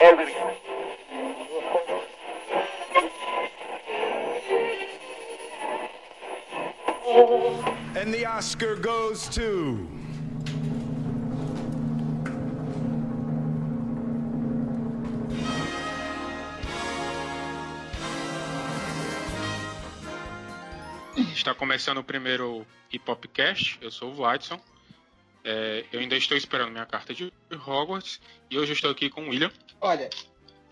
And the Oscar goes to. Está começando o primeiro Hip Hop Cast. Eu sou o Watson. É, eu ainda estou esperando minha carta de Hogwarts e hoje eu estou aqui com o William. Olha,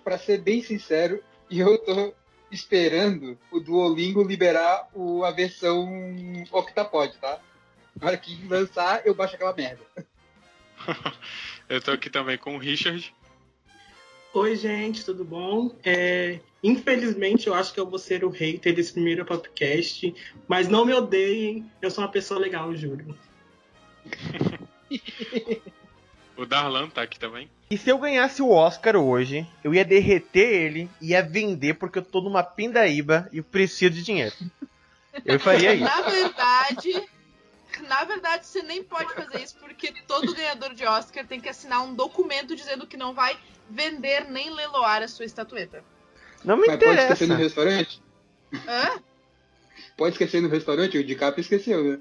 para ser bem sincero, eu tô esperando o Duolingo liberar o, a versão Octapod, tá? Na hora que lançar, eu baixo aquela merda. eu tô aqui também com o Richard. Oi, gente, tudo bom? É, infelizmente, eu acho que eu vou ser o hater desse primeiro podcast, mas não me odeiem, eu sou uma pessoa legal, juro. o Darlan tá aqui também. E se eu ganhasse o Oscar hoje, eu ia derreter ele e ia vender porque eu tô numa pindaíba e preciso de dinheiro. Eu faria isso. Na verdade, na verdade, você nem pode fazer isso porque todo ganhador de Oscar tem que assinar um documento dizendo que não vai vender nem leiloar a sua estatueta. Não me Mas interessa. pode esquecer no restaurante? Hã? Pode esquecer no restaurante? O DiCaprio esqueceu, né?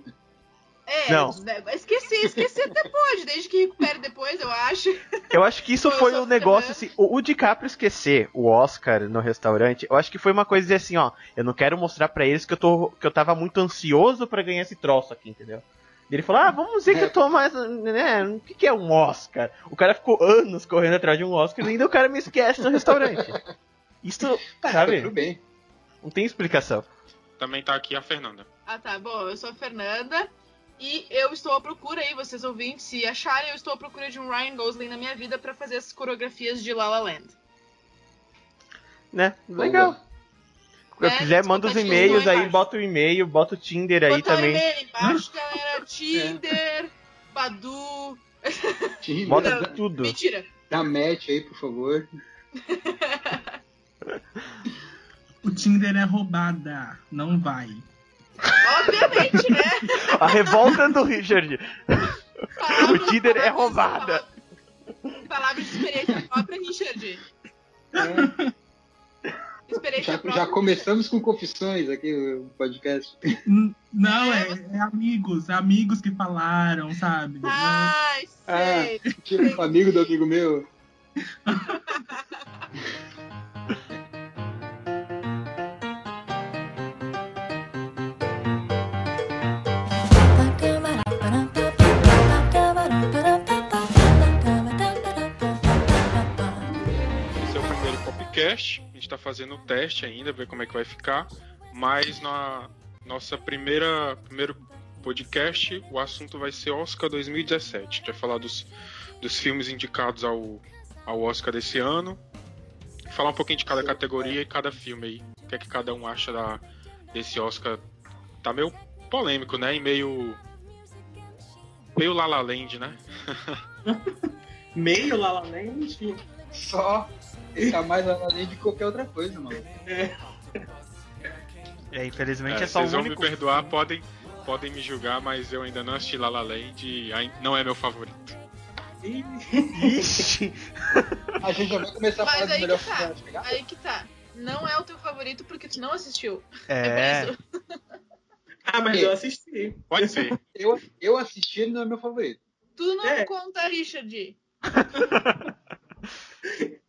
É, Não. esqueci, esqueci até pode, desde que recupere depois, eu acho. Eu acho que isso foi o negócio Fernanda. assim. O, o DiCaprio esquecer o Oscar no restaurante, eu acho que foi uma coisa de assim, ó. Eu não quero mostrar pra eles que eu, tô, que eu tava muito ansioso pra ganhar esse troço aqui, entendeu? E ele falou, ah, vamos dizer que eu tô mais. né? O que, que é um Oscar? O cara ficou anos correndo atrás de um Oscar e ainda o cara me esquece no restaurante. Isso, Tá, sabe? tudo bem. Não tem explicação. Também tá aqui a Fernanda. Ah, tá. Bom, eu sou a Fernanda e eu estou à procura aí, vocês ouvintes, se acharem, eu estou à procura de um Ryan Gosling na minha vida pra fazer as coreografias de La La Land. Né? Legal. Boa. Se eu Né? quiser, manda os e-mails aí, embaixo. bota o e-mail, bota o Tinder aí Botar o também. e-mail embaixo, galera. Tinder, Badu. Tinder, Bota Não. tudo. Mentira. Dá match aí, por favor. O Tinder é roubada, não vai. Obviamente, né? A revolta do Richard. Palavras- O Tinder é roubada. Palavras de experiência própria, Richard. Experiência Já, própria. já começamos com confissões aqui o podcast. Não, é, é amigos, é amigos que falaram, sabe? Ai, sei. Tipo, amigo do amigo meu. podcast. A gente tá fazendo o teste ainda, ver como é que vai ficar. Mas na nossa primeira primeiro podcast, o assunto vai ser Oscar 2017. A gente vai falar dos, dos filmes indicados ao, ao Oscar desse ano. Falar um pouquinho de cada categoria e cada filme aí. O que é que cada um acha da, desse Oscar. Tá meio polêmico, né? E meio. Meio La La Land, né? Meio La La Land? Só tá mais além de qualquer outra coisa, mano. É, infelizmente é, É, só o vocês vão único. me perdoar, podem, podem me julgar, mas eu ainda não assisti La La Land e não é meu favorito. Ixi. A gente já vai começar a Mas falar do aí melhor que tá. filme? Aí que tá. Não é o teu favorito porque tu não assistiu. É, É. por isso. Ah, mas eu assisti. Pode ser. Eu, eu assisti, ele não é meu favorito. Tu não É. conta, Richard.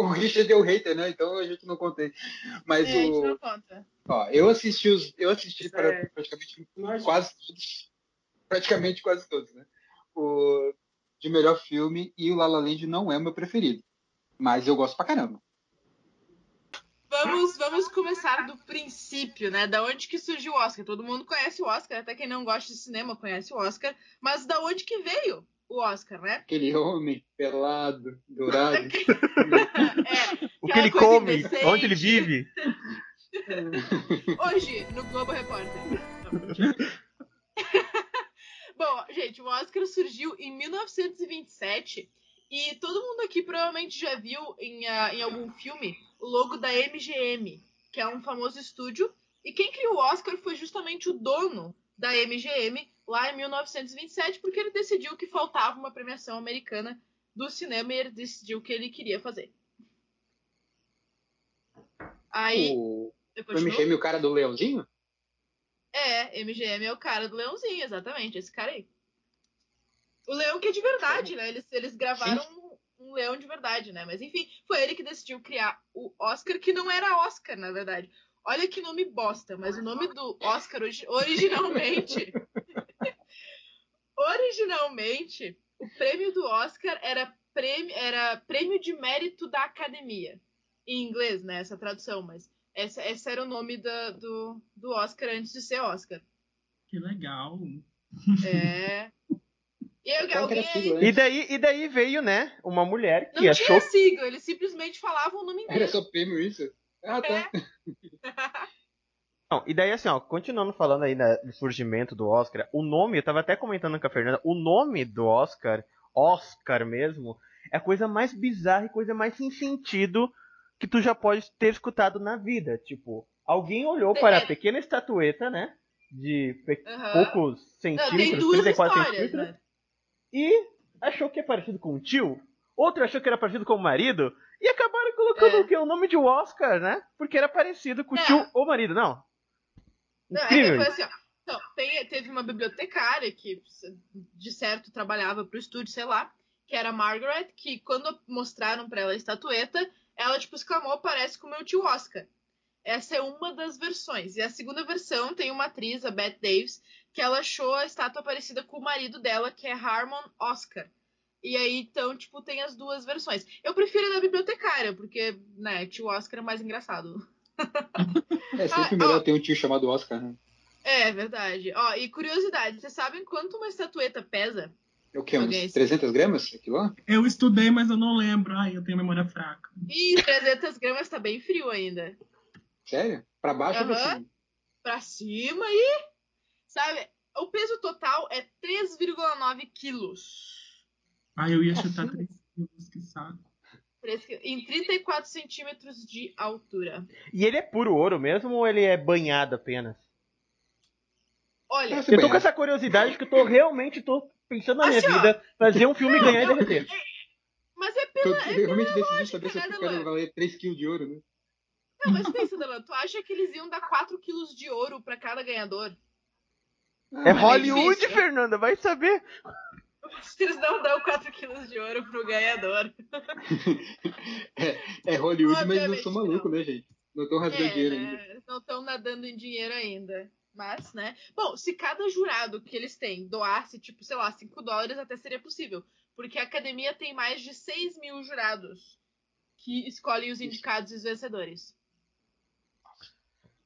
O Richard deu hater, né? Então a gente não contei. Mas É, a gente o. não conta. Ó, eu assisti os. Eu assisti é- praticamente quase todos. Praticamente quase todos, né? O de melhor filme e o La La Land não é o meu preferido. Mas eu gosto pra caramba. Vamos, vamos começar do princípio, né? Da onde que surgiu o Oscar? Todo mundo conhece o Oscar, até quem não gosta de cinema conhece o Oscar. Mas da onde que veio o Oscar, né? Aquele homem pelado, dourado. É, O que ele come, indecente. onde ele vive. hoje, no Globo Repórter. Bom, gente, o Oscar surgiu em 1927 e todo mundo aqui provavelmente já viu em, ah, em algum filme o logo da MGM, que é um famoso estúdio. E quem criou o Oscar foi justamente o dono da MGM lá em 1927, porque ele decidiu que faltava uma premiação americana do cinema e ele decidiu o que ele queria fazer. Aí. O, o MGM, o cara do leãozinho? É, MGM é o cara do leãozinho, exatamente, esse cara aí. O leão que é de verdade, né? Eles, eles gravaram um, um leão de verdade, né? Mas enfim, foi ele que decidiu criar o Oscar, que não era Oscar, na verdade. Olha que nome bosta, mas o nome do Oscar origi- originalmente. originalmente, o prêmio do Oscar era prêmio, era prêmio de mérito da academia. Em inglês, né? Essa tradução, mas essa, esse era o nome da- do, do Oscar antes de ser Oscar. Que legal. É. E era alguém sigla, aí? E daí, e daí veio, né, uma mulher que não achou tinha sigla, eles simplesmente falavam o nome Era inteiro. só prêmio isso? Ah, tá. Não, e daí assim, ó, continuando falando aí né, do surgimento do Oscar, o nome, eu tava até comentando com a Fernanda, o nome do Oscar, Oscar mesmo, é a coisa mais bizarra e coisa mais sem sentido que tu já pode ter escutado na vida. Tipo, alguém olhou para a É. pequena estatueta, né? De pe- Aham. poucos Não, centímetros, duas 34 histórias, centímetros, né? e achou que é parecido com o tio, outro achou que era parecido com o marido, e acabaram colocando É. o quê? O nome de Oscar, né? Porque era parecido com o Não. tio ou marido, não. Não, é Incrível. que foi assim, ó. Então, tem- teve uma bibliotecária que, de certo, trabalhava pro estúdio, sei lá, que era a Margaret, que quando mostraram pra ela a estatueta, ela, tipo, exclamou, parece com o meu tio Oscar. Essa é uma das versões. E a segunda versão tem uma atriz, a Bette Davis, que ela achou a estátua parecida com o marido dela, que é Harmon Oscar. E aí, então, tipo, tem as duas versões. Eu prefiro a da bibliotecária, porque, né, tio Oscar é mais engraçado. É sempre Ah, melhor ó. ter um tio chamado Oscar, né? É verdade. Ó, e curiosidade, vocês sabem quanto uma estatueta pesa? É o quê? Uns Alguém- 300 gramas? Aquilo lá? Eu estudei, mas eu não lembro. Ai, eu tenho memória fraca. Ih, 300 gramas tá bem frio ainda. Sério? Pra baixo ou pra cima? Pra cima e. Sabe? O peso total é 3,9 quilos. Ai, eu ia chutar 3 quilos, que saco. Em 34 centímetros de altura. E ele é puro ouro mesmo ou ele é banhado apenas? Olha, Eu tô com essa curiosidade que eu tô realmente tô pensando na minha Assim, ó. vida fazer um filme e ganhar e derreter. mas é Eu, pela. eu É realmente decidi saber se né, eu quero Delan? valer 3kg de ouro, né? Não, mas pensa, Delan, tu acha que eles iam dar 4 quilos de ouro pra cada ganhador? É Ah, Hollywood, difícil. Fernanda, vai saber. Eles não dão 4 quilos de ouro pro ganhador. É Hollywood, mas eu Obviamente sou maluco, né, gente? Não tô rasgando É, dinheiro né? ainda. Eles não estão nadando em dinheiro ainda. Mas, né? Bom, se cada jurado que eles têm doasse, tipo, sei lá, 5 dólares, até seria possível. Porque a academia tem mais de 6 mil jurados que escolhem os indicados e os vencedores.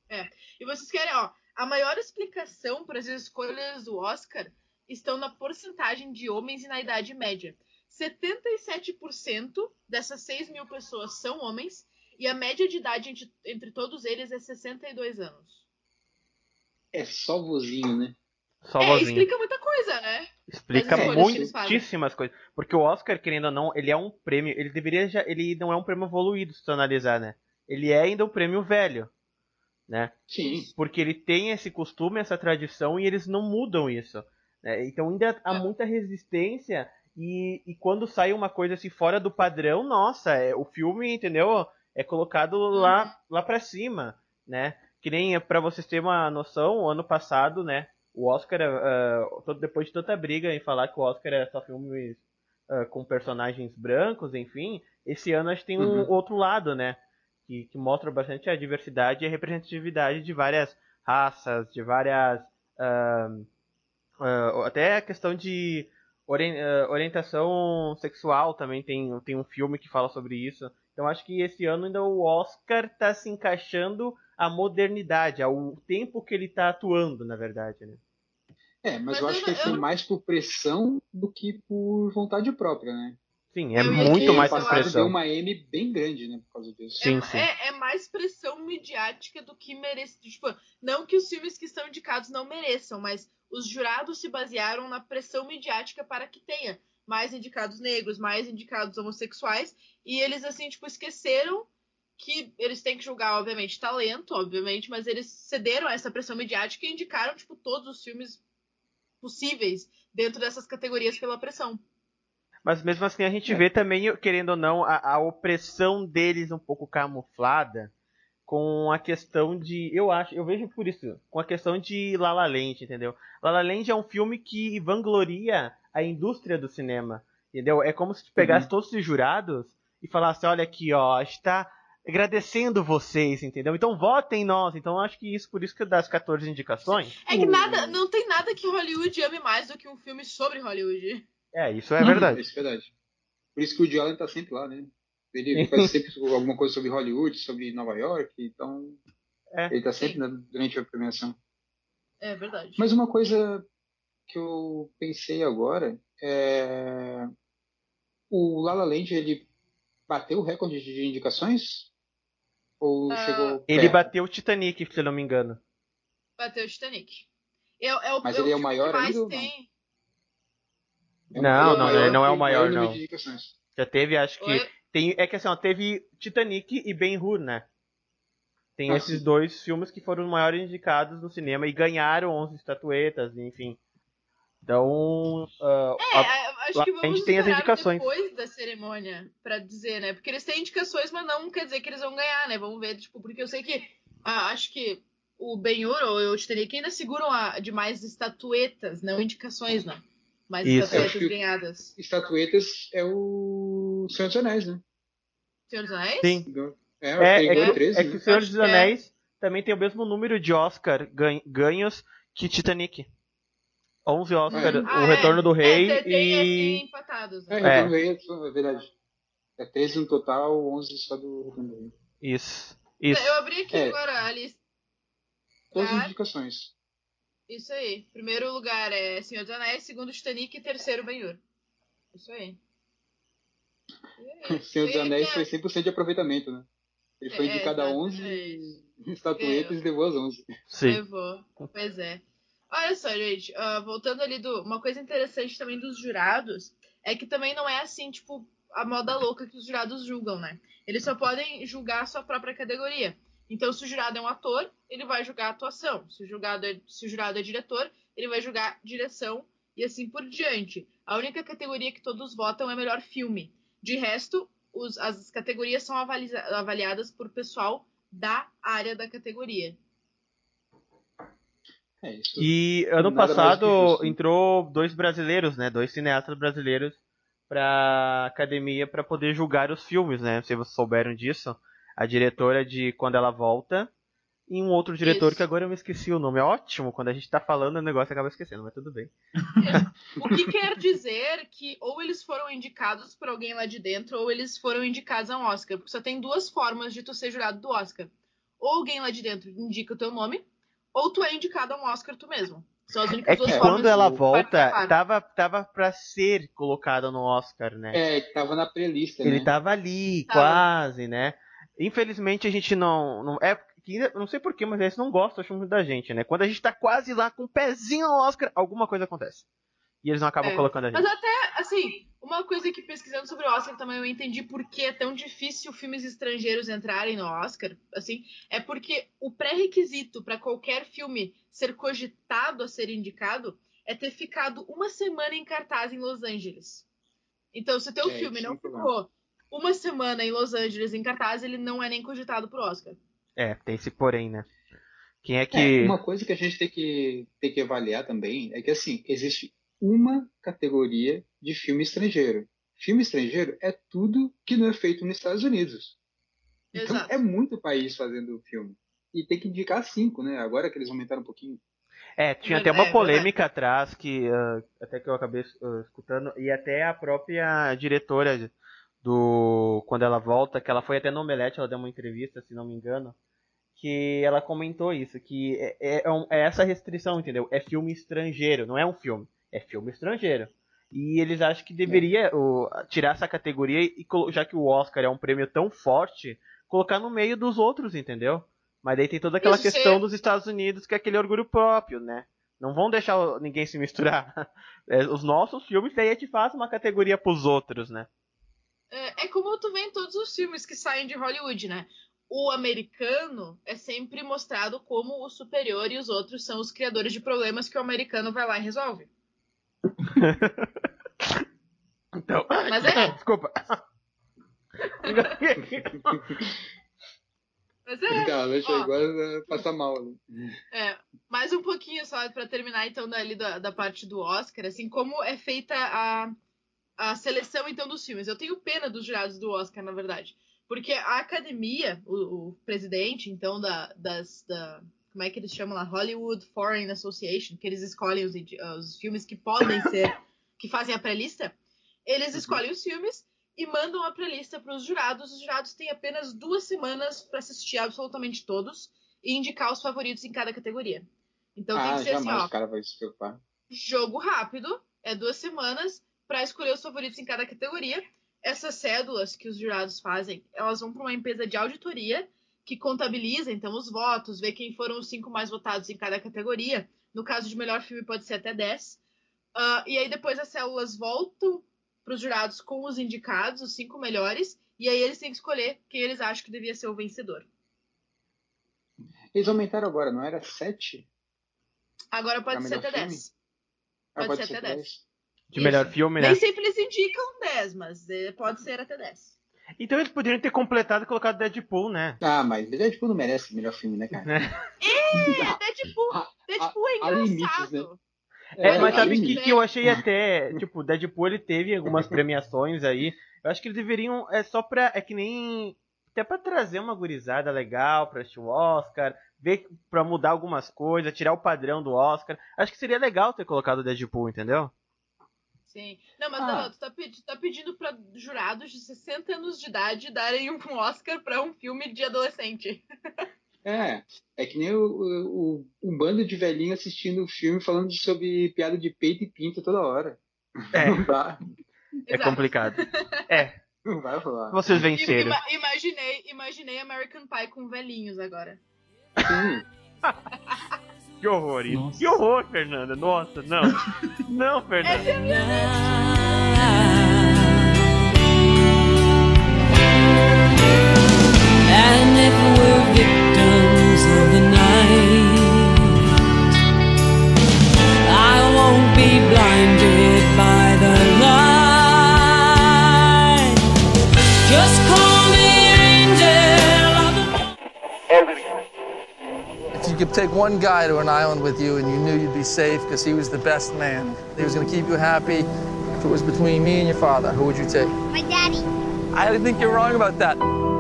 É. E vocês querem, ó, a maior explicação para as escolhas do Oscar estão na porcentagem de homens e na idade média. 77% dessas 6 mil pessoas são homens e a média de idade entre, entre todos eles é 62 anos. É só vozinho, né? Só é, vozinho. explica muita coisa, né? Explica muitíssimas coisas. Porque o Oscar, querendo ou não, ele é um prêmio. Ele deveria já. Ele não é um prêmio evoluído, se tu analisar, né? Ele é ainda um prêmio velho. Né? Sim. Porque ele tem esse costume, essa tradição, e eles não mudam isso. Né? Então ainda há É. muita resistência. E, e quando sai uma coisa assim fora do padrão, nossa, é, o filme, entendeu? É colocado lá, lá pra cima, né? Que nem para vocês terem uma noção, o ano passado, né? O Oscar, todo- depois de tanta briga em falar que o Oscar é só filmes ah, com personagens brancos, enfim, esse ano a gente tem um Uhum. outro lado, né? Que, que mostra bastante a diversidade e a representatividade de várias raças, de várias. ah, ah, até a questão de orien- ah, orientação sexual também tem, tem um filme que fala sobre isso. Então acho que esse ano ainda o Oscar está se encaixando à modernidade, ao tempo que ele está atuando, na verdade, né? É, mas, Mas eu eu acho não- que foi eu- mais por pressão do que por vontade própria, né? Sim, é Eu muito mais eu por pressão. deu uma M bem grande, né, por causa disso. Sim, é, sim. É, é mais pressão midiática do que merece. Tipo, não que os filmes que estão indicados não mereçam, mas os jurados se basearam na pressão midiática para que tenha mais indicados negros, mais indicados homossexuais, e eles, assim, tipo, esqueceram que eles têm que julgar, obviamente, talento, obviamente, mas eles cederam a essa pressão midiática e indicaram, tipo, todos os filmes possíveis dentro dessas categorias pela pressão. Mas mesmo assim a gente vê também, querendo ou não, a, a opressão deles um pouco camuflada com a questão de, eu acho, eu vejo por isso, com a questão de La La Land, entendeu? La La Land é um filme que vangloria a indústria do cinema, entendeu? É como se tu pegasse Uhum. todos os jurados e falasse, olha aqui, ó, a gente tá agradecendo vocês, entendeu? Então votem em nós. Então eu acho que isso, por isso que das 14 indicações, É que nada, não tem nada que Hollywood ame mais do que um filme sobre Hollywood. é, isso é verdade. Isso é verdade. Por isso que o Woody Allen tá sempre lá, né? Ele faz sempre alguma coisa sobre Hollywood, sobre Nova York, então É. ele tá sempre na- durante a premiação. É verdade. Mas uma coisa que eu pensei agora é o La La Land ele bateu o recorde de indicações ou Ah, chegou Ele perto? bateu o Titanic, se eu não me engano. Bateu o Titanic. É, é o, Mas é ele é o maior ainda ou não? tem. É o Não, maior- não, ele não é o maior, não. Já teve, acho que. Oi? Tem, é que assim, ó, teve Titanic e Ben-Hur, né? Tem Ah, esses sim. dois filmes que foram os maiores indicados no cinema e ganharam 11 estatuetas, enfim. Então, ah, É, a- a- acho lá que a vamos gente tem as indicações. depois da cerimônia pra dizer, né? Porque eles têm indicações, mas não quer dizer que eles vão ganhar, né? Vamos ver, tipo, porque eu sei que ah, acho que o Ben-Hur ou o Titanic ainda seguram a, de mais estatuetas, não indicações, não. Mais Isso. estatuetas ganhadas. Estatuetas é o Senhor dos Anéis, né? Senhor dos Anéis? sim. É, É, é, que, 13, é que né? o Senhor Acho dos que é. Anéis também tem o mesmo número de Oscar gan- ganhos que Titanic. 11 Oscar, Ah, o Retorno do Rei é, tem, tem, e... assim, empatados, É, né? É. Retorno do Rei é, é verdade. É 13 no total, 11 só do Retorno do Rei. Isso, isso. Eu abri aqui É. agora a lista. Todas as Ah. indicações. Isso aí. Primeiro lugar é Senhor dos Anéis, segundo Titanic e terceiro Ben-Hur. Isso aí. Aí? Senhor dos Anéis é- foi 100% de aproveitamento, né? Ele foi É, indicado a exatamente. 11 estatuetas e levou as 11. Sim. Levou. Pois é. Olha só, gente, ah, voltando ali do. Uma coisa interessante também dos jurados é que também não é assim, tipo, a moda louca que os jurados julgam, né? Eles só podem julgar a sua própria categoria. Então, se o jurado é um ator, ele vai julgar a atuação. Se o, julgado é, se o jurado é diretor, ele vai julgar direção e assim por diante. A única categoria que todos votam é melhor filme. De resto, os- as categorias são avali- avaliadas por pessoal da área da categoria. É isso. E ano passado entrou dois brasileiros, né? Dois cineastas brasileiros pra academia pra poder julgar os filmes, né? Se vocês souberam disso. A diretora de Quando Ela Volta e um outro diretor Isso. que agora eu me esqueci o nome. É ótimo, quando a gente tá falando o negócio acaba esquecendo, mas tudo bem. O que quer dizer que ou eles foram indicados por alguém lá de dentro, ou eles foram indicados a um Oscar. Porque só tem duas formas de tu ser jurado do Oscar. Ou alguém lá de dentro indica o teu nome, ou tu é indicado a um Oscar tu mesmo. São as únicas É duas que formas quando ela volta, participar. tava, tava pra ser colocada no Oscar, né? É, tava na Ele né? tava ali, Tava. quase, né? Infelizmente a gente não. não é, que ainda- não sei porquê, mas eles não gostam, acho muito da gente, né? Quando a gente tá quase lá com o pezinho no Oscar, alguma coisa acontece. E eles não acabam É. colocando a gente. Mas até, assim, uma coisa que pesquisando sobre o Oscar também eu entendi por que é tão difícil filmes estrangeiros entrarem no Oscar, assim, é porque o pré-requisito para qualquer filme ser cogitado a ser indicado é ter ficado uma semana em cartaz em Los Angeles. Então, se o teu É, filme é não um problema. ficou uma semana em Los Angeles em cartaz, ele não é nem cogitado pro Oscar. É, tem esse porém, né? Quem é É, que. uma coisa que a gente tem que, tem que avaliar também é que, assim, existe uma categoria de filme estrangeiro. Filme estrangeiro é tudo que não é feito nos Estados Unidos. Então, Exato. é muito país fazendo filme. E tem que indicar cinco, né? Agora que eles aumentaram um pouquinho. É, tinha É até uma verdade, polêmica atrás que ah, até que eu acabei ah, escutando e até a própria diretora do quando ela volta, que ela foi até no Omelete, ela deu uma entrevista, se não me engano, que ela comentou isso, que é, é- é é essa restrição, entendeu? É filme estrangeiro, não é um filme, é filme estrangeiro. E eles acham que deveria o, tirar essa categoria e já que o Oscar é um prêmio tão forte, colocar no meio dos outros, entendeu? Mas daí tem toda aquela Isso, questão ser- dos Estados Unidos, que é aquele orgulho próprio, né? Não vão deixar ninguém se misturar. É, os nossos filmes, daí a gente faz uma categoria pros outros, né? É, é como tu vê em todos os filmes que saem de Hollywood, né? O americano é sempre mostrado como o superior e os outros são os criadores de problemas que o americano vai lá e resolve. Então. Mas é. Desculpa. Mas é. Ela Ó. chegou a passar mal. Né? É, mais um pouquinho só pra terminar então dali da, da parte do Oscar, assim, como é feita a, a seleção então dos filmes. Eu tenho pena dos jurados do Oscar, na verdade, porque a academia, o, o presidente então da, das da como é que eles chamam lá, Hollywood Foreign Association, que eles escolhem os, os filmes que podem ser, que fazem a pré-lista, eles escolhem os filmes e mandam a pré-lista para os jurados. Os jurados têm apenas duas semanas para assistir absolutamente todos e indicar os favoritos em cada categoria. Então tem ah, que ser assim, jamais ó, o cara vai se preocupar. jogo rápido, é duas semanas para escolher os favoritos em cada categoria. Essas cédulas que os jurados fazem, elas vão para uma empresa de auditoria que contabiliza então os votos, vê quem foram os cinco mais votados em cada categoria. No caso de melhor filme pode ser até 10. Ah, e aí depois as células voltam para os jurados com os indicados, os cinco melhores, e aí eles têm que escolher quem eles acham que devia ser o vencedor. Eles aumentaram agora, não era 7? Agora pode Pra ser até filme? 10. Ah, Pode ser até 10. De melhor Isso. filme, né? Nem sempre eles indicam 10, mas eh, pode ser até 10. Então eles poderiam ter completado e colocado Deadpool, né? Ah, mas Deadpool não merece melhor filme, né, cara? É, Deadpool, Deadpool é há limites, engraçado. É, mas há sabe o que, que eu achei até. Tipo, Deadpool ele teve algumas premiações aí. Eu acho que eles deveriam. É só pra. É que nem. Até pra trazer uma gurizada legal pra assistir o Oscar. Ver pra mudar algumas coisas, tirar o padrão do Oscar. Acho que seria legal ter colocado o Deadpool, entendeu? Sim. Não, mas Ah. Danilo, tu tá, pedi- tá pedindo pra jurados de 60 anos de idade darem um Oscar pra um filme de adolescente. É, é que nem o, o- um bando de velhinho assistindo o filme falando sobre piada de peito e pinto toda hora. É. Não dá, É Exato. complicado. É, não vai rolar. vocês I- venceram. ima- imaginei, imaginei American Pie com velhinhos agora. Sim. Que horror isso. Nossa. Que horror, Fernanda. Nossa, não. Não, Fernanda. And if you could take one guy to an island with you and you knew you'd be safe because he was the best man, he was going to keep you happy, if it was between me and your father, who would you take? My daddy. I think you're wrong about that.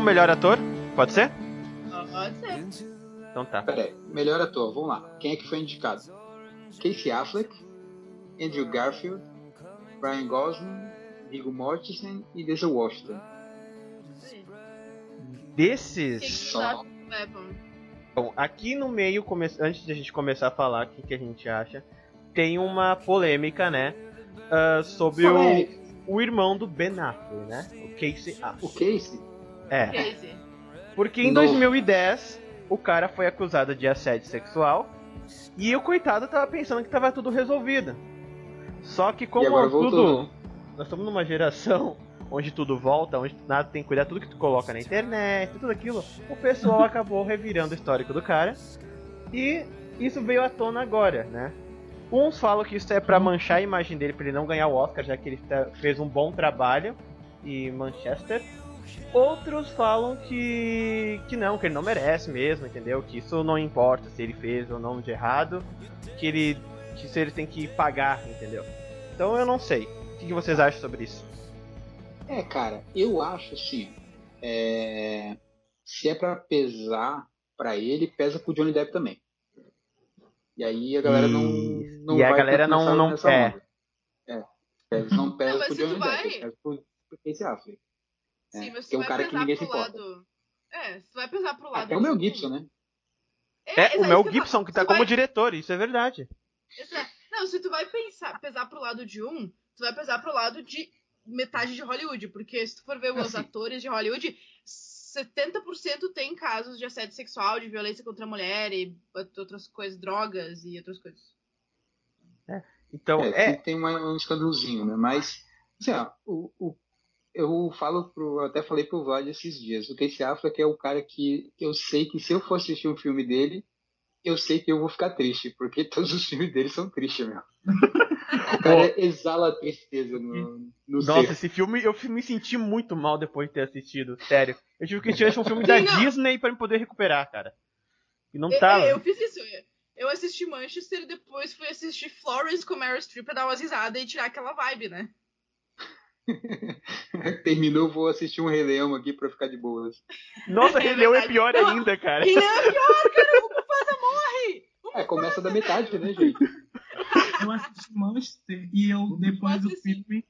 O melhor ator? Pode ser? Pode ser. Então tá. Pera aí, melhor ator, vamos lá. Quem é que foi indicado? Casey Affleck, Andrew Garfield, Ryan Gosling, Viggo Mortensen e Denzel Washington. Desses. É. Bom, aqui no meio, come- antes de a gente começar a falar o que, que a gente acha, tem uma polêmica, né? ah, sobre o, o irmão do Ben Affleck, né? O Casey Affleck. O Casey? É. Porque em Novo. 2010 o cara foi acusado de assédio sexual e o coitado tava pensando que tava tudo resolvido. Só que como E voltou, tudo. né? Nós estamos numa geração onde tudo volta, onde nada tem que cuidar, tudo que tu coloca na internet, tudo aquilo, o pessoal acabou revirando o histórico do cara. E isso veio à tona agora, né? Uns falam que isso é pra manchar a imagem dele, pra ele não ganhar o Oscar, já que ele tá- fez um bom trabalho em Manchester. Outros falam que que não, que ele não merece mesmo, entendeu? Que isso não importa se ele fez ou não de errado, que ele que se ele tem que pagar, entendeu? Então eu não sei. O que que vocês acham sobre isso? É, cara, eu acho assim. é, Se é pra pesar pra ele, pesa pro Johnny Depp também. E aí a galera não, Isso. não E a galera tanto não- não- nessa é. É. Eles não pesam mas pro Johnny vai- Depp, pesa pro, pro Casey Affleck. Sim, É, mas que é tu um vai cara que pesar ninguém se pro importa. lado. É, se tu vai pesar pro lado. Até o Mel um- Gibson, né? É, exato, o Mel Gibson que tá Tu como vai- diretor, isso é verdade. Exato. Não, se tu vai pensar, pesar pro lado de um, tu vai pesar pro lado de metade de Hollywood, porque se tu for ver os Assim. atores de Hollywood, 70% tem casos de assédio sexual, de violência contra a mulher e outras coisas, drogas e outras coisas. Então, É, é. tem uma- um escandalozinho, né? Mas, assim, ó, o, o- eu falo pro, eu até falei pro Vlad esses dias, o Casey Affleck é o cara que eu sei que se eu for assistir um filme dele, eu sei que eu vou ficar triste, porque todos os filmes dele são tristes mesmo. O cara exala tristeza no, no Nossa, ser. esse filme eu me senti muito mal depois de ter assistido, sério. Eu tive que assistir um filme da não. Disney pra me poder recuperar, cara. E não Eu, tava. eu fiz isso. Eu assisti Manchester e depois fui assistir Florence com Meryl Streep pra dar umas risadas e tirar aquela vibe, né? Terminou, vou assistir um Rei Leão aqui pra ficar de boas. Nossa, É Rei Leão é pior Não. ainda, cara. É pior, cara? O Mufasa morre! É, começa da metade, né, gente? Eu assisti Monster e eu, depois do filme,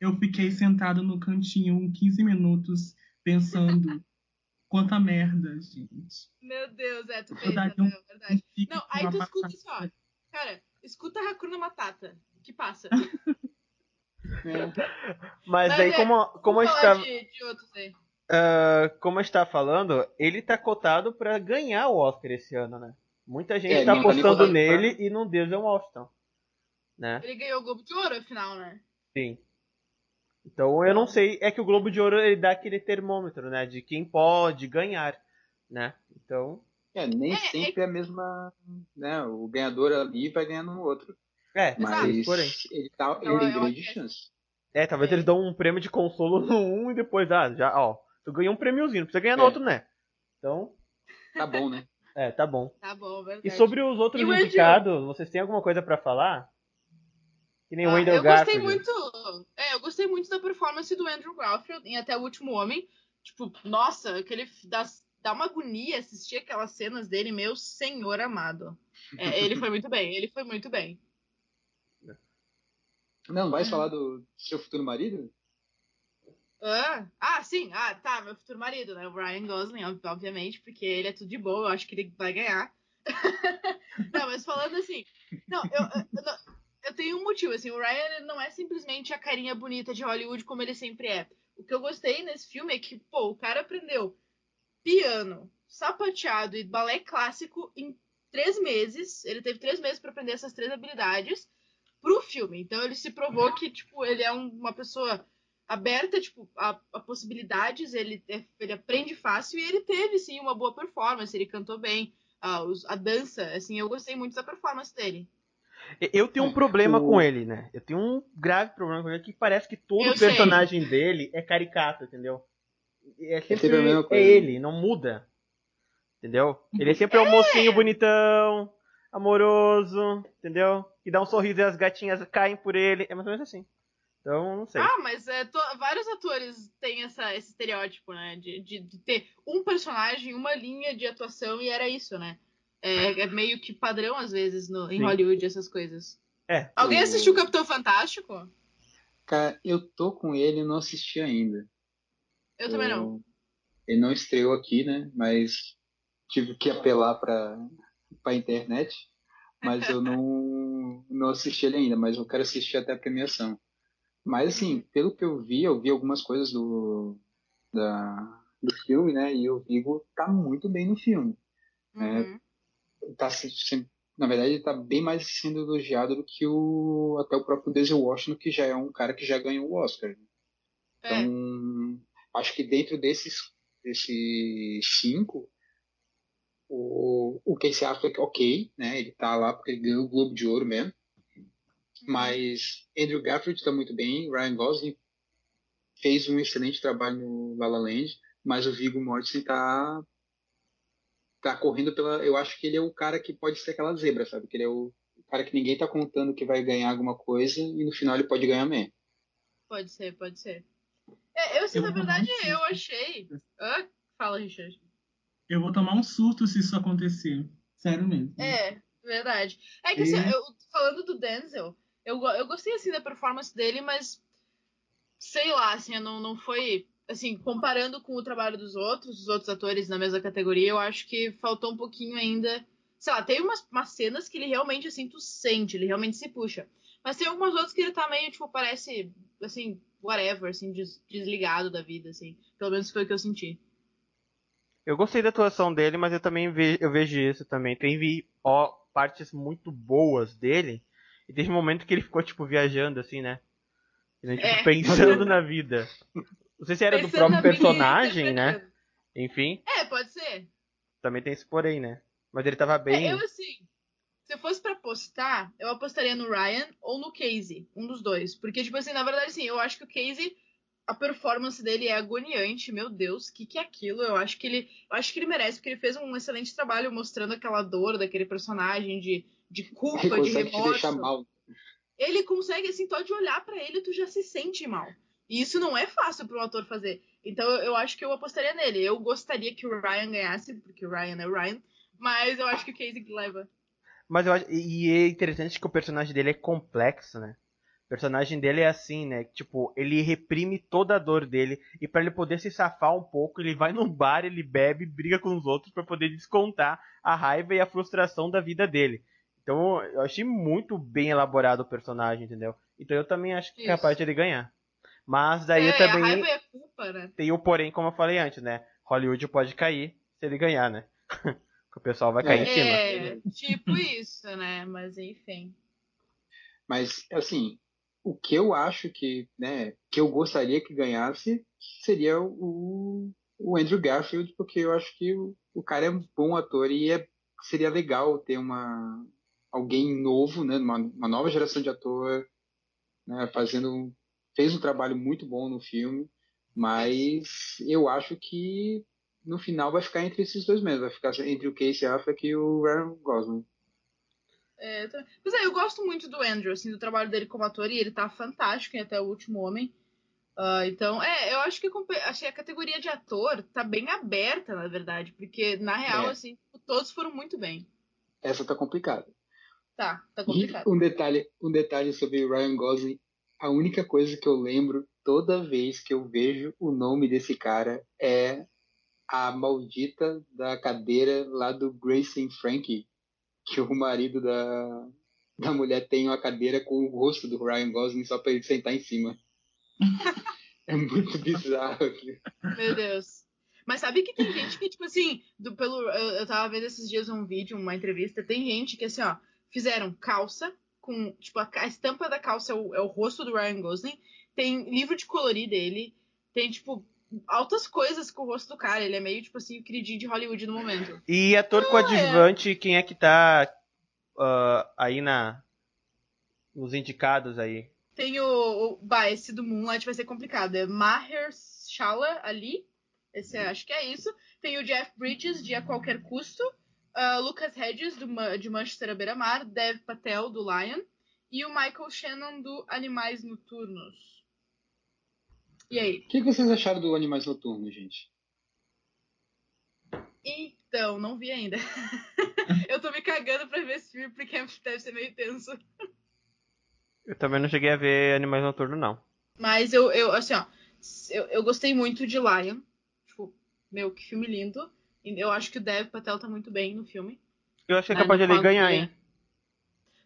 eu fiquei sentado no cantinho 15 minutos pensando quanta merda, gente. Meu Deus, é, tu fez, um- É verdade. Não, aí tu escuta batata. assim, ó. Cara, escuta Hakuna Matata. Que passa. É. Mas Mas aí, é, como, como a gente tá, de, de outros aí. ah, como a gente tá falando, ele tá cotado pra ganhar o Oscar esse ano, né? Muita gente É, tá não tá nem apostando nele e no Denzel Washington. Né? Ele ganhou o Globo de Ouro, afinal, né? Sim. Então eu não sei, é que o Globo de Ouro ele dá aquele termômetro, né? De quem pode ganhar, né? Então, É, nem É, sempre é a mesma. Né, o ganhador ali vai ganhar no outro. É, Mas porém. ele, tá, ele Então, tem eu grande chance. É, talvez É. eles dão um prêmio de consolo no um e depois, ah, já, ó, tu ganhou um prêmiozinho, não precisa ganhar no É. outro, né? Então, Tá bom, né? é, tá bom. Tá bom, verdade. E sobre os outros E o indicados, vocês têm alguma coisa pra falar? Que nem o Ah, Wendell eu gostei Garfield. muito. É, eu gostei muito da performance do Andrew Garfield em Até o Último Homem. Tipo, nossa, aquele dá, dá uma agonia assistir aquelas cenas dele, meu senhor amado. É, ele foi muito bem, ele foi muito bem. Não, Hum. vai falar do seu futuro marido? Ah, ah, sim, ah, tá, meu futuro marido, né? O Ryan Gosling, ob- obviamente, porque ele é tudo de boa, eu acho que ele vai ganhar. não, mas falando assim, não, eu, eu, eu tenho um motivo, assim, o Ryan não é simplesmente a carinha bonita de Hollywood como ele sempre é. O que eu gostei nesse filme é que, pô, o cara aprendeu piano, sapateado e balé clássico em três meses. Ele teve três meses para aprender essas três habilidades pro filme. Então ele se provou que, tipo, ele é um- uma pessoa aberta, tipo, a, a possibilidades, ele, é- ele aprende fácil e ele teve, sim, uma boa performance, ele cantou bem. A, os- a dança, assim, eu gostei muito da performance dele. Eu tenho um É, problema o- com ele, né? Eu tenho um grave problema com ele que parece que todo Eu sei. personagem dele é caricato, entendeu? É sempre é ele, não muda. Entendeu? Ele é sempre é o mocinho bonitão, amoroso, entendeu? Que dá um sorriso e as gatinhas caem por ele. É mais ou menos assim. Então, não sei. Ah, mas é, to- vários atores têm essa, esse estereótipo, né? De, de, de ter um personagem, uma linha de atuação e era isso, né? É, é meio que padrão, às vezes, no, em Sim. Hollywood, essas coisas. É. Alguém O- assistiu o Capitão Fantástico? Cara, eu tô com ele e não assisti ainda. Eu também não. Ele não estreou aqui, né? Mas tive que apelar pra, pra internet. Mas eu não, não assisti ele ainda, mas eu quero assistir até a premiação. Mas assim, pelo que eu vi, eu vi algumas coisas do, da, do filme, né? E o Vigo tá muito bem no filme. Uhum. Tá se- se- na verdade, ele tá bem mais sendo elogiado do que o até o próprio Denzel Washington, que já é um cara que já ganhou o Oscar. É. Então, acho que dentro desses, desses cinco, o, o Casey Affleck, ok, né? Ele tá lá porque ele ganhou o Globo de Ouro mesmo. Mas Andrew Garfield tá muito bem, Ryan Gosling fez um excelente trabalho no La La Land, mas o Viggo Mortensen tá tá correndo pela, eu acho que ele é o cara que pode ser aquela zebra, sabe? Que ele é o cara que ninguém tá contando que vai ganhar alguma coisa e no final ele pode ganhar mesmo. Pode ser, pode ser. É, eu, assim, Eu na verdade, eu achei. Hã? Fala, Richard. Eu vou tomar um surto se isso acontecer. Sério mesmo. É, verdade. É que E- assim, eu, falando do Denzel, eu, eu gostei assim da performance dele, mas sei lá, assim, não, não foi. Assim, comparando com o trabalho dos outros, os outros atores na mesma categoria, eu acho que faltou um pouquinho ainda. Sei lá, tem umas, umas cenas que ele realmente, assim, tu sente, ele realmente se puxa. Mas tem algumas outras que ele tá meio, tipo, parece, assim, whatever, assim, des- desligado da vida, assim. Pelo menos foi o que eu senti. Eu gostei da atuação dele, mas eu também ve eu vejo isso também. Tem vi, ó, partes muito boas dele. E teve um momento que ele ficou, tipo, viajando, assim, né? Ele, tipo, É. pensando na vida. Não sei se era do Pensando próprio vida e personagem, né? Enfim, É, pode ser. também tem esse porém, né? Mas ele tava bem. É, eu, assim, se eu fosse pra apostar, eu apostaria no Ryan ou no Casey. Um dos dois. Porque, tipo assim, na verdade, assim, eu acho que o Casey, a performance dele é agoniante. Meu Deus, o que, que é aquilo? Eu acho que ele. Eu acho que ele merece, porque ele fez um excelente trabalho mostrando aquela dor daquele personagem de, de Ele culpa, de remorso. Ele consegue, assim, só de olhar pra ele, tu já se sente mal. E isso não é fácil para um ator fazer. Então eu, acho que eu apostaria nele. Eu gostaria que o Ryan ganhasse, porque o Ryan é o Ryan. Mas eu acho que o Casey que leva. Mas eu acho. E é interessante que o personagem dele é complexo, né? O personagem dele é assim, né? Tipo, ele reprime toda a dor dele. E pra ele poder se safar um pouco, ele vai num bar, ele bebe, briga com os outros pra poder descontar a raiva e a frustração da vida dele. Então eu achei muito bem elaborado o personagem, entendeu? Então eu também acho que é capaz de ele ganhar. Mas daí é, também a raiva a culpa, né? tem o porém, como eu falei antes, né? Hollywood pode cair se ele ganhar, né? que o pessoal vai cair em cima. É, tipo isso, né? Mas enfim. Mas, assim, o que eu acho que, né, que eu gostaria que ganhasse seria o, o Andrew Garfield, porque eu acho que o, o cara é um bom ator e é, seria legal ter uma alguém novo, né, uma, uma nova geração de ator, né, fazendo fez um trabalho muito bom no filme, mas eu acho que no final vai ficar entre esses dois mesmo, vai ficar entre o Casey Affleck e o Ryan Gosling. É, também- Mas é, eu gosto muito do Andrew, assim, do trabalho dele como ator, e ele tá fantástico em Até o Último Homem. Ah, então, é, eu acho que a a categoria de ator tá bem aberta, na verdade, porque, na real, É. assim, todos foram muito bem. Essa tá complicada. Tá, tá E complicado. um detalhe, um detalhe sobre o Ryan Gosling, a única coisa que eu lembro toda vez que eu vejo o nome desse cara é a maldita da cadeira lá do Grace and Frankie, que o marido da, da mulher tem uma cadeira com o rosto do Ryan Gosling só pra ele sentar em cima. é muito bizarro aqui. Meu Deus. Mas sabe que tem gente que, tipo assim, do, pelo, eu, eu tava vendo esses dias um vídeo, uma entrevista, tem gente que, assim, ó, fizeram calça com, tipo, a, a estampa da calça é o, é o rosto do Ryan Gosling, tem livro de colorir dele, tem, tipo, altas coisas com o rosto do cara, ele é meio, tipo assim, queridinho de Hollywood no momento. E ator coadjuvante, quem é que tá ah, aí na nos indicados aí? Tem o, o bah, esse do Moonlight vai ser complicado, é Mahershala Ali, esse é- acho que é isso, tem o Jeff Bridges, de A Qualquer Custo, ah, Lucas Hedges, do, de Manchester à Beira-Mar, Dev Patel, do Lion, e o Michael Shannon, do Animais Noturnos. E aí? O que que vocês acharam do Animais Noturnos, gente? Então, não vi ainda. eu tô me cagando pra ver esse filme, porque deve ser meio tenso. Eu também não cheguei a ver Animais Noturnos, não. Mas eu, eu assim, ó, eu, eu gostei muito de Lion. Tipo, meu, que filme lindo. E eu acho que o Dev Patel tá muito bem no filme. Eu acho que é capaz de não ele falo ganhar, hein?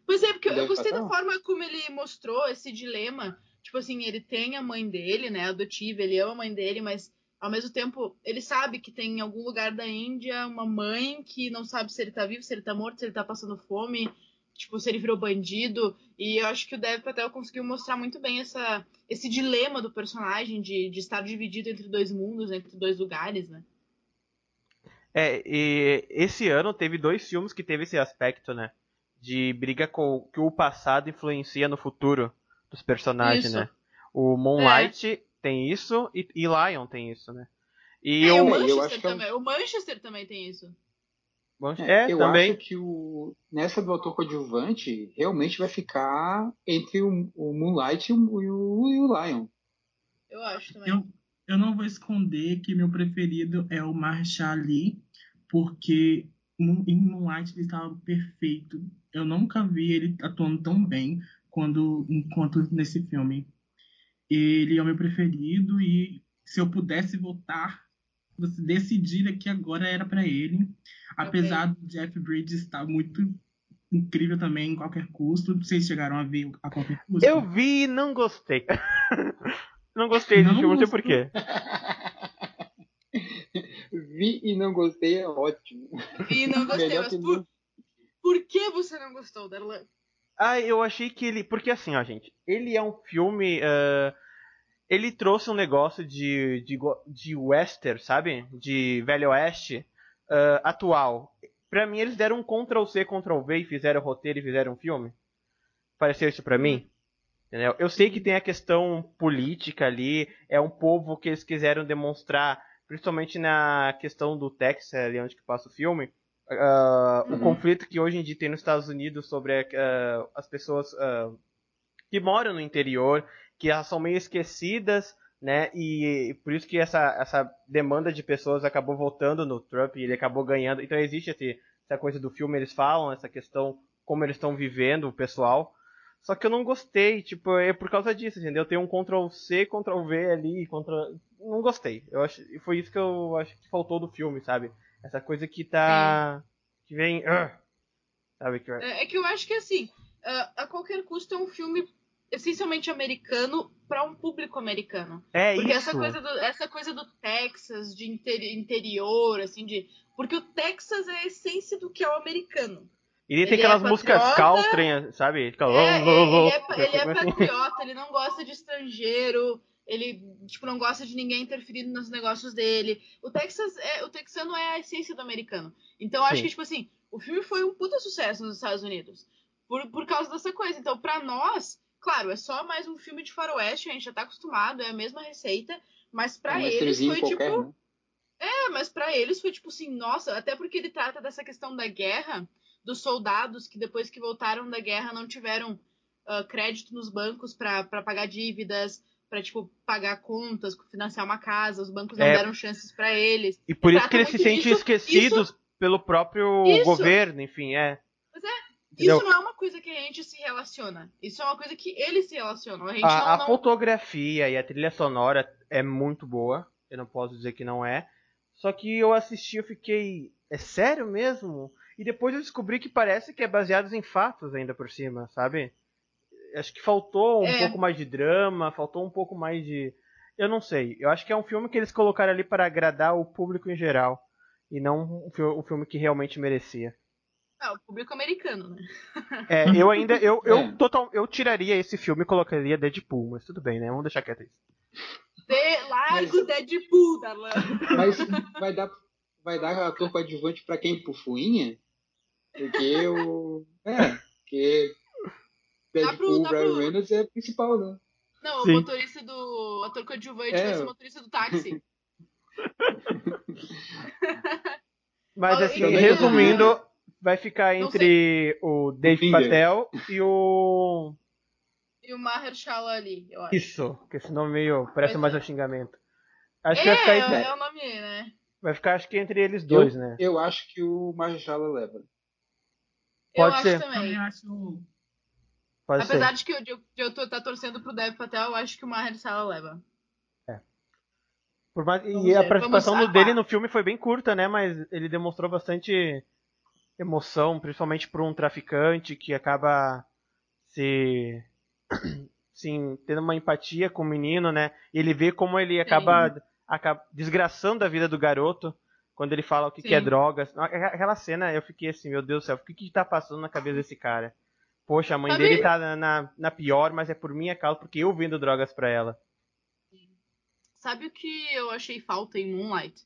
Pois é, porque eu, eu gostei Patel? da forma como ele mostrou esse dilema. Tipo assim, ele tem a mãe dele, né, adotiva, ele ama a mãe dele, mas ao mesmo tempo ele sabe que tem em algum lugar da Índia uma mãe que não sabe se ele tá vivo, se ele tá morto, se ele tá passando fome, tipo, se ele virou bandido. E eu acho que o Dev Patel conseguiu mostrar muito bem essa, esse dilema do personagem de, de estar dividido entre dois mundos, entre dois lugares, né? É, e esse ano teve dois filmes que teve esse aspecto, né? De briga com que o passado influencia no futuro dos personagens, Isso. né? O Moonlight tem isso e, e Lion tem isso, né? E É, o, o eu Manchester é um- também. O Manchester também tem isso. é, eu também. acho que o, nessa do autor coadjuvante realmente vai ficar entre o, o Moonlight e o, e o, e o Lion. Eu acho também. Eu, eu não vou esconder que meu preferido é o Marshall Ali, porque no- em Moonlight ele estava perfeito. Eu nunca vi ele atuando tão bem quando, enquanto nesse filme. Ele é o meu preferido e se eu pudesse votar, você decidir aqui agora era para ele. Apesar do Jeff Bridges estar muito incrível também em qualquer custo. Vocês chegaram a ver a qualquer custo? Eu vi e não gostei. não gostei desse Não filme, não sei porquê. Vi e não gostei é ótimo. E não gostei, mas que por, não. por que você não gostou, Darlan? Ah, eu achei que ele. Porque assim, ó, gente. Ele é um filme. ah, ele trouxe um negócio de, de, de western, sabe? De velho oeste ah, atual. Pra mim, eles deram um Ctrl-C, Ctrl-V e fizeram o roteiro e fizeram um filme. Pareceu isso pra mim. Entendeu? Eu sei que tem a questão política ali. É um povo que eles quiseram demonstrar, principalmente na questão do Texas, ali onde que passa o filme. Ah, O Uhum. conflito que hoje em dia tem nos Estados Unidos sobre ah, as pessoas ah, que moram no interior, que elas são meio esquecidas, né? E por isso que essa, essa demanda de pessoas acabou voltando no Trump e ele acabou ganhando. Então existe esse, essa coisa do filme, eles falam essa questão, como eles estão vivendo, o pessoal. Só que eu não gostei, tipo, é por causa disso, entendeu? Tem um Ctrl C, Ctrl V ali, Ctrl... Não gostei. Eu acho, e foi isso que eu acho que faltou do filme, sabe? Essa coisa que tá. que vem. ah, sabe? Que... É, é que eu acho que assim, ah, a qualquer custo é um filme essencialmente americano para um público americano. É Porque isso. essa coisa do, essa coisa do Texas, de interi- interior, assim, de. Porque o Texas é a essência do que é o americano. E ele tem Ele é aquelas músicas patriota. country, sabe? Ele fica. É, "Oh, é, oh", ele é, ele é patriota, ele não gosta de estrangeiro, ele tipo, não gosta de ninguém interferindo nos negócios dele. O Texas é, o texano é a essência do americano. Então eu acho Sim. que, tipo assim, o filme foi um puta sucesso nos Estados Unidos. Por, por causa dessa coisa. Então, pra nós, claro, é só mais um filme de faroeste, a gente já tá acostumado, é a mesma receita, mas pra É eles foi qualquer, tipo. né? É, mas pra eles foi tipo assim, nossa, até porque ele trata dessa questão da guerra, dos soldados que depois que voltaram da guerra não tiveram ah, crédito nos bancos pra pagar dívidas, pra tipo pagar contas, financiar uma casa, os bancos não É. deram chances pra eles. E por isso Trata que eles se muito sentem esquecidos pelo próprio Isso. governo, enfim, é. Mas é, Entendeu? isso não é uma coisa que a gente se relaciona. Isso é uma coisa que eles se relacionam. A A, não, a não- fotografia e a trilha sonora é muito boa. Eu não posso dizer que não é. Só que eu assisti eu fiquei. É sério mesmo? E depois eu descobri que parece que é baseado em fatos ainda por cima, sabe? Acho que faltou um É. pouco mais de drama, faltou um pouco mais de. Eu não sei. Eu acho que é um filme que eles colocaram ali para agradar o público em geral. E não um o filme que realmente merecia. Ah, o público americano, né? É, eu ainda. Eu, eu, É. total, eu tiraria esse filme e colocaria Deadpool, mas tudo bem, né? Vamos deixar quieto isso. De, largo Deadpool, Darlan. Mas vai dar, vai dar ator coadjuvante pra quem? Pro Fuinha? Porque o. É, porque. Dá pro- Deadpool, dá Ryan pro- Reynolds é principal, né? Não, Sim. o motorista do. O ator coadjuvante É. vai ser o motorista do táxi. Mas assim, e- resumindo, vai ficar entre o Dave Finger. Patel e o. E o Mahershala ali, eu acho. Isso, que esse nome meio parece mais é. um xingamento. Acho que é, vai ficar é, entre, é o nome, né? vai ficar acho que entre eles dois, eu, né? Eu acho que o Marjala leva. Pode eu ser. acho também. Eu acho. Pode Apesar ser. de que eu, de eu, tô- tá torcendo pro Dev Patel, eu acho que o Mahershala leva. Por mais, e a ver, participação vamos do dele aguardar. no filme foi bem curta, né? Mas ele demonstrou bastante emoção, principalmente por um traficante que acaba se. Sim, tendo uma empatia com o menino, né? E ele vê como ele acaba, acaba desgraçando a vida do garoto quando ele fala o que, que é drogas. Aquela cena eu fiquei assim, meu Deus do céu, o que, que tá passando na cabeça desse cara? Poxa, a mãe dele tá na, na, na pior, mas é por minha causa, porque eu vendo drogas pra ela. Sabe o que eu achei falta em Moonlight?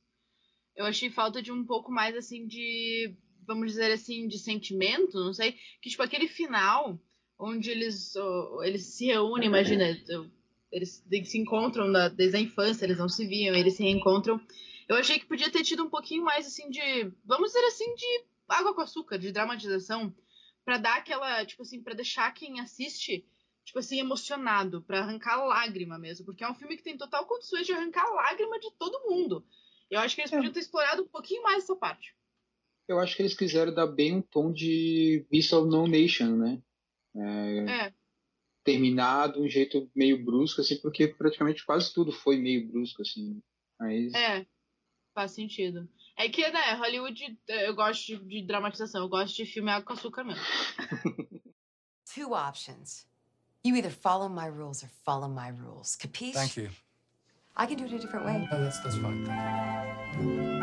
Eu achei falta de um pouco mais assim de, vamos dizer assim, de sentimento, não sei, que tipo aquele final onde eles ó, eles se reúnem, imagina, eles se encontram na- desde a infância, eles não se viam, eles se reencontram. Eu achei que podia ter tido um pouquinho mais assim de, vamos dizer assim, de água com açúcar, de dramatização, Pra dar aquela, tipo assim, pra deixar quem assiste tipo assim, emocionado, pra arrancar lágrima mesmo, porque é um filme que tem total condições de arrancar lágrima de todo mundo. Eu acho que eles É. podiam ter explorado um pouquinho mais essa parte. Eu acho que eles quiseram dar bem um tom de Visual No Nation, né? É, Terminar de um jeito meio brusco, assim, porque praticamente quase tudo foi meio brusco, assim. Mas é, faz sentido. É que, né, Hollywood, eh, eu gosto de, de dramatização, eu gosto de filme água com açúcar mesmo. Two options. You either follow my rules or follow my rules. Capiche? Thank you. I can do it a different way. No, that's, that's fine.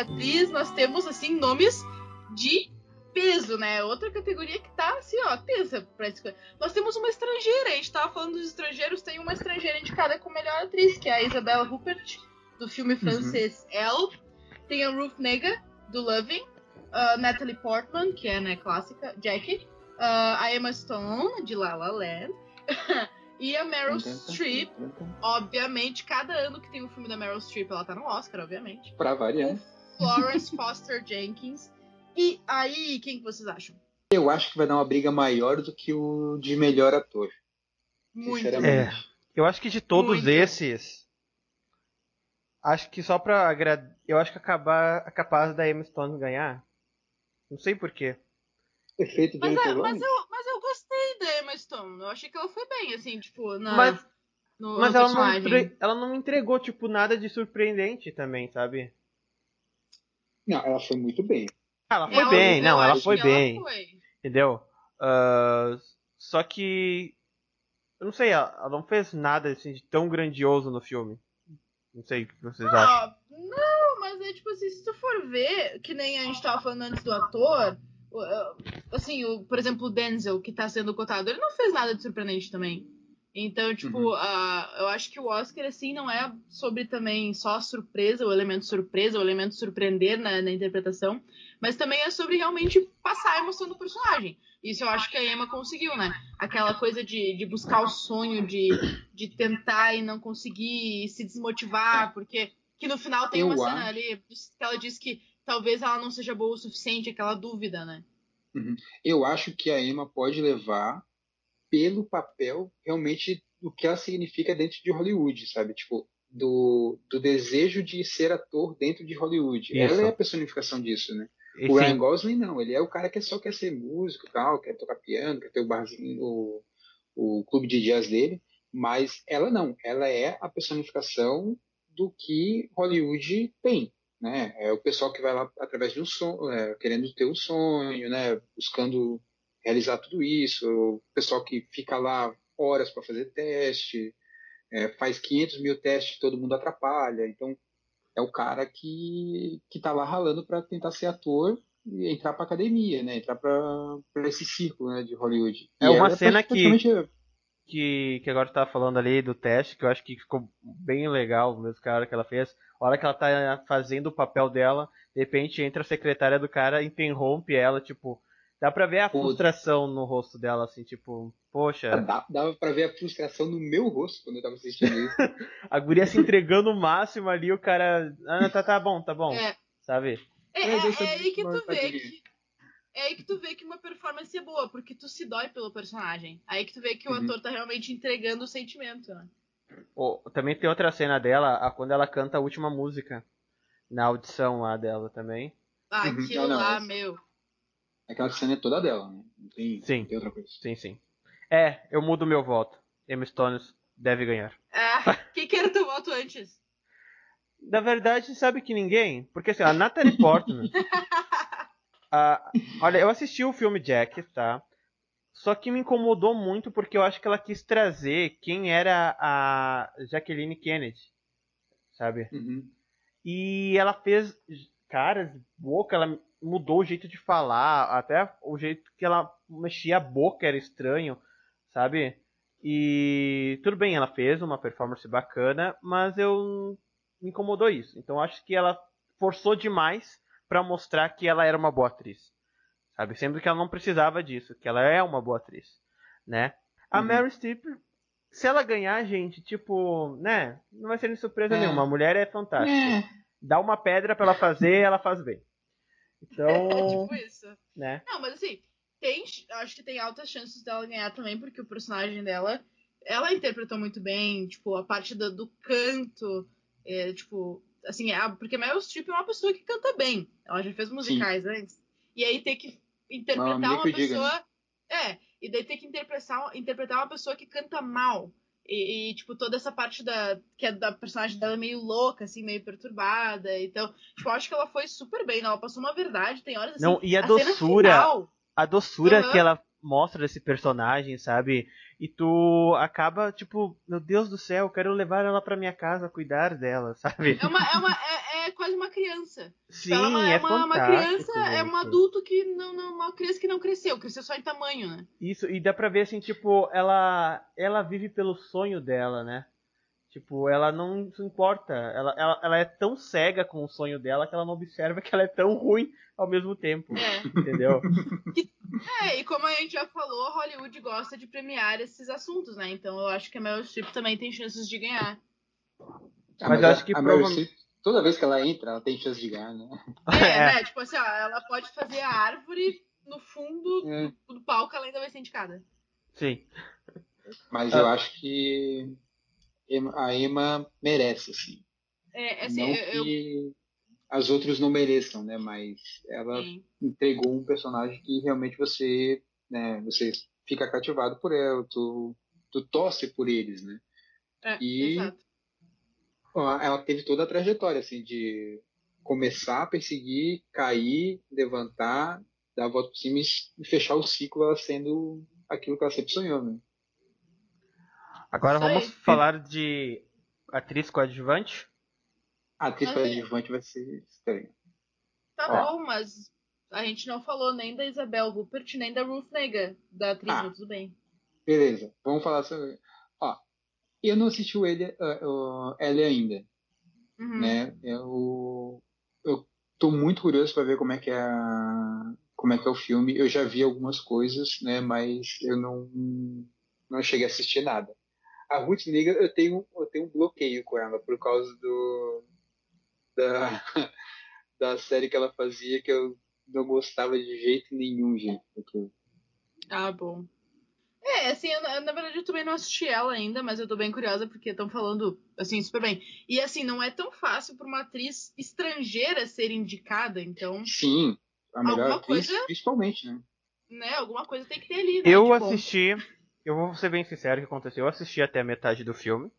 Atriz, nós temos, assim, nomes de peso, né? Outra categoria que tá, assim, ó, tensa pra escolher. Nós temos uma estrangeira, a gente tava falando dos estrangeiros, tem uma estrangeira indicada como melhor atriz, que é a Isabella Rupert, do filme francês Elle. Tem a Ruth Nega, do Loving. a Natalie Portman, que é, né, clássica, Jackie. ah, a Emma Stone, de La La Land. e a Meryl Streep, obviamente, cada ano que tem um filme da Meryl Streep, ela tá no Oscar, obviamente. Pra variar. Florence Foster Jenkins. E aí, quem que vocês acham? Eu acho que vai dar uma briga maior do que o de melhor ator. Muito. Sinceramente. Eu acho que de todos Muito. esses. Acho que só pra agradar. Eu acho que acabar é capaz da Emma Stone ganhar. Não sei porquê. Efeito Mas, é- mas, eu, mas eu gostei da Emma Stone. Eu achei que ela foi bem, assim, tipo, na, Mas, no, mas no ela, não personagem. ela não entregou, tipo, nada de surpreendente também, sabe? Não, ela foi muito bem. Ela foi Ela- bem, não, ela foi bem. foi. Entendeu? Ah, só que. Eu não sei, ela ela não fez nada assim, de tão grandioso no filme. Não sei o que vocês acham. Ah, não, mas é tipo assim, se tu for ver, que nem a gente tava falando antes do ator, assim, o, por exemplo, o Denzel, que tá sendo cotado, ele não fez nada de surpreendente também. Então, tipo, Uhum. eu acho que o Oscar, assim, não é sobre também só a surpresa, o elemento surpresa, o elemento surpreender na, na interpretação, mas também é sobre realmente passar a emoção do personagem. Isso eu acho que a Emma conseguiu, né? Aquela coisa de, de buscar o sonho, de, de tentar e não conseguir, e se desmotivar, porque que no final tem Eu uma cena acho. ali que ela diz que talvez ela não seja boa o suficiente, aquela dúvida, né? Eu acho que a Emma pode levar pelo papel realmente do que ela significa dentro de Hollywood, sabe? Tipo, do, do desejo de ser ator dentro de Hollywood. Isso. Ela é a personificação disso, né? E O sim, Ryan Gosling não, ele é o cara que só quer ser músico tal, quer tocar piano, quer ter o barzinho, o, o clube de jazz dele, mas ela não, ela é a personificação do que Hollywood tem, né? É o pessoal que vai lá através de um sonho, é, querendo ter um sonho, né? Buscando realizar tudo isso, o pessoal que fica lá horas para fazer teste, é, faz 500 mil testes, todo mundo atrapalha, então é o cara que que tá lá ralando para tentar ser ator e entrar para academia, né? Entrar para esse círculo, né, de Hollywood. É E uma cena que- que, que agora tu tava falando ali do teste, que eu acho que ficou bem legal mesmo, que a hora que ela fez. A hora que ela tá fazendo o papel dela, de repente entra a secretária do cara, interrompe ela, tipo. Dá pra ver a Pô. frustração no rosto dela, assim, tipo, poxa, Dá- Dava para ver a frustração no meu rosto quando eu tava assistindo isso. a guria se entregando o máximo ali, o cara. Ah, tá, tá bom, tá bom. É, Sabe? é, É, é- é aí que tu vê que. É aí que tu vê que uma performance é boa, porque tu se dói pelo personagem. Aí que tu vê que o Uhum. ator tá realmente entregando o sentimento, né? Ô, também tem outra cena dela, a, quando ela canta a última música. Na audição lá dela também. Ah, Uhum. aquilo não, lá, meu. Aquela cena é toda dela, né? Não tem, Sim. não tem outra coisa. Sim, sim. É, eu mudo meu voto. Emma Stone deve ganhar. Ah, quem que era teu voto antes? Na verdade, sabe que ninguém? Porque assim, a Natalie Portman. ah, olha, eu assisti o filme Jack, tá? Só que me incomodou muito porque eu acho que ela quis trazer quem era a Jacqueline Kennedy, sabe? Uhum. E ela fez caras, boca, ela mudou o jeito de falar, até o jeito que ela mexia a boca era estranho, sabe? E tudo bem, ela fez uma performance bacana, mas eu me incomodou isso. Então acho que ela forçou demais pra mostrar que ela era uma boa atriz. Sabe? Sendo que ela não precisava disso, que ela é uma boa atriz, né? A Uhum. Mary Streep, se ela ganhar, gente, tipo, né? Não vai ser nem surpresa É. nenhuma. A mulher é fantástica. É. Dá uma pedra pra ela fazer, ela faz bem. Então, É tipo isso. né? Não, mas assim, tem, acho que tem altas chances dela ganhar também, porque o personagem dela, ela interpretou muito bem, tipo, a parte do, do canto, é, tipo, assim, a, porque Meryl Streep é uma pessoa que canta bem. Ela já fez musicais antes. E aí ter que interpretar Uma uma, que eu diga, pessoa. É, e daí ter que interpretar, interpretar uma pessoa que canta mal. E, e, tipo, toda essa parte da. que é da personagem dela meio louca, assim, meio perturbada. Então, tipo, eu acho que ela foi super bem, né? Ela passou uma verdade, tem horas assim. Não, e a cena doçura, final- a doçura Aham. que ela mostra desse personagem, sabe? E tu acaba, tipo, meu Deus do céu, eu quero levar ela pra minha casa, cuidar dela, sabe? É, uma, é, uma, é, é quase uma criança. Sim, ela é uma, é uma, uma criança, é um gente. adulto que não, não. Uma criança que não cresceu, cresceu só em tamanho, né? Isso, e dá pra ver assim, tipo, ela ela vive pelo sonho dela, né? Tipo, ela não se importa. Ela, ela, ela é tão cega com o sonho dela que ela não observa que ela é tão ruim ao mesmo tempo. É. Entendeu? É, e como a gente já falou, Hollywood gosta de premiar esses assuntos, né? Então eu acho que a Meryl Streep também tem chances de ganhar. Ah, Mas eu a- acho que a Meryl prova- Streep, toda vez que ela entra, ela tem chance de ganhar, né? É, né? Tipo assim, ó, ela pode fazer a árvore no fundo É. do palco, ela ainda vai ser indicada. Sim. Mas Ah. eu acho que a Emma merece, assim. É, assim, não eu. eu- que as outras não mereçam, né? Mas ela Sim. entregou um personagem que realmente você, né? Você fica cativado por ela, tu, tu torce por eles, né? É, E- exato. Ela teve toda a trajetória, assim, de começar a perseguir, cair, levantar, dar a volta por cima e fechar o ciclo ela sendo aquilo que ela sempre sonhou, né? Agora Isso aí. vamos falar de atriz coadjuvante. A atriz é- coadjuvante vai ser estranha. Tá Ó. bom, mas a gente não falou nem da Isabel Rupert, nem da Ruth Negga, da atriz, Ah. tudo bem. Beleza, vamos falar sobre. Eu não assisti o ele, uh, Ellie ainda, Uhum. né? Eu, eu tô muito curioso para ver como é que é a, como é que é o filme. Eu já vi algumas coisas, né? Mas eu não não cheguei a assistir nada. A Ruth Nega eu tenho eu tenho um bloqueio com ela por causa do da da série que ela fazia que eu não gostava de jeito nenhum, gente. Porque- Ah, bom. É, assim, eu, na verdade eu também não assisti ela ainda, mas eu tô bem curiosa porque estão falando, assim, super bem. E, assim, não é tão fácil pra uma atriz estrangeira ser indicada, então, Sim, a melhor Alguma atriz, coisa- principalmente, né? né, alguma coisa tem que ter ali, né? Eu bom. assisti, eu vou ser bem sincero o que aconteceu. Eu assisti até a metade do filme.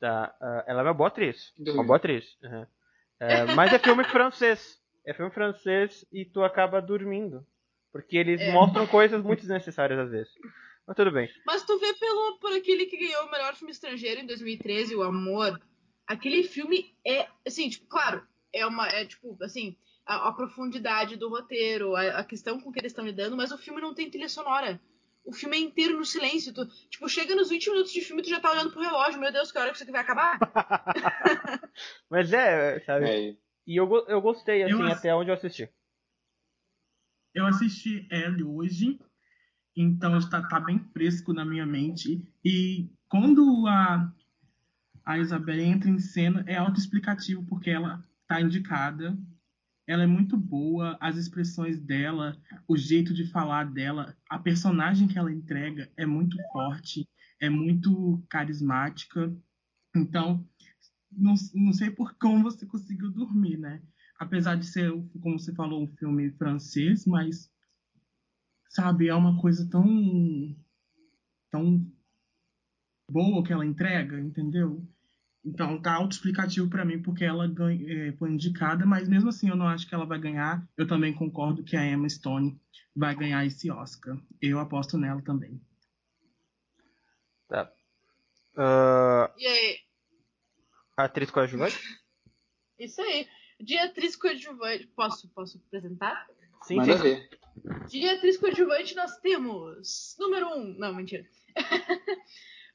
Tá? Ah, ela é uma boa atriz. Dormiu. Uma boa atriz. uhum. É, mas é filme francês. É filme francês e tu acaba dormindo. Porque eles É. mostram coisas muito desnecessárias às vezes. Mas tudo bem. Mas tu vê pelo, por aquele que ganhou o melhor filme estrangeiro em 2013, O Amor. Aquele filme é, assim, tipo, claro, é uma, é tipo, assim, a, a profundidade do roteiro, a, a questão com que eles estão lidando, mas o filme não tem trilha sonora. O filme é inteiro no silêncio. Tu, tipo, chega nos 20 minutos de filme e tu já tá olhando pro relógio. Meu Deus, que hora que isso aqui vai acabar? Mas é, sabe? É, E eu, eu gostei, assim, Eu ass- até onde eu assisti. Eu assisti Ellie hoje, então está tá bem fresco na minha mente. E quando a, a Isabelle entra em cena, é autoexplicativo, porque ela tá indicada. Ela é muito boa, as expressões dela, o jeito de falar dela, a personagem que ela entrega é muito forte, é muito carismática. Então, não, não sei por como você conseguiu dormir, né? apesar de ser, como você falou, um filme francês, mas sabe, é uma coisa tão tão boa que ela entrega, entendeu? Então tá autoexplicativo pra mim porque ela ganha, é, foi indicada, mas mesmo assim eu não acho que ela vai ganhar. Eu também concordo que a Emma Stone vai ganhar esse Oscar. Eu aposto nela também. Tá. Ah, E aí, atriz coadjuvante? isso aí. De atriz coadjuvante. Posso, posso apresentar? Sim, manda sim. ver. De atriz coadjuvante nós temos. Número 1. Um, não, mentira.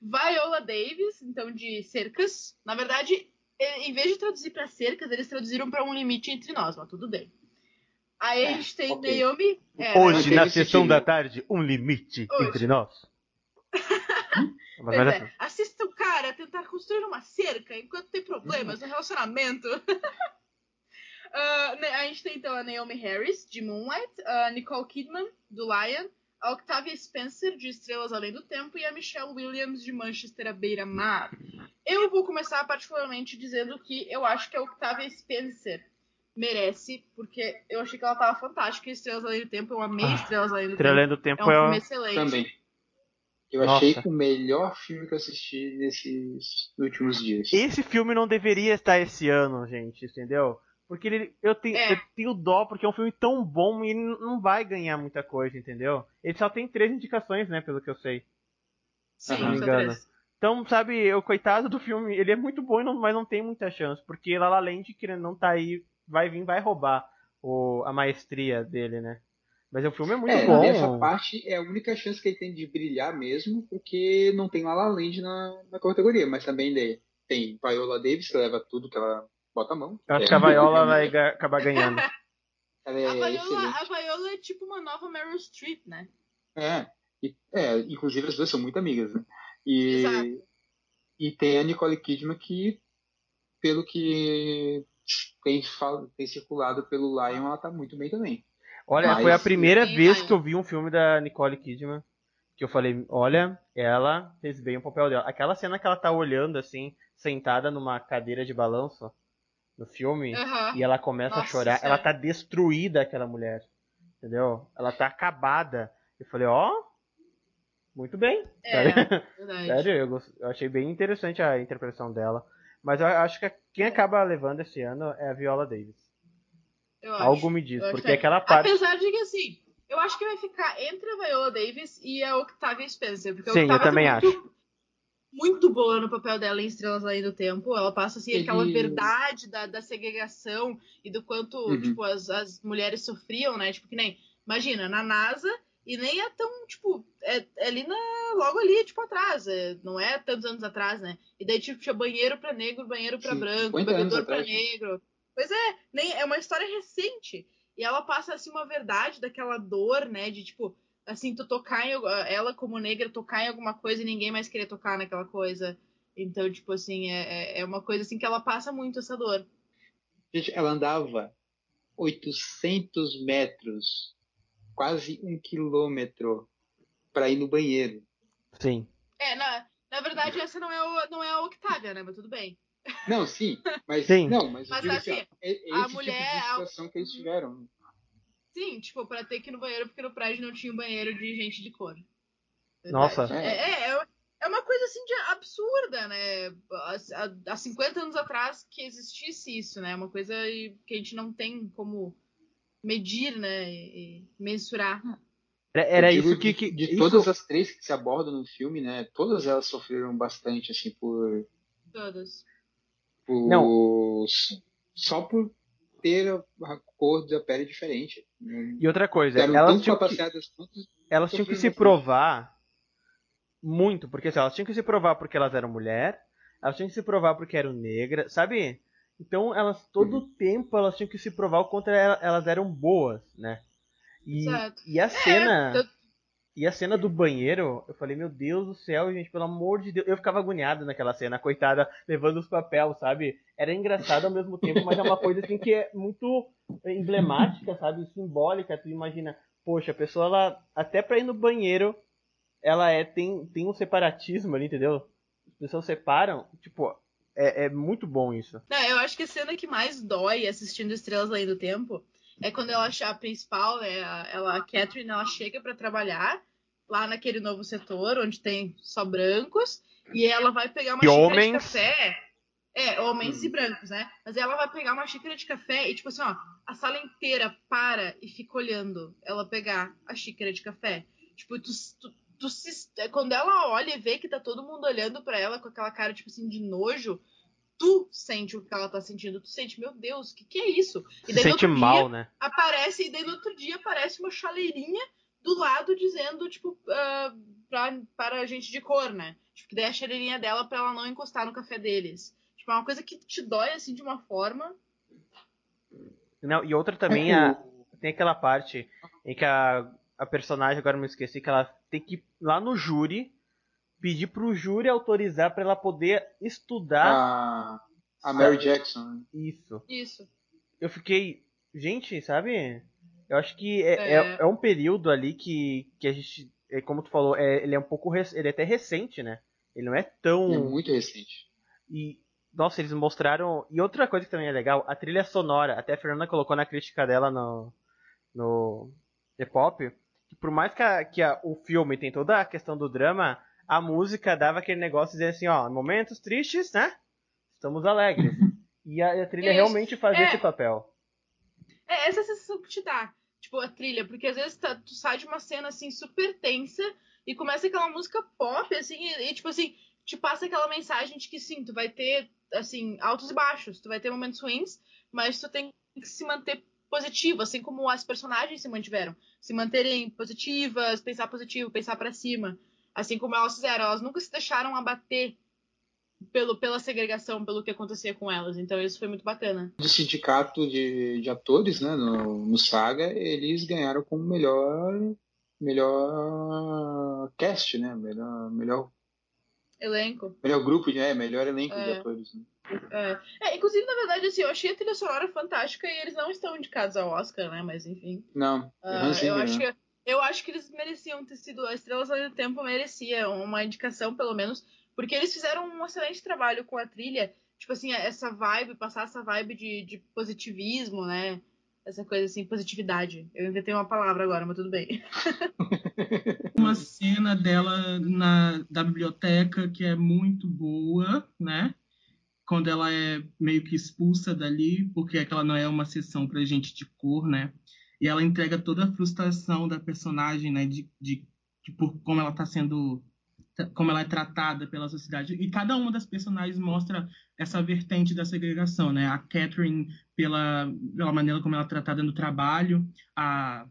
Viola Davis, então de Cercas. Na verdade, e- em vez de traduzir para Cercas, eles traduziram para Um Limite Entre Nós, mas tudo bem. Aí a gente tem ok. Naomi. é, Hoje, na sessão time. da tarde, um limite Hoje. entre nós. Mas é, assista o cara tentar construir uma cerca enquanto tem problemas no relacionamento. Ne- a gente tem então a Naomi Harris, de Moonlight, a Nicole Kidman, do Lion, a Octavia Spencer, de Estrelas Além do Tempo, e a Michelle Williams, de Manchester à Beira-Mar. Eu vou começar particularmente dizendo que eu acho que a Octavia Spencer merece, porque eu achei que ela tava fantástica em Estrelas Além do Tempo, eu amei Ah, Estrelas Além do Estrela Tempo. do Tempo É um é, filme um- excelente. Também. Eu Nossa. achei o melhor filme que eu assisti nesses últimos dias. Esse filme não deveria estar esse ano, gente, entendeu? Porque ele, eu, tenho, É. eu tenho dó, porque é um filme tão bom e ele não vai ganhar muita coisa, entendeu? Ele só tem três indicações, né, pelo que eu sei. Sim, Se não me engano. Então, sabe, o coitado do filme, ele é muito bom, mas não tem muita chance, porque La La Land, querendo não tá aí, vai vir, vai roubar o, a maestria dele, né? Mas o filme é muito é, bom. nessa parte é a única chance que ele tem de brilhar mesmo, porque não tem La La Land na, na categoria, mas também daí tem Viola Davis, que leva tudo que ela bota a mão. Eu acho É, que a Viola vai ga- acabar ganhando. Ela é A Viola, a Viola é tipo uma nova Meryl Streep, né? É, e- é, inclusive as duas são muito amigas, né? E, Exato. e tem a Nicole Kidman que, pelo que tem, tem circulado pelo Lion, ela tá muito bem também. Olha, Mas- foi a primeira Sim, vez vai. que eu vi um filme da Nicole Kidman que eu falei, olha, ela fez bem o papel dela. Aquela cena que ela tá olhando assim, sentada numa cadeira de balanço no filme, Aham. e ela começa a Nossa chorar, Senhora. ela tá destruída aquela mulher. Entendeu? Ela tá acabada. Eu falei, ó, muito bem. É, Sério, verdade. Sério, eu, eu achei bem interessante a interpretação dela. Mas eu acho que quem acaba levando esse ano é a Viola Davis. Eu acho. Algo me diz, Eu acho porque que é. aquela parte. Apesar de que, assim, eu acho que vai ficar entre a Viola Davis e a Octavia Spencer. Porque a Sim, eu tá também muito, Muito boa no papel dela em Estrelas Além do Tempo. Ela passa, assim, aquela Ele- verdade da, da segregação e do quanto, Uhum. tipo, as, as mulheres sofriam, né? Tipo, que nem... Imagina, na NASA... E nem é tão, tipo, é, é ali na. logo ali, tipo, atrás. é, não é tantos anos atrás, né? E daí, tipo, tinha banheiro pra negro, banheiro pra Sim, branco, 50 anos bebedor pra né? negro. Pois é, nem, é uma história recente. E ela passa, assim, uma verdade daquela dor, né? De, tipo, assim, tu tocar em. Ela, como negra, tocar em alguma coisa e ninguém mais querer tocar naquela coisa. Então, tipo assim, é, é- é uma coisa assim que ela passa muito essa dor. Gente, ela andava 800 metros, quase um quilômetro, para ir no banheiro. Sim. É, na, na verdade, essa não é, o, não é a Octavia, né? Mas tudo bem. Não, sim, mas Sim. não, mas, Mas assim, assim, ó, é, é a esse mulher- tipo de situação que eles tiveram. Sim, tipo, pra ter que ir no banheiro, porque no prédio não tinha um banheiro de gente de cor. Nossa. É, é, é, é uma coisa assim de absurda, né? Há, há- há 50 anos atrás que existisse isso, né? Uma coisa que a gente não tem como medir, né? E, e mensurar. Era, era isso que. de, que de isso- todas as três que se abordam no filme, né? Todas elas sofreram bastante, assim, por, Todas. por Não. só por ter a, cor da pele diferente. E outra coisa, Eram elas tão tinham, que, elas tinham que se provar muito, porque assim, elas tinham que se provar porque elas eram mulher, elas tinham que se provar porque eram negras, sabe? Então elas todo o tempo elas tinham que se provar o quanto ela- elas eram boas, né? E, Exato. e a cena tanto- e a cena do banheiro, eu falei, meu Deus do céu, gente, pelo amor de Deus. Eu ficava agoniado naquela cena, coitada, levando os papéis, sabe? Era engraçado ao mesmo tempo, mas é uma coisa assim que é muito emblemática, sabe? Simbólica. Tu imagina, poxa, a pessoa, ela, até pra ir no banheiro, ela é, tem, tem um separatismo ali, entendeu? As pessoas separam, tipo, é, é muito bom isso. Não, eu acho que a cena que mais dói assistindo Estrelas Além do Tempo é quando ela a principal, né, a- ela, a Catherine, ela chega pra trabalhar lá naquele novo setor onde tem só brancos e ela vai pegar uma E xícara homens. de café. É, homens e brancos, né? Mas ela vai pegar uma xícara de café e, tipo assim, ó, a sala inteira para e fica olhando ela pegar a xícara de café. Tipo, tu, tu, tu se- quando ela olha e vê que tá todo mundo olhando pra ela com aquela cara, tipo assim, de nojo, tu sente o que ela tá sentindo. Tu sente, meu Deus, o que, que é isso? Se no sente outro mal, dia, né? aparece, e daí no outro dia aparece uma chaleirinha do lado dizendo, tipo, ah, pra, para a gente de cor, né? Tipo, que daí a chaleirinha dela pra ela não encostar no café deles. Tipo, é uma coisa que te dói, assim, de uma forma. Não, e outra também, a, tem aquela parte em que a, a personagem, agora eu me esqueci, que ela tem que ir lá no júri, pedir pro júri autorizar pra ela poder estudar a, a Mary Jackson. né? isso. Isso. Eu fiquei, gente, sabe? Eu acho que é, É. é, é um período ali que, que a gente, é, como tu falou, é, ele é um pouco, rec- ele é até recente, né? Ele não é tão... É muito recente. E, nossa, eles mostraram. E outra coisa que também é legal, a trilha sonora, até a Fernanda colocou na crítica dela no, no The Pop, que por mais que, a- que a- o filme tem toda a questão do drama, a música dava aquele negócio de dizer assim, ó, momentos tristes, né? Estamos alegres. E a, a trilha Isso. realmente fazia É. esse papel. É essa sensação que te dá, tipo, a trilha, porque às vezes tá- tu sai de uma cena assim super tensa e começa aquela música pop, assim, e, e, tipo assim, te passa aquela mensagem de que sim, tu vai ter, assim, altos e baixos, tu vai ter momentos ruins, mas tu tem que se manter positivo, assim como as personagens se mantiveram. Se manterem positivas, pensar positivo, pensar pra cima. Assim como elas fizeram, elas nunca se deixaram abater pelo, pela segregação, pelo que acontecia com elas. Então isso foi muito bacana. Do sindicato de, de atores, né, no, no Saga, eles ganharam como melhor melhor cast, né, melhor melhor, Elenco. melhor grupo, de, é, melhor elenco de É. atores. Né? É. É, inclusive, na verdade, assim, eu achei a trilha sonora fantástica e eles não estão indicados ao Oscar, né? Mas enfim. Não, Hans eu, acho né? que, eu acho que eles mereciam ter sido. A Estrelas Além do Tempo merecia uma indicação, pelo menos, porque eles fizeram um excelente trabalho com a trilha. Tipo assim, essa vibe, passar essa vibe de, de positivismo, né? Essa coisa assim, positividade. Eu inventei uma palavra agora, mas tudo bem. Uma cena dela na, da biblioteca que é muito boa, né? Quando ela é meio que expulsa dali, porque aquela não é uma sessão pra gente de cor, né? E ela entrega toda a frustração da personagem, né? De, de, de por como ela tá sendo. como ela é tratada pela sociedade. E cada uma das personagens mostra essa vertente da segregação, né? A Catherine pela, pela maneira como ela é tratada no trabalho, a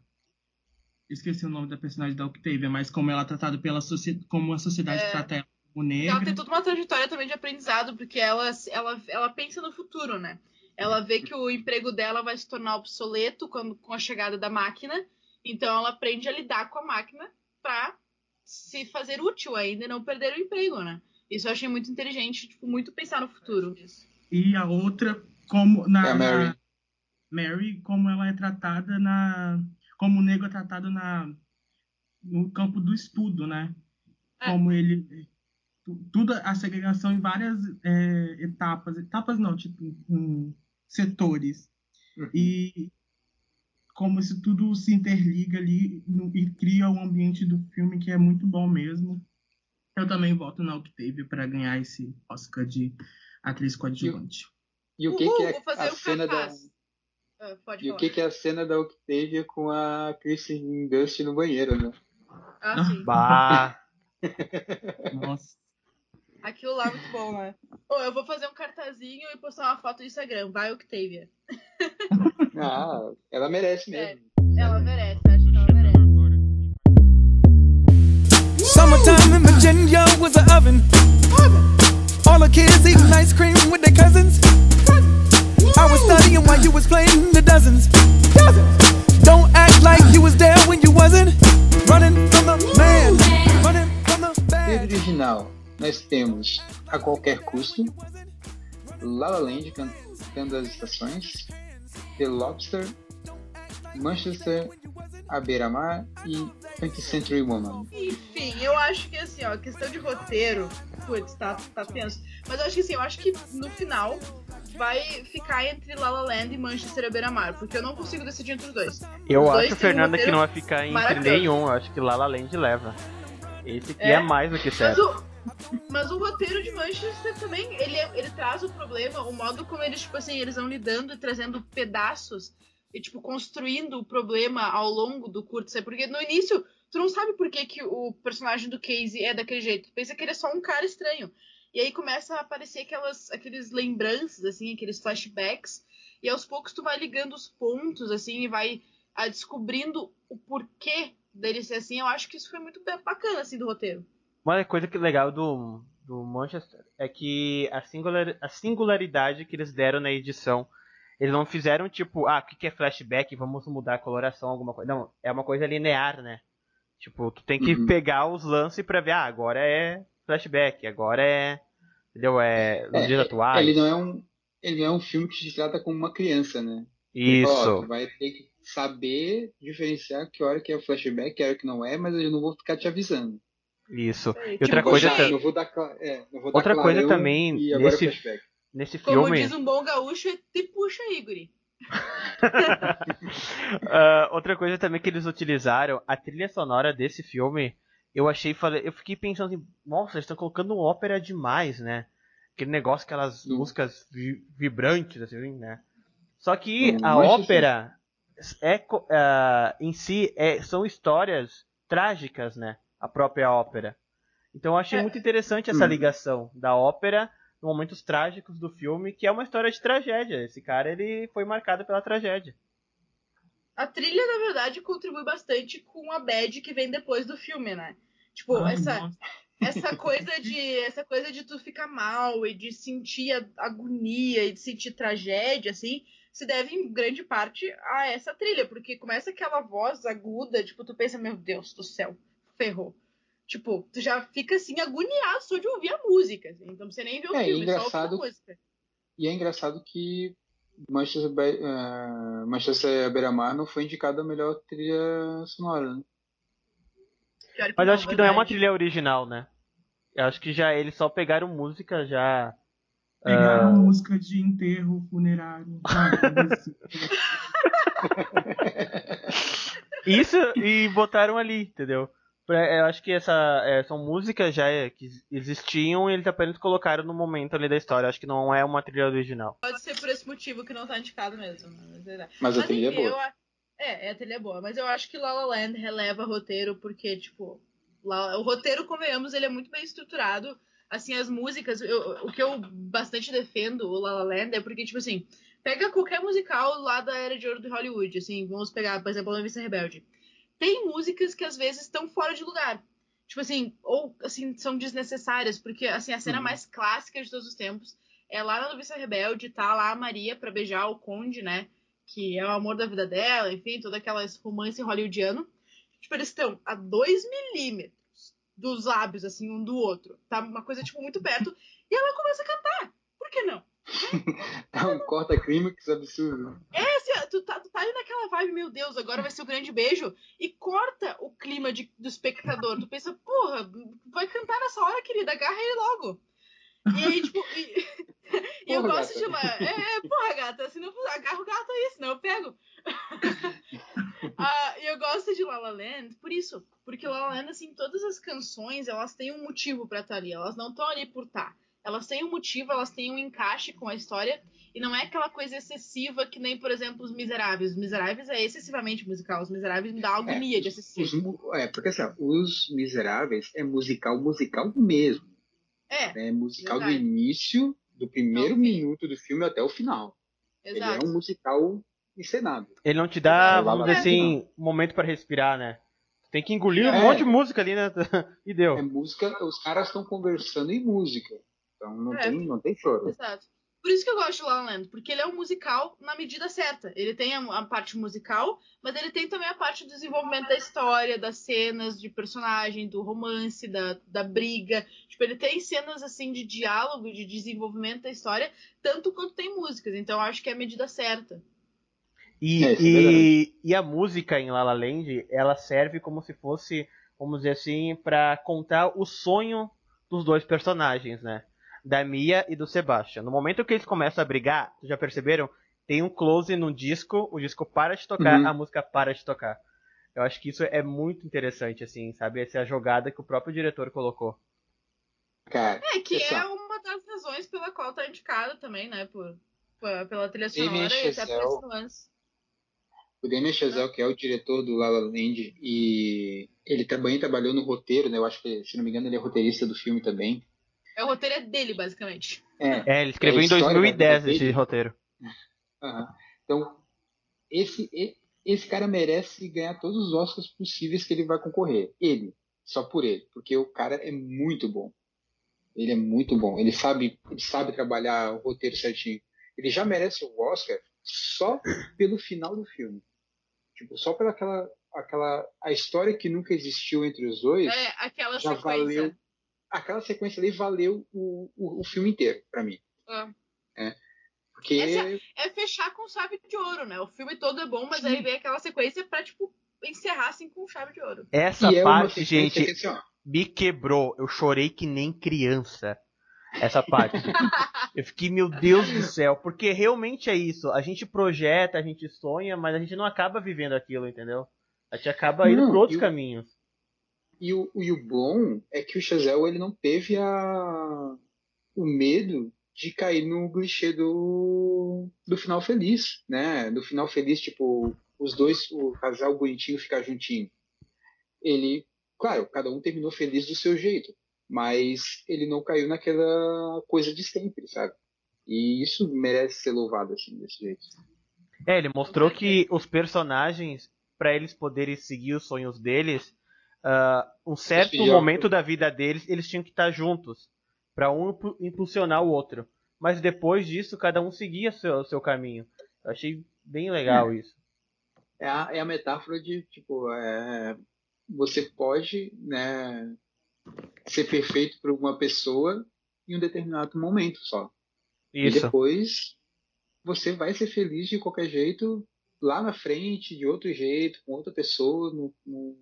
esqueci o nome da personagem da Octavia, mas como ela é tratada pela sociedade, como a sociedade É. trata ela como ela tem toda uma trajetória também de aprendizado, porque ela, ela, ela pensa no futuro, né? Ela vê que o emprego dela vai se tornar obsoleto quando, com a chegada da máquina, então ela aprende a lidar com a máquina pra se fazer útil ainda e não perder o emprego, né? Isso eu achei muito inteligente, tipo, muito pensar no futuro. E a outra como na, É a Mary. na- Mary, como ela é tratada na como o negro é tratado na no campo do estudo, né? É. Como ele tu- tudo a segregação em várias é, etapas, etapas não, tipo em setores. Uhum. E como isso tudo se interliga ali no- e cria um ambiente do filme que é muito bom mesmo. Eu também voto na Octavia para ganhar esse Oscar de atriz coadjuvante. E o que, Uhul, que é a o cena da. Ah, e o que, que é a cena da Octavia com a Kristen Dust no banheiro, né? Ah, sim. Bah, Nossa. Aquilo lá é muito bom, né? Ô, eu vou fazer um cartazinho e postar uma foto no Instagram. Vai, Octavia. Ah, ela merece mesmo. Ela merece, acho que ela merece. Summertime in Virginia was an oven. All the kids eating ice cream with their cousins. I was studying while you was playing the dozens. Don't act like you was there when you wasn't. Running from the man, running from the bad. original, nós temos A Qualquer Custo, La La Land cantando as estações, The Lobster, Manchester, A Beira-Mar e 20th Century Woman. Enfim, eu acho que assim, ó, questão de roteiro, putz, tá, tá tenso. Mas eu acho que assim, eu acho que no final vai ficar entre La La Land e Manchester à beira-mar, porque eu não consigo decidir entre os dois. eu Os dois acho, um Fernanda, que roteiro não vai ficar entre nenhum. Eu acho que La La Land leva. Esse aqui é, É? mais do que Mas certo. Mas o roteiro de Manchester também, ele, é- ele traz o problema, o modo como eles, tipo assim, eles vão lidando e trazendo pedaços e, tipo, construindo o problema ao longo do curto? Porque no início, tu não sabe por que, que o personagem do Casey é daquele jeito. Tu pensa que ele é só um cara estranho. E aí começa a aparecer aquelas, aqueles lembranças, assim, aqueles flashbacks. E aos poucos tu vai ligando os pontos, assim, e vai ah, descobrindo o porquê dele ser assim. Eu acho que isso foi muito bacana, assim, do roteiro. Uma coisa que legal do, do Manchester é que a, singular, a singularidade que eles deram na edição, eles não fizeram tipo, ah, o que que é flashback, vamos mudar a coloração, alguma coisa. Não, é uma coisa linear, né? Tipo, tu tem que Uhum. pegar os lances pra ver, ah, agora é flashback, agora é. Entendeu? É nos É, dias é, atuais. Ele não é um, ele não é um filme que te trata como uma criança, né? Fala, ó, Isso. tu vai ter que saber diferenciar que hora que é flashback, que hora que não é, mas eu não vou ficar te avisando. Isso. É, E tipo, outra vou coisa, vou dar, é, não vou dar Outra coisa também, é nesse- nesse Como filme. diz um bom gaúcho, é te puxa, Igor. Ah, outra coisa também que eles utilizaram, a trilha sonora desse filme, eu achei, falei, eu fiquei pensando assim, nossa, eles estão colocando ópera demais, né? Aquele negócio, aquelas músicas vi- vibrantes, assim, né? Só que a ópera é, co- ah, em si é- são histórias trágicas, né? A própria ópera. Então eu achei É. muito interessante essa Hum. ligação da ópera nos momentos trágicos do filme, que é uma história de tragédia. Esse cara, ele foi marcado pela tragédia. A trilha, na verdade, contribui bastante com a bad que vem depois do filme, né? Tipo, Ai, essa, nossa. essa coisa de essa coisa de tu ficar mal e de sentir a- agonia e de sentir tragédia, assim, se deve em grande parte a essa trilha, porque começa aquela voz aguda, tipo, tu pensa, meu Deus do céu, ferrou. Tipo, tu já fica assim agoniado só de ouvir a música, assim, então você nem vê o É, filme, só ouve a engraçado- música. E é engraçado que Manchester, Be- eh, Manchester beira-mar não foi indicado a melhor trilha sonora, né? Mas eu acho que não é uma trilha original, né? Eu acho que já eles só pegaram música já. Pegaram ah, música de enterro funerário. assim. Isso e botaram ali, entendeu? Pra- Eu acho que essa é, são músicas já é, que existiam e eles apenas colocaram no momento ali da história. Eu acho que não é uma trilha original. Pode ser por esse motivo que não tá indicado mesmo. Mas, é- Mas a Mas, trilha é enfim, boa. eu é, é, a trilha é boa. Mas eu acho que La La Land releva roteiro porque, tipo, La- o roteiro, convenhamos, ele é muito bem estruturado. Assim, as músicas, eu- o que eu bastante defendo o La La Land é porque, tipo assim, pega qualquer musical lá da Era de Ouro de Hollywood, assim, vamos pegar, por exemplo, a Vista Rebelde. Tem músicas que às vezes estão fora de lugar. Tipo assim, ou assim, são desnecessárias, porque assim, a cena Uhum. mais clássica de todos os tempos é lá na Noviça Rebelde, tá lá a Maria pra beijar o Conde, né? Que é o amor da vida dela, enfim, todo aquelas romance hollywoodiano. Tipo, eles estão a dois milímetros dos lábios, assim, um do outro. Tá uma coisa, tipo, muito perto. E ela começa a cantar. Por que não? Tá um corta-clímax absurdo. É, assim, tu tá, tu tá ali naquela vibe, meu Deus, agora vai ser o grande beijo, e corta o clima de, do espectador. Tu pensa, porra, vai cantar nessa hora, querida, agarra ele logo. E aí, tipo, e, eu gosto gata. de uma. É, porra, gata, se não agarra o gato aí, senão eu pego. Ah, e eu gosto de La La Land por isso. Porque La La Land, assim, todas as canções, elas têm um motivo pra estar ali. Elas não estão ali por estar. Elas têm um motivo, elas têm um encaixe com a história. E não é aquela coisa excessiva que nem, por exemplo, Os Miseráveis. Os Miseráveis é excessivamente musical. Os Miseráveis me dá agonia de assistir. Os é, porque assim, Os Miseráveis é musical, musical mesmo. É, É musical do Verdade. início, do primeiro minuto do filme até o final. Ele é exato. um musical encenado. Ele não te dá, Exato. vamos dizer assim, um momento pra respirar, né? Tem que engolir um É. monte de música ali, né? E deu. É música, os caras estão conversando em música. Então não, É. tem, não tem choro. Exato. Por isso que eu gosto de La La Land, porque ele é um musical na medida certa. Ele tem a, a parte musical, mas ele tem também a parte do desenvolvimento da história, das cenas de personagem, do romance, da, da briga. Tipo, ele tem cenas assim de diálogo, de desenvolvimento da história, tanto quanto tem músicas. Então eu acho que é a medida certa. E, É, é e, e a música em La La Land, ela serve como se fosse, vamos dizer assim, pra contar o sonho dos dois personagens, né? Da Mia e do Sebastian. No momento que eles começam a brigar, vocês já perceberam? Tem um close no disco, o disco para de tocar, Uhum. a música para de tocar. Eu acho que isso é muito interessante, assim, sabe? Essa é a jogada que o próprio diretor colocou. Cara, É, que é uma das razões pela qual tá indicado também, né? Por, por- pela trilha Damien sonora e até por esse nuance. o Damien Chazelle, que é o diretor do La La Land, e ele também trabalhou no roteiro, né? Eu acho que, se não me engano, ele é roteirista do filme também. É, o roteiro é dele, basicamente. É, É, ele escreveu É em história da 2010 vida esse roteiro. Aham. Então, esse, esse cara merece ganhar todos os Oscars possíveis que ele vai concorrer. Ele, só por ele, porque o cara é muito bom. Ele é muito bom. Ele sabe, ele sabe trabalhar o roteiro certinho. Ele já merece o Oscar só pelo final do filme. Tipo, só pela aquela, aquela a história que nunca existiu entre os dois. É, aquela Já sequência. valeu. Aquela sequência ali valeu o, o, o filme inteiro pra mim. É. Porque Essa- É fechar com chave de ouro, né? O filme todo é bom, mas aí vem aquela sequência pra, tipo, encerrar assim com chave de ouro. Essa e é parte, sequência gente, que, assim, ó, me quebrou. Eu chorei que nem criança. Essa parte. Eu fiquei, meu Deus do céu, porque realmente é isso. A gente projeta, a gente sonha, mas a gente não acaba vivendo aquilo, entendeu? A gente acaba indo Não, por outros e o- caminhos. E o, e o bom é que o Chazelle ele não teve a, o medo de cair no clichê do, do final feliz, né? Do final feliz, tipo, os dois, o casal bonitinho ficar juntinho. Ele, claro, cada um terminou feliz do seu jeito, mas ele não caiu naquela coisa de sempre, sabe? E isso merece ser louvado, assim, desse jeito. É, ele mostrou que os personagens, pra eles poderem seguir os sonhos deles, ah, um certo momento da vida deles, eles tinham que estar juntos, Pra um impu- impulsionar o outro. Mas depois disso, cada um seguia seu seu caminho. Eu achei bem legal isso. É a, é a metáfora de, tipo, é, você pode, né, ser perfeito para uma pessoa em um determinado momento só. E Isso. depois você vai ser feliz de qualquer jeito lá na frente, de outro jeito, com outra pessoa. Não, não,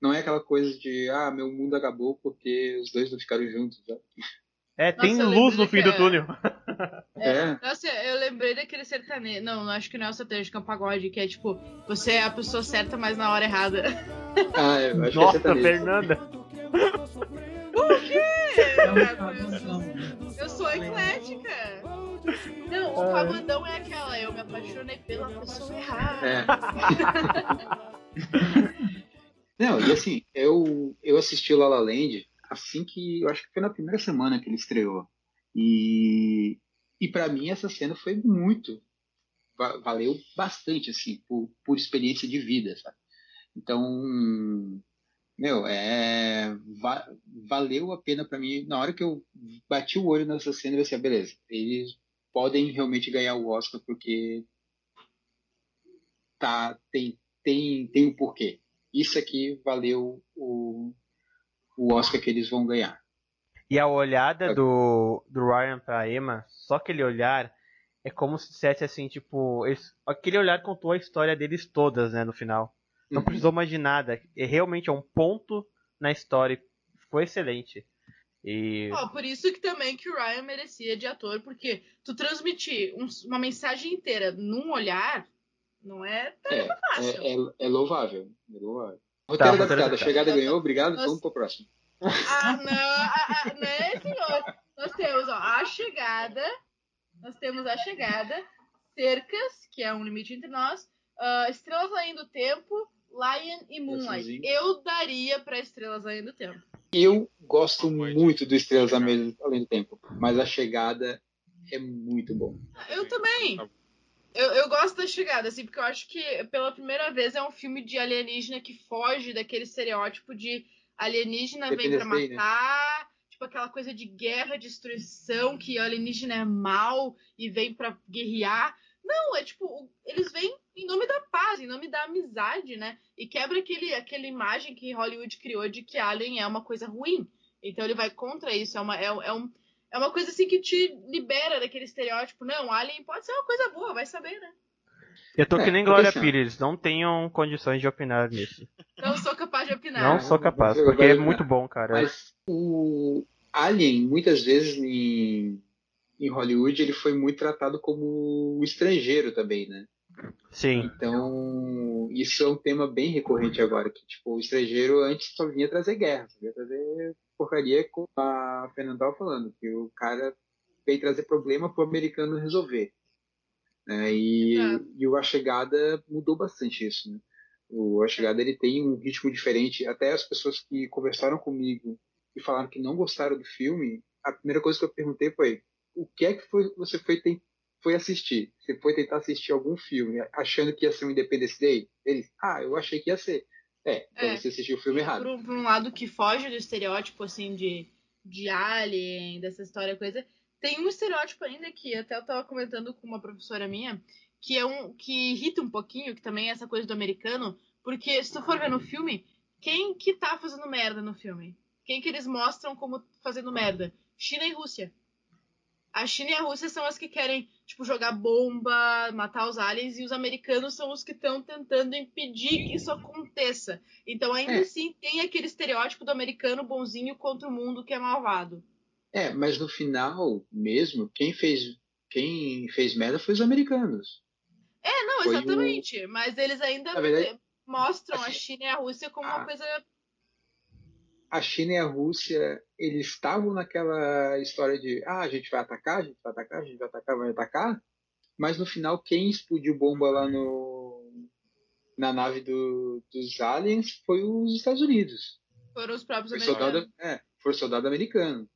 não é aquela coisa de, ah, meu mundo acabou porque os dois não ficaram juntos. Né? É, tem Nossa, eu luz no fim do é- túnel. É, Nossa, eu lembrei daquele sertanejo. Não, não acho que não é o sertanejo, que é um pagode, que é tipo, você é a pessoa certa, mas na hora errada. ah, eu acho Nossa, que é sertanejo. Fernanda. É um Eu, eu sou eclética. Não, o pagodão é aquela, eu me apaixonei pela pessoa errada. É. Não, e assim, eu, eu assisti La La Land assim que, eu acho que foi na primeira semana que ele estreou. E, e para mim essa cena foi muito, va- valeu bastante, assim, por, por experiência de vida, sabe? Então, meu, é, va- valeu a pena para mim, na hora que eu bati o olho nessa cena, eu pensei, ah, beleza, eles podem realmente ganhar o Oscar porque tá, tem, tem, tem um porquê. Isso aqui valeu o, o Oscar que eles vão ganhar. E a olhada do, do Ryan pra Emma, só aquele olhar, é como se dissesse assim, tipo, eles- aquele olhar contou a história deles todas, né, no final. Não Uhum. precisou mais de nada. É realmente é um ponto na história. Ficou excelente. E. Ó, por isso que também que o Ryan merecia de ator, porque tu transmitir um- uma mensagem inteira num olhar não é tarefa fácil. É, é, é louvável. É louvável. Tá, Roteiro roteiro adaptado. A chegada ganhou, obrigado, Nossa. vamos pro próximo. Ah, não, ah, né, senhor? Nós temos, ó, a chegada, nós temos a chegada, cercas, que é um limite entre nós, ah, estrelas além do tempo, Lion e Moonlight. Eu daria pra estrelas além do tempo. Eu gosto muito do Estrelas Além Além do Tempo, mas a chegada é muito bom. Eu também. Eu, eu gosto da chegada, assim, porque eu acho que pela primeira vez é um filme de alienígena que foge daquele estereótipo de alienígena vem pra Day, né? matar, tipo aquela coisa de guerra, destruição, que alienígena é mal e vem pra guerrear. Não, é tipo, eles vêm em nome da paz, em nome da amizade, né? E quebra aquele, aquela imagem que Hollywood criou de que Alien é uma coisa ruim. Então ele vai contra isso, é uma, é, é um, é uma coisa assim que te libera daquele estereótipo. Não, Alien pode ser uma coisa boa, vai saber, né? Eu tô É, que nem Glória assim. Pires, não tenham condições de opinar nisso. Não sou capaz de opinar. Não sou capaz, porque é muito bom, cara. Mas o Alien, muitas vezes em, em Hollywood, ele foi muito tratado como o estrangeiro também, né? Sim. Então, isso é um tema bem recorrente agora, que tipo, o estrangeiro antes só vinha trazer guerra, só vinha trazer porcaria, como a Fernanda estava falando, que o cara veio trazer problema pro americano resolver. né? E, Exato. e o A Chegada mudou bastante isso, né? O A Chegada ele tem um ritmo diferente, até as pessoas que conversaram comigo e falaram que não gostaram do filme, a primeira coisa que eu perguntei foi o que é que foi, você foi, ten- foi assistir? Você foi tentar assistir algum filme achando que ia ser um Independence Day? Eles, ah, eu achei que ia ser. É, então É. você assistiu o filme errado. Por um, por um lado que foge do estereótipo, assim, de, de alien, dessa história, coisa. Tem um estereótipo ainda que até eu tava comentando com uma professora minha, que é um que irrita um pouquinho, que também é essa coisa do americano, porque se tu for ver no filme, quem que tá fazendo merda no filme? Quem que eles mostram como fazendo merda? China e Rússia. A China e a Rússia são as que querem, tipo, jogar bomba, matar os aliens, e os americanos são os que estão tentando impedir que isso aconteça. Então, ainda É. assim, tem aquele estereótipo do americano bonzinho contra o mundo que é malvado. É, mas no final mesmo, quem fez, quem fez merda foi os americanos. É, não, Foi o- exatamente. Mas eles ainda verdade, mostram a assim, China e a Rússia como uma a- coisa. A China e a Rússia, eles estavam naquela história de ah, a gente vai atacar, a gente vai atacar, a gente vai atacar, vai atacar. Mas no final, quem explodiu bomba lá no, na nave do- dos aliens foi os Estados Unidos. Foram os próprios Foi americanos. soldado, é, foi soldado americano.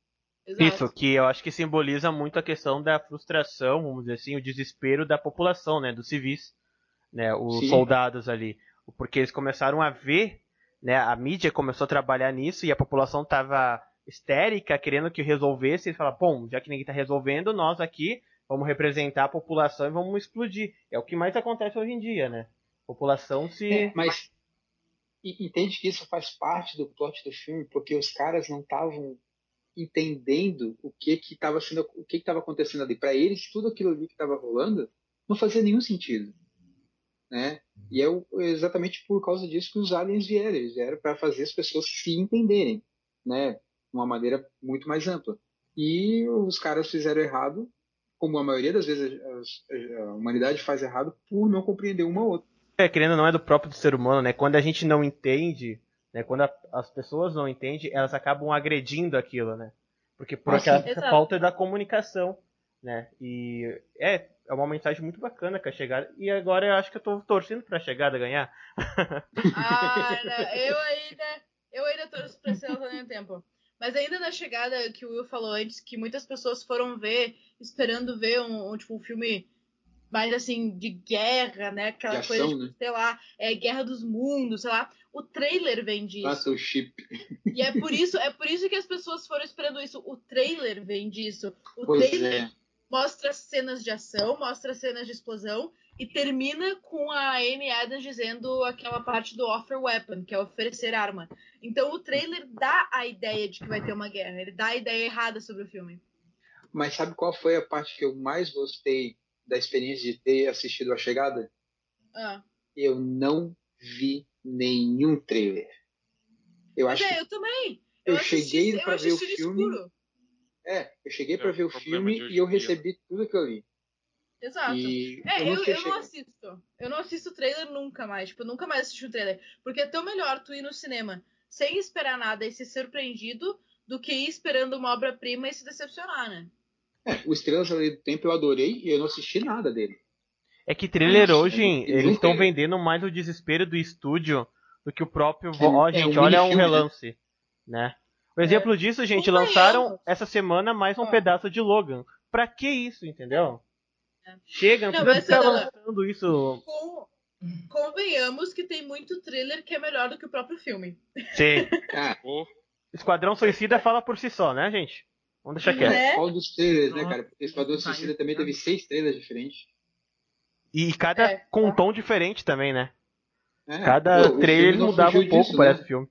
Exato. Isso, que eu acho que simboliza muito a questão da frustração, vamos dizer assim, o desespero da população, né, dos civis, né, os Sim. soldados ali, porque eles começaram a ver, né, a mídia começou a trabalhar nisso e a população estava histérica, querendo que resolvesse, e falaram, bom, já que ninguém está resolvendo, nós aqui vamos representar a população e vamos explodir. É o que mais acontece hoje em dia, né? A população se... É, mas entende que isso faz parte do plot do filme, porque os caras não estavam entendendo o que que estava sendo, o que estava acontecendo ali. Para eles, tudo aquilo ali que estava rolando não fazia nenhum sentido, né? E é exatamente por causa disso que os aliens vieram. Eles vieram para fazer as pessoas se entenderem, né? De uma maneira muito mais ampla. E os caras fizeram errado, como a maioria das vezes a, a- a humanidade faz errado por não compreender uma outra. é, querendo ou não é do próprio do ser humano, né? Quando a gente não entende, né? Quando a- as pessoas não entendem, elas acabam agredindo aquilo, né? Porque por Ah, aquela sim. Falta da comunicação, né? E é, é uma mensagem muito bacana com a chegada. E agora eu acho que eu tô torcendo pra chegada ganhar. Ah, eu ainda. Eu ainda torço pra ser ao mesmo tempo. Mas ainda na chegada que o Will falou antes, que muitas pessoas foram ver, esperando ver um, um, tipo, um filme mais assim, de guerra, né? Aquela De coisa, ação, tipo, né? sei lá, é Guerra dos Mundos, sei lá. O trailer vem disso. Passa o chip. E é por isso, é por isso que as pessoas foram esperando isso. O trailer vem disso. O Pois trailer é. Mostra cenas de ação, mostra cenas de explosão e termina com a Amy Adams dizendo aquela parte do offer weapon, que é oferecer arma. Então o trailer dá a ideia de que vai ter uma guerra, ele dá a ideia errada sobre o filme. Mas sabe qual foi a parte que eu mais gostei da experiência de ter assistido A Chegada? Ah. Eu não vi nenhum trailer. Eu Mas acho é, que eu também. eu assisti- cheguei eu pra ver o filme. escuro. É, eu cheguei É pra o ver o filme e eu recebi tudo aquilo ali. Exato. E É, eu eu, não eu, tinha não assisto. Eu não assisto trailer nunca mais. Tipo, eu nunca mais assisti um trailer. Porque é tão melhor tu ir no cinema sem esperar nada e ser surpreendido do que ir esperando uma obra-prima e se decepcionar, né? É, o Estrelas Além do Tempo eu adorei e eu não assisti nada dele. É que trailer Nossa, hoje, eu eles estão vendendo mais o desespero do estúdio do que o próprio. É, Ó, é gente, um olha um né? relance, né? O exemplo disso, gente, lançaram essa semana mais um Ó. pedaço de Logan. Pra que isso, entendeu? É. Chega, não Não, precisa ficar lançando isso. Com... Convenhamos que tem muito trailer que é melhor do que o próprio filme. Sim. Ah, Esquadrão Suicida fala por si só, né, gente? Vamos deixar quieto. Né? qual dos trailers, né, cara? Porque Esquadrão Suicida também teve seis trailers diferentes. E cada É. com um tom diferente também, né? É, Cada pô, trailer mudava um pouco, disso, parece né? o filme.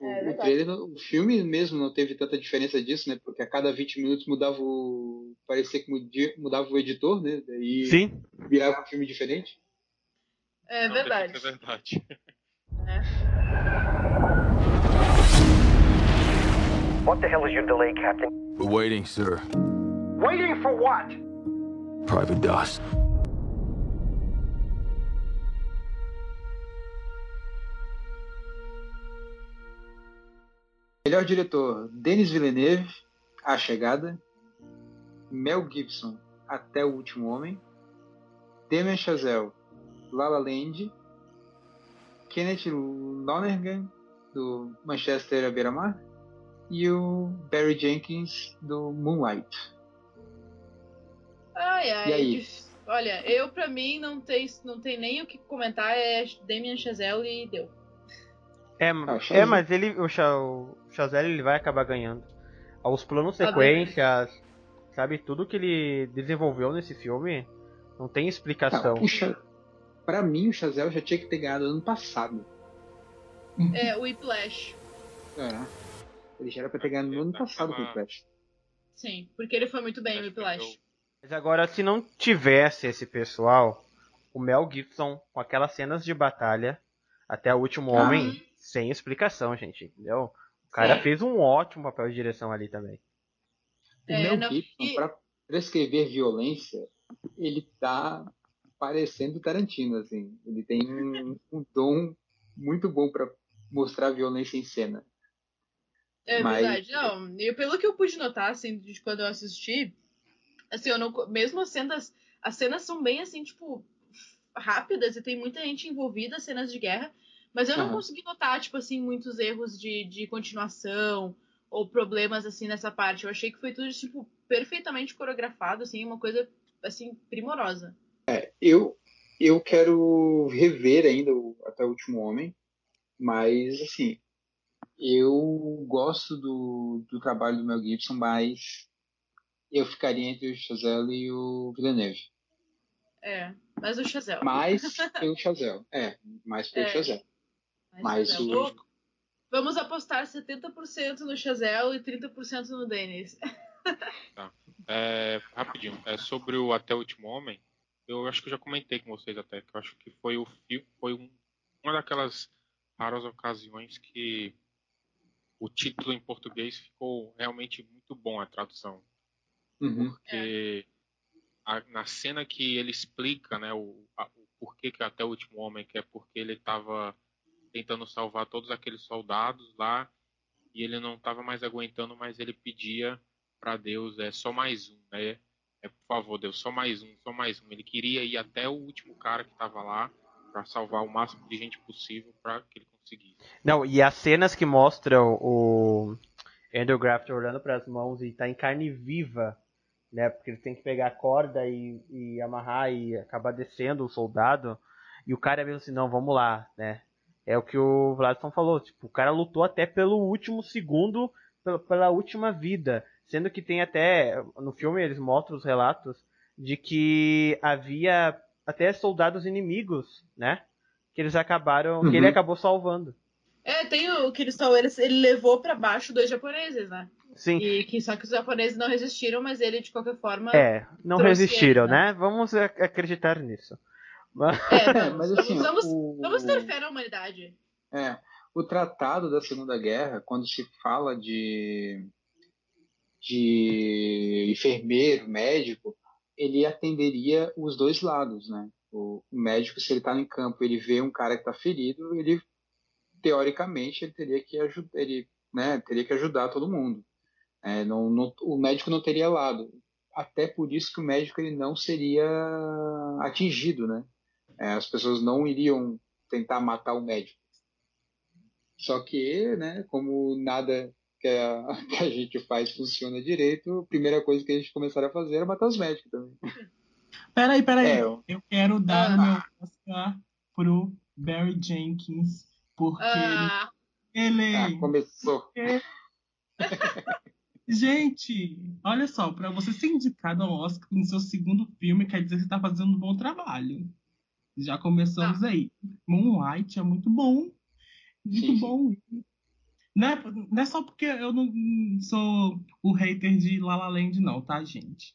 O, É o trailer, o filme mesmo não teve tanta diferença disso, né? Porque a cada 20 minutos mudava o. Parecia que mudia- mudava o editor, né? Daí Sim. virava um filme diferente. É não, verdade. É verdade. What the hell is your delay, Captain? We're waiting, sir. Waiting for what? Private Doss. Melhor diretor: Denis Villeneuve, A Chegada. Mel Gibson, Até o Último Homem. Damien Chazelle, La La Land. Kenneth Lonergan, do Manchester à beira-mar. E o Barry Jenkins, do Moonlight. Ai, ai. E aí? Olha, eu pra mim não tem, não tem nem o que comentar, é Damien Chazelle e deu. É, Ah, o é mas ele, o, Cha, o Chazelle ele vai acabar ganhando. Os planos Tá sequências, sabe, tudo que ele desenvolveu nesse filme não tem explicação. O Cha- pra mim, o Chazelle já tinha que ter ganhado ano passado. É, o Whiplash. É. Ele já era pra ter ganhado no ano passado com o Flash. Sim, porque ele foi muito bem que Whiplash. Mas agora, se não tivesse esse pessoal, o Mel Gibson com aquelas cenas de batalha até o último Ah. homem, sem explicação, gente, entendeu? O cara É. fez um ótimo papel de direção ali também. O É, Mel não, Gibson, pra prescrever violência, ele tá parecendo Tarantino, assim. Ele tem um, um dom muito bom pra mostrar violência em cena. É Mas- verdade, não. E pelo que eu pude notar, assim, de quando eu assisti, assim, eu não. Mesmo as cenas. As cenas são bem assim, tipo, rápidas e tem muita gente envolvida, cenas de guerra. Mas eu não Aham. consegui notar, tipo assim, muitos erros de, de continuação ou problemas assim nessa parte. Eu achei que foi tudo, tipo, perfeitamente coreografado, assim, uma coisa assim, primorosa. Eu, eu quero rever ainda o Até o Último Homem, mas, assim, eu gosto do, do trabalho do Mel Gibson, mas eu ficaria entre o Chazelle e o Villeneuve. É. Mas o Chazelle. Mais pelo Chazelle. É, mais pelo É. Chazelle. Mas o- Vou- Vamos apostar 70% no Chazelle e 30% no Denis. É, rapidinho, é sobre o Até o Último Homem. Eu acho que eu já comentei com vocês até, que eu acho que foi o filme, foi um- uma daquelas raras ocasiões que o título em português ficou realmente muito bom a tradução, Uhum. porque a- na cena que ele explica, né, o, a- o porquê que até o último homem, que é porque ele estava tentando salvar todos aqueles soldados lá e ele não estava mais aguentando, mas ele pedia para Deus é só mais um, né? É por favor, Deus, só mais um, só mais um. Ele queria ir até o último cara que estava lá para salvar o máximo de gente possível para que ele conseguisse. Não, e as cenas que mostram o Andrew Graft olhando para as mãos e tá em carne viva, né? Porque ele tem que pegar a corda e, e amarrar e acabar descendo o soldado. E o cara mesmo assim, não, vamos lá, né? É o que o Vladson falou, tipo, o cara lutou até pelo último segundo, pela, pela última vida. Sendo que tem até, no filme eles mostram os relatos de que havia até soldados inimigos, né? Que eles acabaram, que ele Uhum. acabou salvando. É, tem o que eles estão. Ele, ele levou pra baixo dois japoneses, né? Sim. E que só que os japoneses não resistiram, mas ele, de qualquer forma. É, não resistiram, ele, né? né? Vamos ac- acreditar nisso. Mas- É, É, vamos, mas assim, vamos, o- vamos ter fé na humanidade. É, o tratado da Segunda Guerra, quando se fala de, de enfermeiro, médico, ele atenderia os dois lados, né? O, o médico, se ele está em campo, ele vê um cara que está ferido, ele teoricamente ele teria que ajudar, ele, né, teria que ajudar todo mundo. É, não, não- o médico não teria lado. Até por isso que o médico ele não seria atingido, né? É, as pessoas não iriam tentar matar o médico. Só que, né, como nada que a, que a gente faz funciona direito, a primeira coisa que a gente começaram a fazer era matar os médicos também. Peraí, peraí. É, eu- Eu quero dar Ah. o meu Oscar pro Barry Jenkins, porque Ah, ele. Ah, começou. Gente, olha só, pra você ser indicado ao Oscar no seu segundo filme, quer dizer que você tá fazendo um bom trabalho. Já começamos aí. Moonlight é muito bom. Muito Sim, bom. Não é, não é só porque eu não sou o hater de La La Land, não, tá, gente?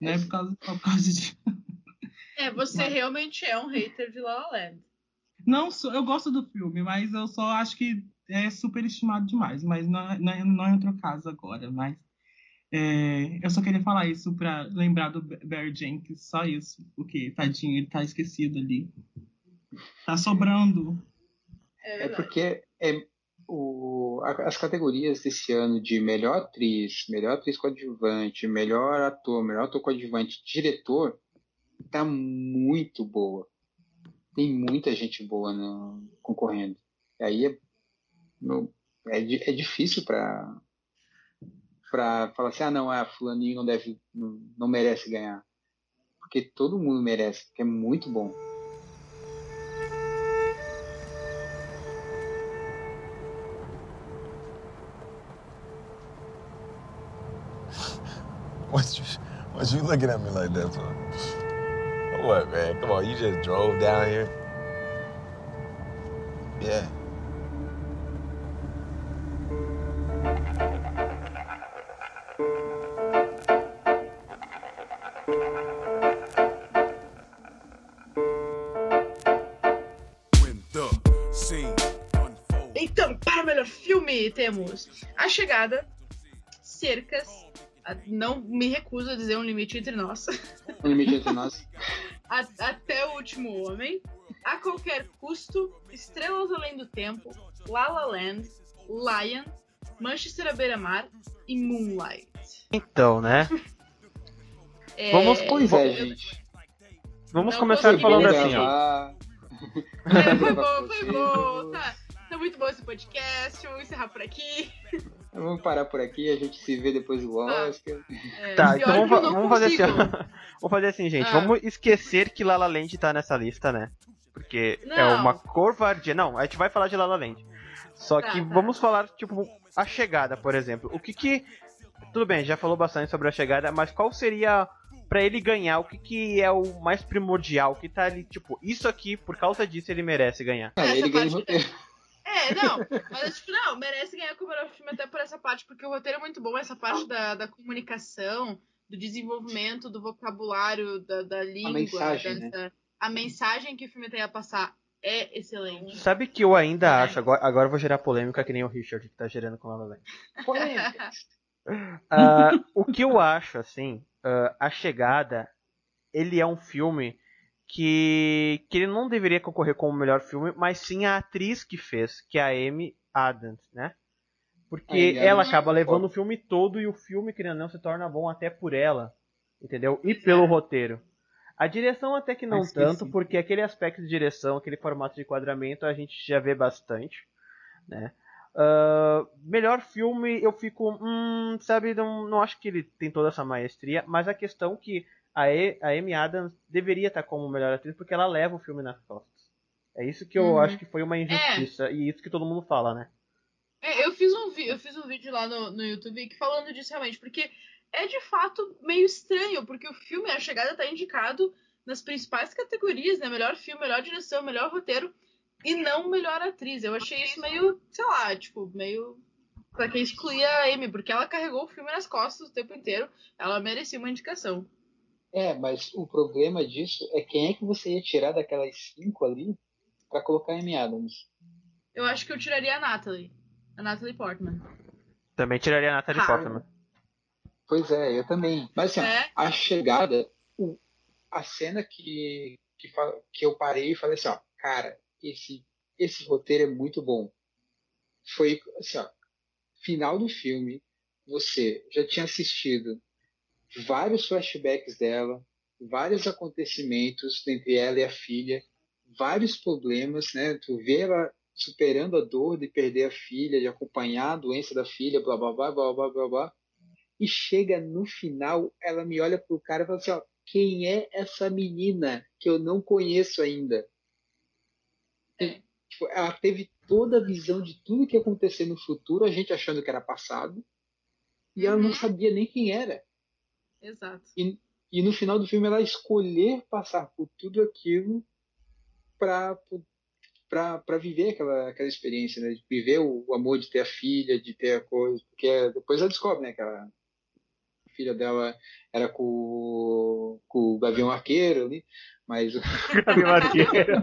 Não é por causa, por causa de. é, você realmente é um hater de La La Land. Não, sou- eu gosto do filme, mas eu só acho que é superestimado demais. Mas não, é- não, é- não é outro caso agora. Mas é, eu só queria falar isso pra lembrar do Ba- Barry Jenkins, só isso. Porque, tadinho, ele tá esquecido ali. Tá sobrando. É É porque é, o, a- as categorias desse ano de melhor atriz, melhor atriz coadjuvante, melhor ator, melhor ator coadjuvante, diretor, tá muito boa. Tem muita gente boa no- concorrendo. E aí é, no- é, é difícil para para falar assim, ah não, ah, fulaninho não deve, não, não merece ganhar. Porque todo mundo merece, porque é muito bom. What you, what you looking at me like that for? What, man? Come on, you just drove down here. Yeah. Temos A Chegada, Cercas, não me recuso a dizer um limite entre nós. Um limite entre nós. A- até o último homem. A qualquer custo, Estrelas Além do Tempo, La La Land, Lion, Manchester à beira-mar e Moonlight. Então, né? É, Vamos- Pois é, gente. Vamos Não começar falando assim, ó. É, foi bom, foi bom. Tá muito bom esse podcast. Vamos encerrar por aqui. Vamos parar por aqui, a gente se vê depois do Oscar. É, Tá, então vamos, vamos fazer assim. Vamos fazer assim, gente. Ah. Vamos esquecer que La La Land tá nessa lista, né? Porque é Não. uma covardia. Não, a gente vai falar de La La Land. Só Tá, que tá. vamos falar, tipo, a chegada, por exemplo. O que que... Tudo bem, já falou bastante sobre a chegada, mas qual seria... Pra ele ganhar, o que, que é o mais primordial? O que tá ali, tipo, isso aqui, por causa disso, ele merece ganhar. Ah, ele ganha o roteiro. É, não, mas tipo, não, merece ganhar como melhor filme até por essa parte, porque o roteiro é muito bom, essa parte da, da comunicação, do desenvolvimento do vocabulário, da, da língua, mensagem, né? dessa- a mensagem que o filme tem a passar é excelente. Sabe que eu ainda acho, agora, agora eu vou gerar polêmica que nem o Richard que tá gerando com La La Land. Polêmica. Ah, o que eu acho, assim, ah, A Chegada, ele é um filme que, que ele não deveria concorrer como o melhor filme, mas sim a atriz que fez, que é a Amy Adams, né? Porque ela acaba levando o filme todo e o filme, querendo ou não, se torna bom até por ela, entendeu? E pelo roteiro. A direção até que não Mas tanto, porque aquele aspecto de direção, aquele formato de enquadramento, a gente já vê bastante, né? Ah, melhor filme, eu fico, hum, sabe, não, não acho que ele tem toda essa maestria, mas a questão que a, e, a Amy Adams deveria estar como melhor atriz porque ela leva o filme nas costas. É isso que eu Uhum. acho que foi uma injustiça e isso que todo mundo fala, né? É, eu, fiz um, eu fiz um vídeo lá no, no YouTube falando disso realmente, porque é de fato meio estranho, porque o filme A Chegada tá indicado nas principais categorias, né? Melhor filme, melhor direção, melhor roteiro, e não melhor atriz. Eu achei isso meio, sei lá, tipo, meio. Pra quem excluir a Amy, porque ela carregou o filme nas costas o tempo inteiro, ela merecia uma indicação. É, mas o problema disso é quem é que você ia tirar daquelas cinco ali pra colocar em Adams. Eu acho que eu tiraria a Natalie. A Natalie Portman. Também tiraria a Natalie Ah. Portman. Pois é, eu também. Mas assim, É? a chegada, o- a cena que, que, que eu parei e falei assim, ó, cara, esse, esse roteiro é muito bom. Foi assim, ó, final do filme, você já tinha assistido vários flashbacks dela, vários acontecimentos entre ela e a filha, vários problemas, né? Tu vê ela superando a dor de perder a filha, de acompanhar a doença da filha, blá blá blá blá blá blá blá. E chega no final, ela me olha pro cara e fala assim, ó, quem é essa menina que eu não conheço ainda? E, tipo, ela teve toda a visão de tudo que ia acontecer no futuro, a gente achando que era passado, e ela não Uhum. sabia nem quem era. Exato. E no final do filme ela escolher passar por tudo aquilo para para viver aquela, aquela experiência, né? De viver o, o amor de ter a filha, de ter a coisa. Porque depois ela descobre, né? Que a filha dela era com, o- com o Gavião Arqueiro ali, mas Gavião Arqueiro.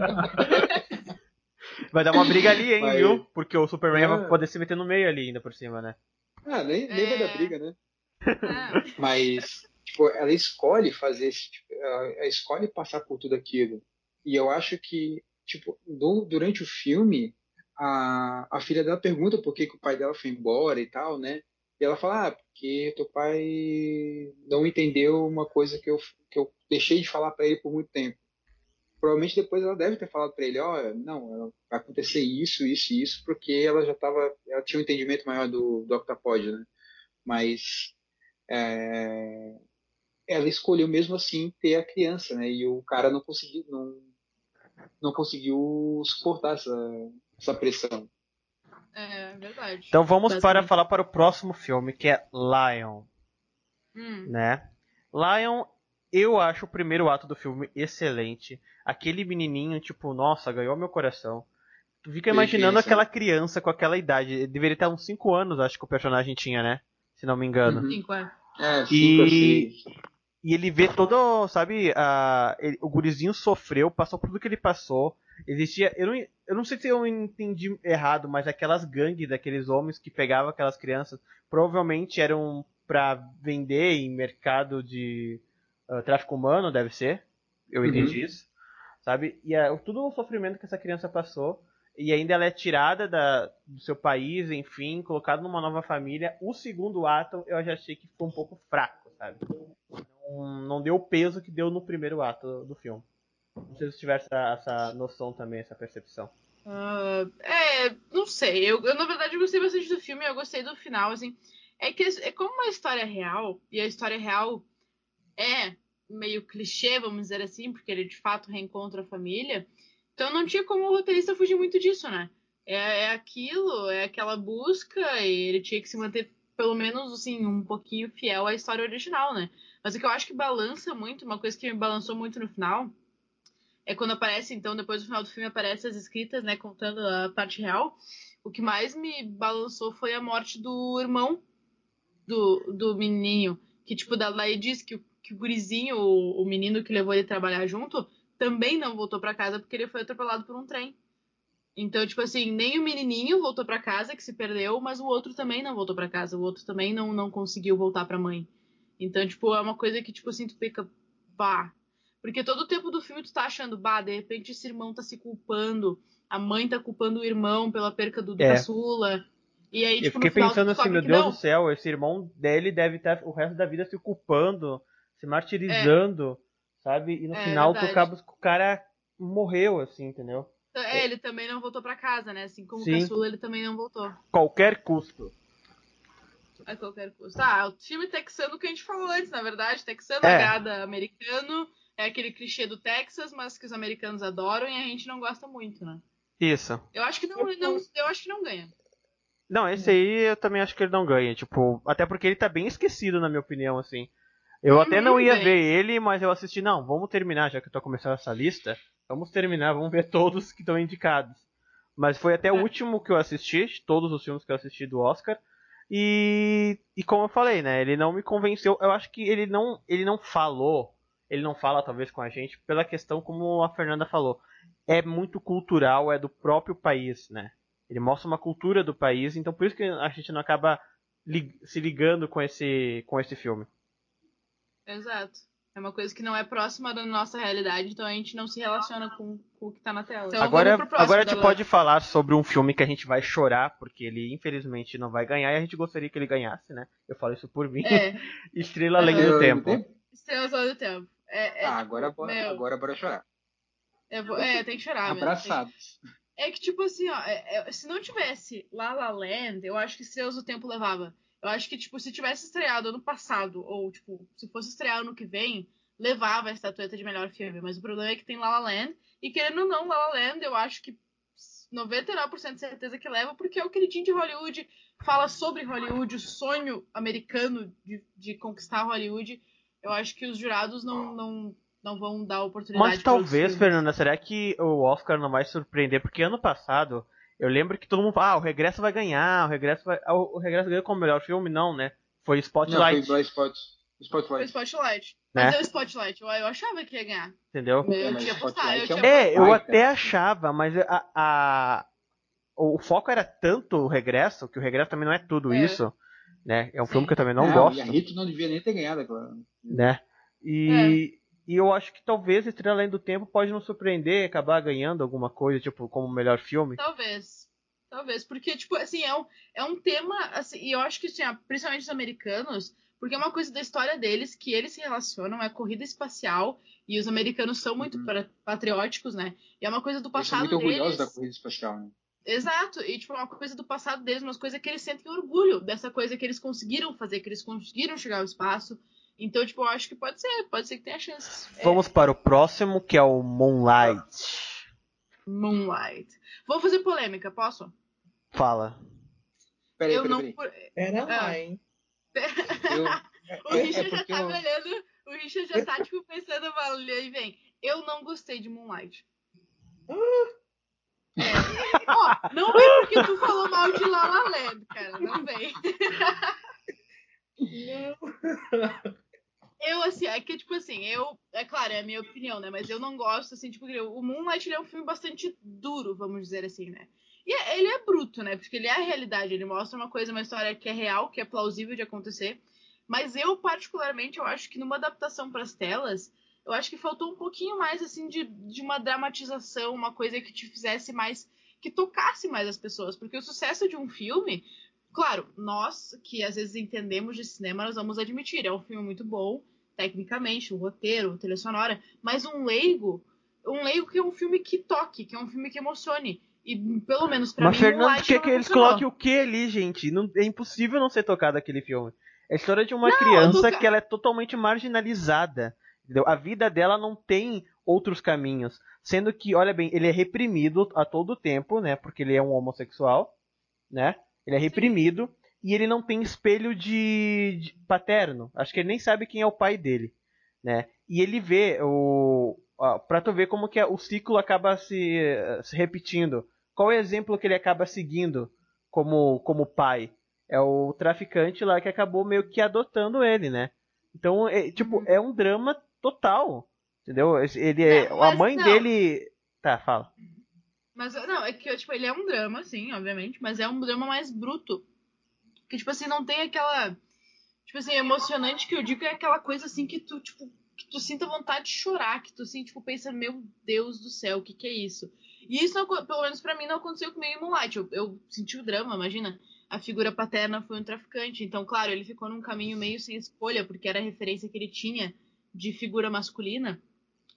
Vai dar uma briga ali, hein, Vai. viu? Porque o Superman É. vai poder se meter no meio ali ainda por cima, né? ah, nem, nem vai É. dar briga, né? Ah, Mas tipo, ela escolhe fazer esse tipo, ela, escolhe passar por tudo aquilo. E eu acho que tipo, do- durante o filme a, a filha dela pergunta por que, que o pai dela foi embora e tal, né? E ela fala, ah, porque teu pai não entendeu uma coisa que eu, que eu deixei de falar para ele por muito tempo. Provavelmente depois ela deve ter falado para ele, ó, não, vai acontecer isso, isso e isso, porque ela já tava, ela tinha um entendimento maior do, do Octapod, né? Mas é, ela escolheu mesmo assim ter a criança, né? E o cara não conseguiu, não, não conseguiu suportar essa, essa pressão. é verdade. Então vamos para falar para o próximo filme, que é Lion, Hum. né? Lion, eu acho o primeiro ato do filme excelente. Aquele menininho, tipo, nossa, ganhou meu coração. Tu fica imaginando Perfeito. aquela criança com aquela idade. Ele Deveria ter uns 5 anos, acho que o personagem tinha, né? Se não me engano. Uhum. Cinco, é. É, cinco E- assim. E ele vê todo, sabe, a, ele- o gurizinho sofreu, passou por tudo que ele passou. Existia, eu não, eu não sei se eu entendi errado, mas aquelas gangues daqueles homens que pegavam aquelas crianças, provavelmente eram pra vender em mercado de ah, tráfico humano, deve ser. Eu Uhum. entendi isso. Sabe? E é, todo o sofrimento que essa criança passou. E ainda ela é tirada da, do seu país, enfim, colocada numa nova família. O segundo ato eu já achei que foi um pouco fraco, sabe? Não, não deu o peso que deu no primeiro ato do filme. Não sei se tiver essa, essa noção também, essa percepção. Ah, é, não sei. Eu, eu, na verdade, gostei bastante do filme. Eu gostei do final, assim. É que é como uma história real, e a história real é meio clichê, vamos dizer assim, porque ele de fato reencontra a família. Então não tinha como o roteirista fugir muito disso, né? É, é aquilo, é aquela busca, e ele tinha que se manter, pelo menos, assim, um pouquinho fiel à história original, né? Mas o que eu acho que balança muito, uma coisa que me balançou muito no final, é quando aparece, então, depois do final do filme, aparece as escritas, né, contando a parte real. O que mais me balançou foi a morte do irmão do, do menininho. Que, tipo, daí diz que, que o gurizinho, o, o menino que levou ele trabalhar junto, também não voltou pra casa porque ele foi atropelado por um trem. Então, tipo assim, nem o menininho voltou pra casa, que se perdeu, mas o outro também não voltou pra casa. O outro também não, não conseguiu voltar pra mãe. Então, tipo, é uma coisa que, tipo assim, tu fica, pá. Porque todo o tempo do filme tu tá achando, bah, de repente esse irmão tá se culpando, a mãe tá culpando o irmão pela perca do, do É. caçula. E aí, Eu tipo, fiquei no final tu pensando assim, meu Deus não. do céu, esse irmão dele deve estar o resto da vida se culpando, se martirizando, sabe? E no É, final tu acaba o cara morreu, assim, entendeu? É, ele também não voltou pra casa, né? Assim como Sim. o caçula, ele também não voltou. Qualquer custo. A qualquer custo. Ah, o filme texano que a gente falou antes, na verdade. Texano É. agrada americano. É aquele clichê do Texas, mas que os americanos adoram e a gente não gosta muito, né? Isso. Eu acho que não, não, eu acho que não ganha. Não, esse aí eu também acho que ele não ganha, tipo, até porque ele tá bem esquecido, na minha opinião, assim. Eu até não ia bem. ver ele, mas eu assisti, não, vamos terminar, já que eu tô começando essa lista, vamos terminar, vamos ver todos que estão indicados. Mas foi até o último que eu assisti, todos os filmes que eu assisti do Oscar. E, e como eu falei, né, ele não me convenceu. Eu acho que ele não, ele não falou, ele não fala talvez com a gente pela questão como a Fernanda falou. É muito cultural, é do próprio país, né? Ele mostra uma cultura do país, então por isso que a gente não acaba li- se ligando com esse com esse filme. Exato. É uma coisa que não é próxima da nossa realidade, então a gente não se relaciona com, com o que tá na tela. Então agora pro próximo, agora a gente pode falar sobre um filme que a gente vai chorar, porque ele infelizmente não vai ganhar e a gente gostaria que ele ganhasse, né? Eu falo isso por mim. É. Estrela Além do Estrela Além do Tempo. Mesmo tempo. É, é, Ah, agora bora, meu, agora bora chorar. é, é, tem que chorar mesmo. Abraçados. É que, tipo assim, ó, é- é- se não tivesse La La Land, eu acho que Estrelas do Tempo levava. Eu acho que, tipo, se tivesse estreado ano passado, ou, tipo, se fosse estrear ano que vem, levava a estatueta de melhor filme. Mas o problema é que tem La La Land, e querendo ou não, La La Land, eu acho que 99% de certeza que leva, porque é o queridinho de Hollywood, fala sobre Hollywood, o sonho americano de, de conquistar Hollywood. Eu acho que os jurados não, não, não vão dar oportunidade Mas talvez. Fernanda, será que o Oscar não vai surpreender? Porque ano passado, eu lembro que todo mundo fala, ah, o Regresso vai ganhar, o Regresso vai... Ah, o Regresso ganhou como melhor filme? Não, né? Foi Não, Spotlight, foi Blind Spot. Foi Spotlight. Spotlight. Né? Mas é o Spotlight, eu, eu achava que ia ganhar. entendeu? Eu tinha apostado, eu Spotlight tinha é É, eu Baita. até achava, mas a, a- o foco era tanto o Regresso, que o Regresso também não é tudo É. isso, né? É um Sim. filme que eu também não Não, gosto, E a Rito não devia nem ter ganhado agora. né? E, e eu acho que talvez Estrela Além do Tempo pode nos surpreender, acabar ganhando alguma coisa, tipo, como melhor filme. Talvez. Talvez. Porque, tipo, assim, é um, é um tema, assim, e eu acho que, assim, principalmente os americanos, porque é uma coisa da história deles que eles se relacionam, é corrida espacial, e os americanos são muito Uhum. patrióticos, né? E é uma coisa do Eles são passado muito orgulhosos deles. da corrida espacial, né? Exato, e tipo, é uma coisa do passado deles, umas coisas que eles sentem orgulho dessa coisa que eles conseguiram fazer, que eles conseguiram chegar ao espaço. Então, tipo, eu acho que pode ser, pode ser que tenha chances. É, Vamos para o próximo, que é o Moonlight. Moonlight. Vou fazer polêmica, posso? Fala. Peraí, eu peraí, não. peraí. Pera Ah. lá, hein? Eu, O é, Richard é já tá eu, me olhando, o Richard já tá, tipo, pensando, valeu, e vem. Eu não gostei de Moonlight. É. Ó, não vem porque tu falou mal de La La Land, cara, não vem. Eu, assim, é que, tipo assim, eu. É claro, é a minha opinião, né? Mas eu não gosto, assim, tipo, o Moonlight é um filme bastante duro, vamos dizer assim, né? E é- ele é bruto, né? Porque ele é a realidade, ele mostra uma coisa, uma história que é real, que é plausível de acontecer. Mas eu, particularmente, eu acho que numa adaptação para as telas, eu acho que faltou um pouquinho mais, assim, de, de uma dramatização, uma coisa que te fizesse mais. que tocasse mais as pessoas. Porque o sucesso de um filme, claro, nós que às vezes entendemos de cinema, nós vamos admitir, é um filme muito bom, tecnicamente, o roteiro, a trilha sonora, mas um leigo, um leigo que é um filme que toque, que é um filme que emocione. E pelo menos pra Mas mim, Fernando quer não que eles coloquem o que ali, gente? Não, é impossível não ser tocado aquele filme. É a história de uma Não, criança que ela é totalmente marginalizada. entendeu? A vida dela não tem outros caminhos. Sendo que, olha bem, ele é reprimido a todo tempo, né? Porque ele é um homossexual, né? Ele é reprimido e ele não tem espelho de, de paterno. Acho que ele nem sabe quem é o pai dele, né? E ele vê o ó, pra tu ver como que é- o ciclo acaba se, se repetindo. Qual é o exemplo que ele acaba seguindo como como pai? É o traficante lá que acabou meio que adotando ele, né? Então, é, tipo, é um drama total. Entendeu? Ele é, Não, a mãe não. dele Tá, fala. Mas não, é que tipo, ele é um drama, sim, obviamente, mas é um drama mais bruto. Que, tipo assim, não tem aquela. Tipo assim, emocionante que eu digo é aquela coisa assim que tu, tipo, que tu sinta vontade de chorar, que tu assim, tipo, pensa, meu Deus do céu, o que que é isso? E isso, pelo menos pra mim, não aconteceu comigo em Moonlight. Eu, eu senti o drama, imagina. A figura paterna foi um traficante. Então, claro, ele ficou num caminho meio sem escolha, porque era a referência que ele tinha de figura masculina.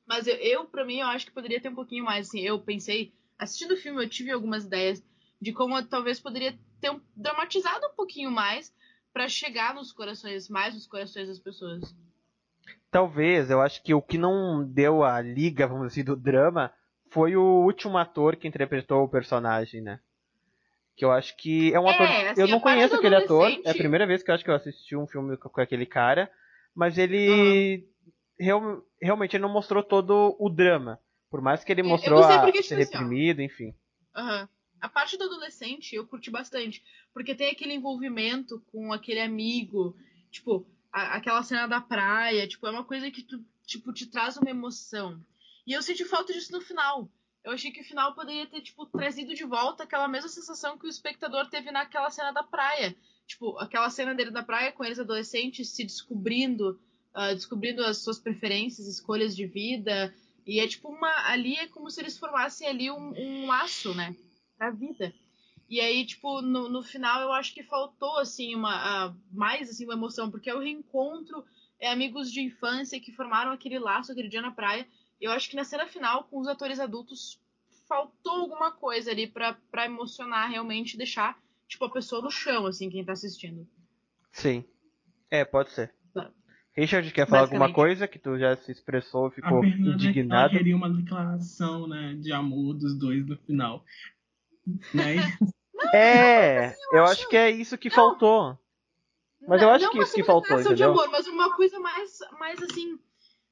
Mas eu, eu para mim, eu acho que poderia ter um pouquinho mais, assim. Eu pensei, assistindo o filme, eu tive algumas ideias de como eu talvez poderia ter um- dramatizado um pouquinho mais pra chegar nos corações, mais nos corações das pessoas. Talvez, eu acho que o que não deu a liga, vamos dizer, do drama foi o último ator que interpretou o personagem, né? Que eu acho que é um É, ator. assim, eu não conheço aquele ator, é a primeira vez que eu acho que eu assisti um filme com aquele cara, mas ele real- realmente ele não mostrou todo o drama. Por mais que ele mostrou a porque, ser tipo assim, ó, reprimido, enfim. Aham. A parte do adolescente eu curti bastante. Porque tem aquele envolvimento com aquele amigo. Tipo, a- aquela cena da praia. Tipo, é uma coisa que tu, tipo, te traz uma emoção. E eu senti falta disso no final. Eu achei que o final poderia ter, tipo, trazido de volta aquela mesma sensação que o espectador teve naquela cena da praia. Tipo, aquela cena dele da praia com eles adolescentes se descobrindo, ah, descobrindo as suas preferências, escolhas de vida. E é tipo uma. Ali é como se eles formassem ali um, um laço, né? Pra vida. E aí, tipo, no, no final eu acho que faltou, assim, uma. a- mais assim, uma emoção, porque é o reencontro, é amigos de infância que formaram aquele laço aquele dia na praia. Eu acho que na cena final, com os atores adultos, faltou alguma coisa ali pra, emocionar realmente deixar, tipo, a pessoa no chão, assim, quem tá assistindo. Sim. É, pode ser. Richard, quer falar alguma coisa que tu já se expressou, A ficou Fernanda ela indignado? queria uma declaração, né, de amor dos dois no final. Né? É, eu acho que é isso que faltou. Mas eu acho não que isso que faltou, declaração de entendeu? amor, mas uma coisa mais, mais assim,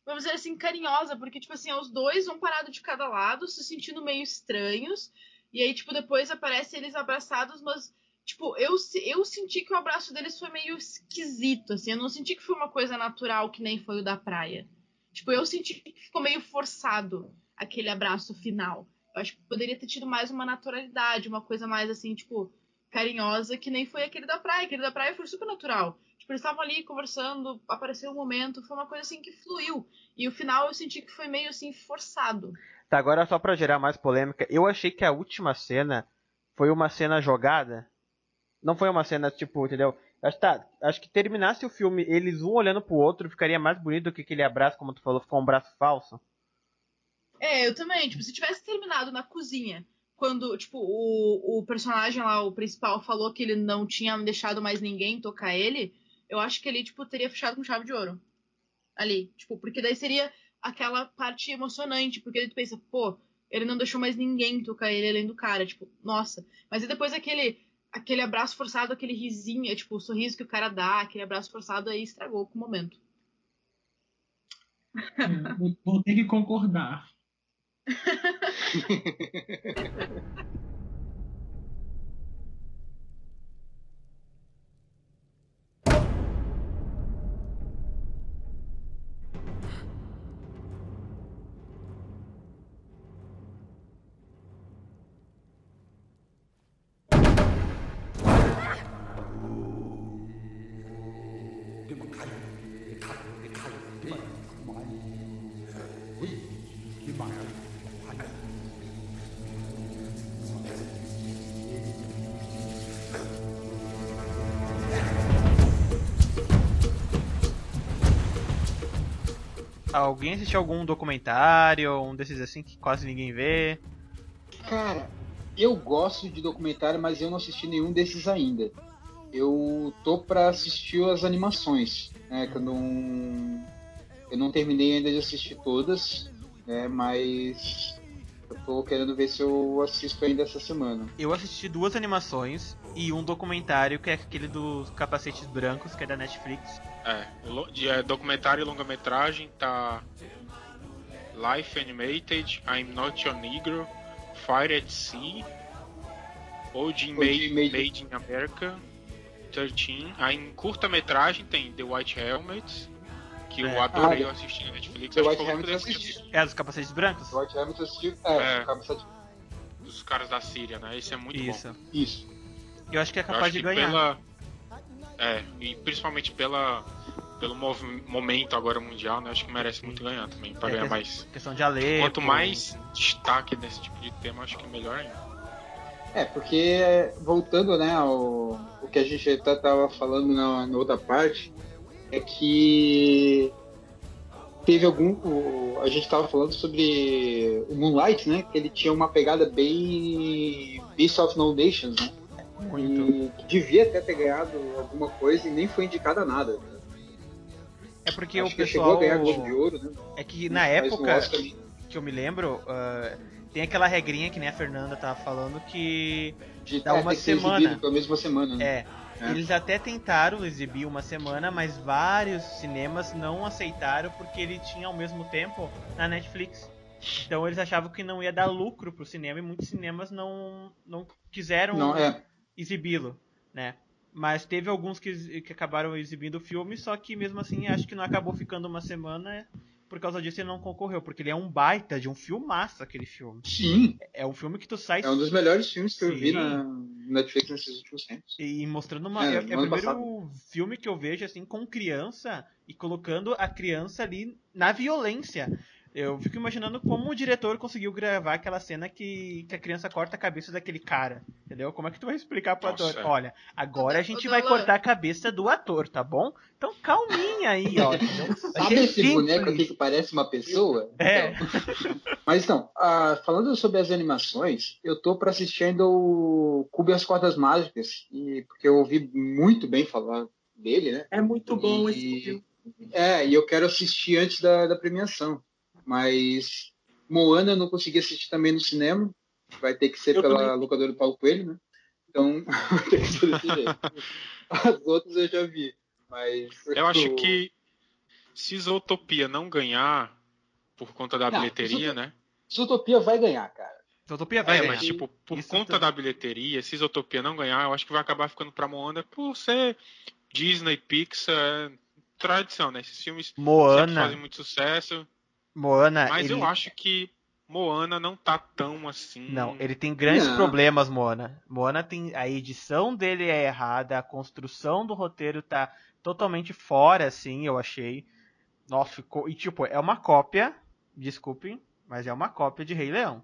vamos dizer assim, carinhosa, porque, tipo assim, os dois vão parado de cada lado, se sentindo meio estranhos, e aí, tipo, depois aparece eles abraçados, mas, tipo, eu, eu senti que o abraço deles foi meio esquisito, assim, eu não senti que foi uma coisa natural, que nem foi o da praia. Tipo, eu senti que ficou meio forçado aquele abraço final. Eu acho que poderia ter tido mais uma naturalidade, uma coisa mais assim, tipo, carinhosa, que nem foi aquele da praia. Aquele da praia foi super natural. Tipo, eles estavam ali conversando, apareceu um momento, foi uma coisa assim que fluiu. E o final eu senti que foi meio assim forçado. Tá, agora só pra gerar mais polêmica, eu achei que a última cena foi uma cena jogada. Não foi uma cena, tipo, entendeu? Acho, tá, acho que terminasse o filme, eles um olhando pro outro, ficaria mais bonito do que aquele abraço, como tu falou, ficou um braço falso. É, eu também. Tipo, se tivesse terminado na cozinha, quando, tipo, o, o personagem lá, o principal, falou que ele não tinha deixado mais ninguém tocar ele, eu acho que ele, tipo, teria fechado com chave de ouro. Ali. Tipo, porque daí seria aquela parte emocionante, porque tu pensa, pô, ele não deixou mais ninguém tocar ele além do cara, tipo, nossa. Mas e depois aquele aquele abraço forçado, aquele risinho, tipo, o sorriso que o cara dá, aquele abraço forçado aí estragou com o momento. É, vou- vou ter que concordar. Alguém assistiu algum documentário, um desses assim que quase ninguém vê? Cara, eu gosto de documentário, mas eu não assisti nenhum desses ainda. Eu tô pra assistir as animações, né? Que eu não. Eu não terminei ainda de assistir todas, né? Mas eu tô querendo ver se eu assisto ainda essa semana. Eu assisti duas animações e um documentário que é aquele dos capacetes brancos, que é da Netflix. É, é, documentário e longa-metragem tá Life Animated, I'm Not Your Negro, Fire at Sea, OG Made, Made- Made in America, 13. Aí em curta-metragem tem The White Helmet, que É. eu adorei Ah, eu assisti na Netflix. The acho White assisti. É dos capacetes brancos? O White Helmet eu assisti. É, É. cabeça dos caras da Síria, né? Esse é muito bom. Isso. Eu acho que é capaz de ganhar. Pela... É, e principalmente pela, pelo momento agora mundial, né? Acho que merece muito ganhar também, pra É, ganhar mais. Questão de Alepo. Quanto mais destaque nesse tipo de tema, acho que melhor ainda. É, porque voltando, né, ao o que a gente até tava falando na, na outra parte, é que teve algum. o- a gente tava falando sobre o Moonlight, né? Que ele tinha uma pegada bem Beast of No Nations, né? E que devia até ter ganhado alguma coisa e nem foi indicado a nada. né? É porque Acho o que pessoal. chegou a ganhar Ouro, né? É que na Mas época que eu me lembro, ah, tem aquela regrinha que nem a Fernanda tava falando que De, dá é, uma que semana. pela mesma semana, né? É. É. Eles até tentaram exibir uma semana, mas vários cinemas não aceitaram porque ele tinha ao mesmo tempo na Netflix. Então eles achavam que não ia dar lucro pro cinema e muitos cinemas não, não quiseram Não, é. Exibi-lo, né? Mas teve alguns que, que acabaram exibindo o filme, só que mesmo assim acho que não acabou ficando uma semana. Por causa disso ele não concorreu, porque ele é um baita de um filmaço aquele filme. Sim. É um filme que tu sai É um dos melhores filmes que eu vi Sim. na Netflix nesses últimos tempos. E mostrando uma. É, É, é o primeiro passado. filme que eu vejo assim com criança e colocando a criança ali na violência. Eu fico imaginando como o diretor conseguiu gravar aquela cena que, que a criança corta a cabeça daquele cara. Entendeu? Como é que tu vai explicar pro Nossa, ator? Olha, agora a gente vai cortar a cabeça do ator, tá bom? Então calminha aí, ó. Sabe esse simples. boneco aqui que parece uma pessoa? É. Então. Mas então, ah, falando sobre as animações, eu tô pra assistir ainda o Cubo e as Cordas Mágicas, e, porque eu ouvi muito bem falar dele, né? É muito bom E- esse filme. É, e eu quero assistir antes da, da premiação. Mas Moana eu não consegui assistir também no cinema. Vai ter que ser Eu pela também. locadora do Paulo Coelho, né? Então, vai ter que ser desse jeito. As outras eu já vi. Mas. Eu acho que se Zootopia não ganhar por conta da Não, bilheteria, Zootopia- né? Zootopia vai ganhar, cara. Zootopia vai É, ganhar. mas tipo, por Isso conta da bilheteria, se Zootopia não ganhar, eu acho que vai acabar ficando pra Moana por ser Disney, Pixar, é tradição, né? Esses filmes sempre Moana. fazem muito sucesso. Moana. Mas ele... eu acho que Moana não tá tão assim. Não, ele tem grandes Não. problemas, Moana. Moana tem. A edição dele é errada, a construção do roteiro tá totalmente fora, assim, eu achei. Nossa, ficou. E tipo, é uma cópia, desculpem, mas é uma cópia de Rei Leão.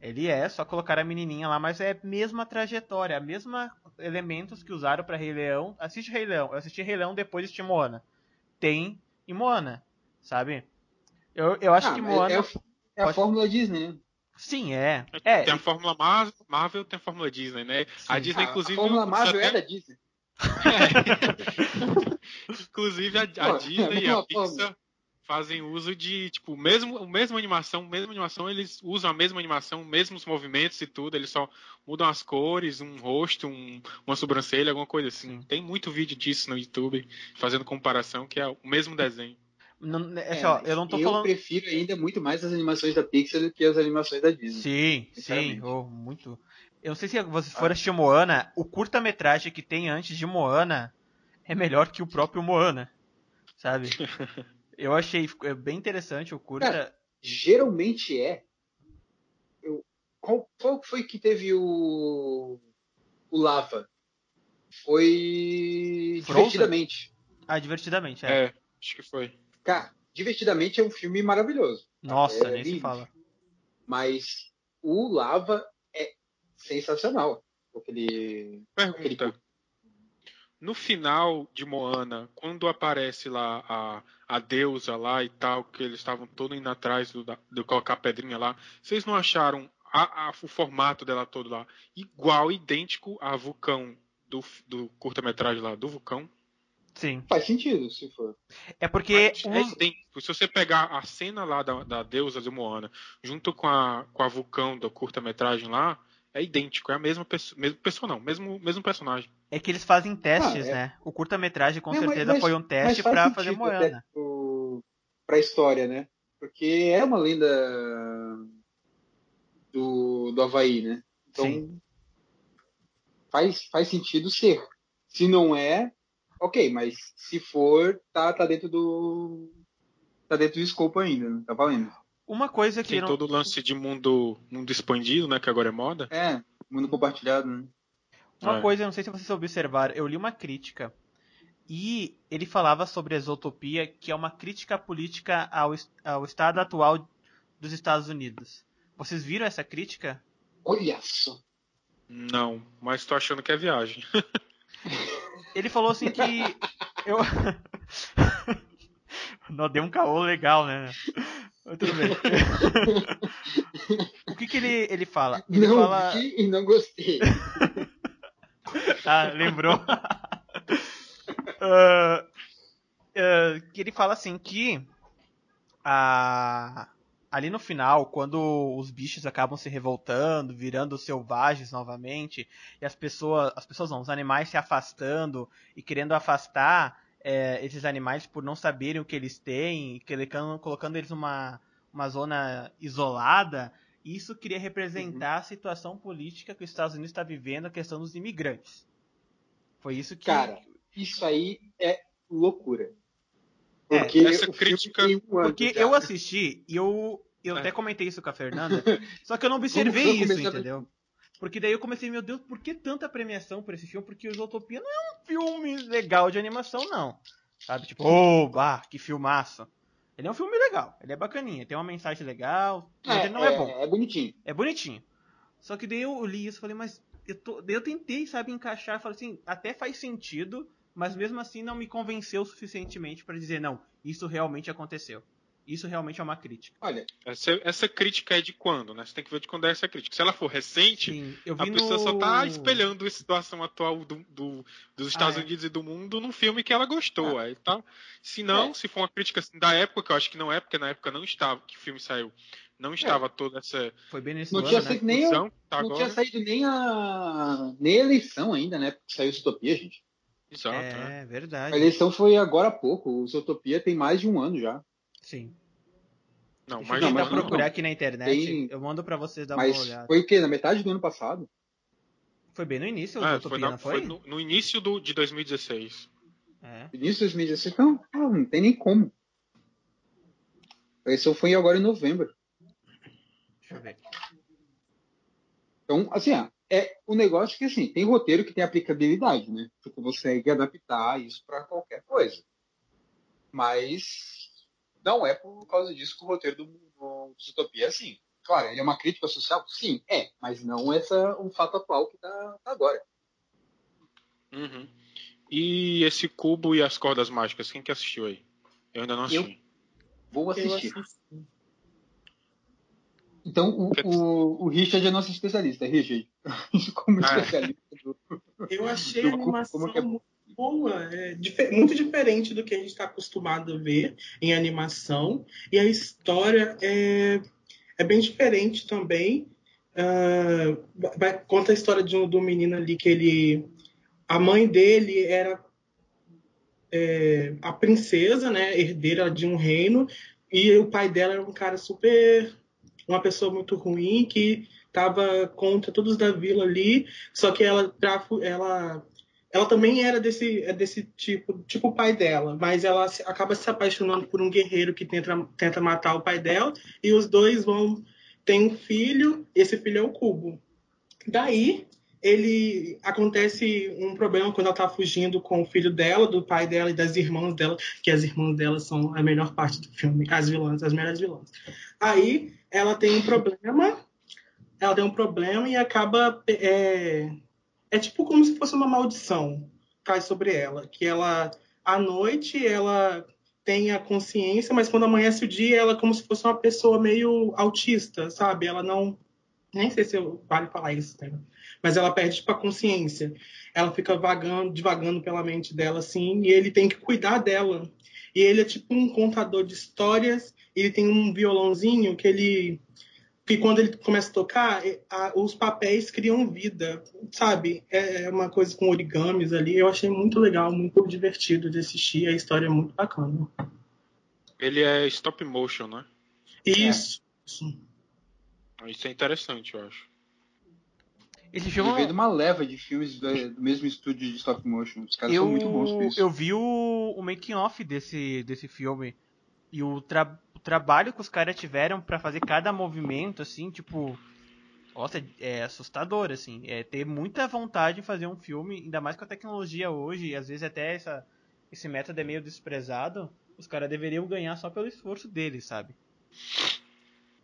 Ele é, só colocar a menininha lá, mas é a mesma trajetória, a mesma elementos que usaram pra Rei Leão. Assiste Rei Leão, eu assisti Rei Leão depois de assistir Moana. Tem em Moana, sabe? Eu, eu acho Ah, que Moana. É, a- é a pode- fórmula Disney, né? Sim, é. É, Tem a Fórmula Mar- Marvel, tem a Fórmula Disney, né? A Disney, inclusive. a Fórmula Marvel até- é da Disney. Inclusive a, a Pô, Disney e é a Pixar fazem uso de, tipo, mesmo, mesma animação, mesma animação, eles usam a mesma animação, mesmos movimentos e tudo, eles só mudam as cores, um rosto, um- uma sobrancelha, alguma coisa assim. Tem muito vídeo disso no YouTube, fazendo comparação, que é o mesmo desenho. Não, é, É, assim, ó, mas eu não tô eu falando. prefiro ainda muito mais as animações da Pixar do que as animações da Disney. Sim, sim, oh, muito. Eu não sei se você for assistir Moana, o curta-metragem que tem antes de Moana é melhor que o próprio Moana, sabe? Eu achei é bem interessante o curta. Cara, Geralmente é. Eu, qual, qual foi que teve o. O Lava? Foi. Frozen? Divertidamente. Ah, divertidamente, é. É, acho que foi. Cara, Divertidamente é um filme maravilhoso. Nossa, é nem se lindo. fala. Mas o Lava é sensacional. Aquele. aquele Pergunta. no final de Moana, quando aparece lá a, a deusa lá e tal, que eles estavam todos indo atrás do, da- de colocar a pedrinha lá, vocês não acharam a- a- o formato dela todo lá igual, idêntico a Vulcão do, do curta-metragem lá, do Vulcão? Sim. Faz sentido, se for. É porque É os- idêntico. Se você pegar a cena lá da, da deusa de Moana, junto com a, com a Vulcão do curta-metragem lá, é idêntico, é a mesma pessoa, mesmo pessoa não, mesmo, mesmo personagem. é que eles fazem testes, Ah, é. né? O curta-metragem com Não, mas- certeza mas- foi um mas teste faz pra fazer Moana. pro- Pra história, né? Porque é uma lenda do, do Havaí, né? Então Sim. faz, faz sentido ser. Se não é, ok, mas se for, tá, tá dentro do. Tá dentro do escopo ainda, né? tá valendo. Uma coisa que Tem não- todo o lance de mundo, mundo expandido, né, que agora é moda. É, mundo compartilhado, né? Uma É. coisa, eu não sei se vocês observaram, eu li uma crítica e ele falava sobre a exotopia, que é uma crítica política ao, ao estado atual dos Estados Unidos. Vocês viram essa crítica? Olha só. Não, mas tô achando que é viagem. Ele falou assim que eu não deu um caô legal, né? Tudo bem. o que que ele ele fala? Ele não fala vi e não gostei. Ah, lembrou? Ah, ah, que ele fala assim que a- ali no final, quando os bichos acabam se revoltando, virando selvagens novamente, e as pessoas, as pessoas não, os animais se afastando e querendo afastar eh, esses animais por não saberem o que eles têm, e colocando, colocando eles numa uma zona isolada, isso queria representar a situação política que os Estados Unidos está vivendo, a questão dos imigrantes. Foi isso que. Cara, isso aí é loucura. É, Porque essa crítica- um Porque já. eu assisti e eu, eu É. até comentei isso com a Fernanda, só que eu não observei isso, entendeu? Porque daí eu comecei, meu Deus, por que tanta premiação por esse filme? Porque o Zootopia não é um filme legal de animação, não. Sabe? Tipo, oh, bah, que filmaço. Ele é um filme legal, ele é bacaninha, tem uma mensagem legal, mas ele não é, bom. É bonitinho. É bonitinho. Só que daí eu li isso e falei, mas eu, tô... daí eu tentei, sabe, encaixar, falei assim, até faz sentido, mas mesmo assim não me convenceu suficientemente pra dizer, não, isso realmente aconteceu. Isso realmente é uma crítica. Olha, Essa, essa crítica é de quando, né? Você tem que ver de quando é essa crítica. Se ela for recente, Sim, eu a pessoa no... só tá espelhando a situação atual do, do- dos Estados Ah, é. Unidos e do mundo num filme que ela gostou. Aí tá. Se não, É. se for uma crítica assim, da época, que eu acho que não é, porque na época não estava, que o filme saiu, não estava toda essa Foi bem nesse não ano, tinha né? saído nem, discussão que tá não agora. tinha saído nem a, nem a eleição ainda, né? Porque saiu Utopia, gente. Exato, né? É, A verdade. eleição foi agora há pouco. O Utopia tem mais de um ano já. Sim. Não, mas não, mas procurar não. aqui na internet. Tem- Eu mando pra vocês dar Mas uma olhada. foi o quê? Na metade do ano passado? Foi bem no início, o É, Zootopia, foi, na- não foi foi? no, no início do, de 2016. É. Início de 2016? Não, não, não tem nem como. A eleição foi agora em novembro. Deixa eu ver. Então, assim, ó, é um negócio que, assim, tem roteiro que tem aplicabilidade, né? Tipo, você consegue adaptar isso para qualquer coisa. Mas não é por causa disso que o roteiro do, do Utopia é assim. Claro, ele é uma crítica social? Sim, é. Mas não essa um fato atual que tá, tá agora. Uhum. E esse cubo e as cordas mágicas, quem que assistiu aí? Eu ainda não assisti. Vou Eu assistir. assisti. Então, o, o, o Richard é nosso especialista. Richard, como Ah, é. especialista do, Eu achei do a cubo, animação como que é muito boa, é muito diferente do que a gente está acostumado a ver em animação. E a história é, é bem diferente também. Vai- conta a história de um, do menino ali que ele. A mãe dele era é, a princesa, né, herdeira de um reino, e o pai dela era um cara super. Uma pessoa muito ruim que estava contra todos da vila ali, só que ela ela ela também era desse é desse tipo tipo o pai dela, mas ela acaba se apaixonando por um guerreiro que tenta tenta matar o pai dela e os dois vão tem um filho, esse filho é o Cubo. Daí ele acontece um problema quando ela tá fugindo com o filho dela, do pai dela e das irmãs dela, que as irmãs dela são a melhor parte do filme, as vilãs, as melhores vilãs. Aí ela tem um problema, ela tem um problema e acaba é, é tipo como se fosse uma maldição. cai sobre ela, que ela à noite ela tem a consciência, mas quando amanhece o dia ela é como se fosse uma pessoa meio autista, sabe? Ela não nem sei se eu vale falar isso, né? mas ela perde tipo, a consciência. Ela fica vagando, divagando pela mente dela assim, e ele tem que cuidar dela. E ele é tipo um contador de histórias, ele tem um violãozinho que ele que quando ele começa a tocar, é, a, os papéis criam vida, sabe? É uma coisa com origamis ali. Eu achei muito legal, muito divertido de assistir. A história é muito bacana. Ele é stop motion, né? Isso. É. Isso é interessante, eu acho. Esse Ele filme veio de uma leva de filmes do, mesmo estúdio de stop motion. Os caras eu, são muito bons por isso. eu vi o, o making off desse, desse filme e o, tra o trabalho que os caras tiveram pra fazer cada movimento, assim, tipo. Nossa, é, é assustador, assim. É ter muita vontade de fazer um filme, ainda mais com a tecnologia hoje, e às vezes até essa, esse método é meio desprezado. Os caras deveriam ganhar só pelo esforço deles, sabe?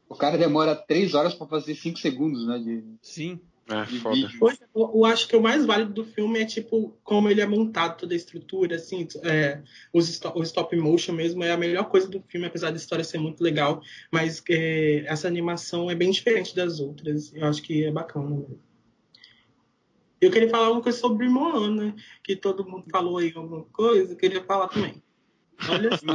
O cara demora 3 horas pra fazer 5 segundos, né? De, Sim. É, foda. Eu, eu acho que o mais válido do filme é tipo como ele é montado, toda a estrutura, assim, é, os o stop motion mesmo é a melhor coisa do filme, apesar da história ser muito legal, mas é, essa animação é bem diferente das outras. Eu acho que é bacana. mesmo. Eu queria falar uma coisa sobre Moana, que todo mundo falou aí alguma coisa, eu queria falar também. Olha só,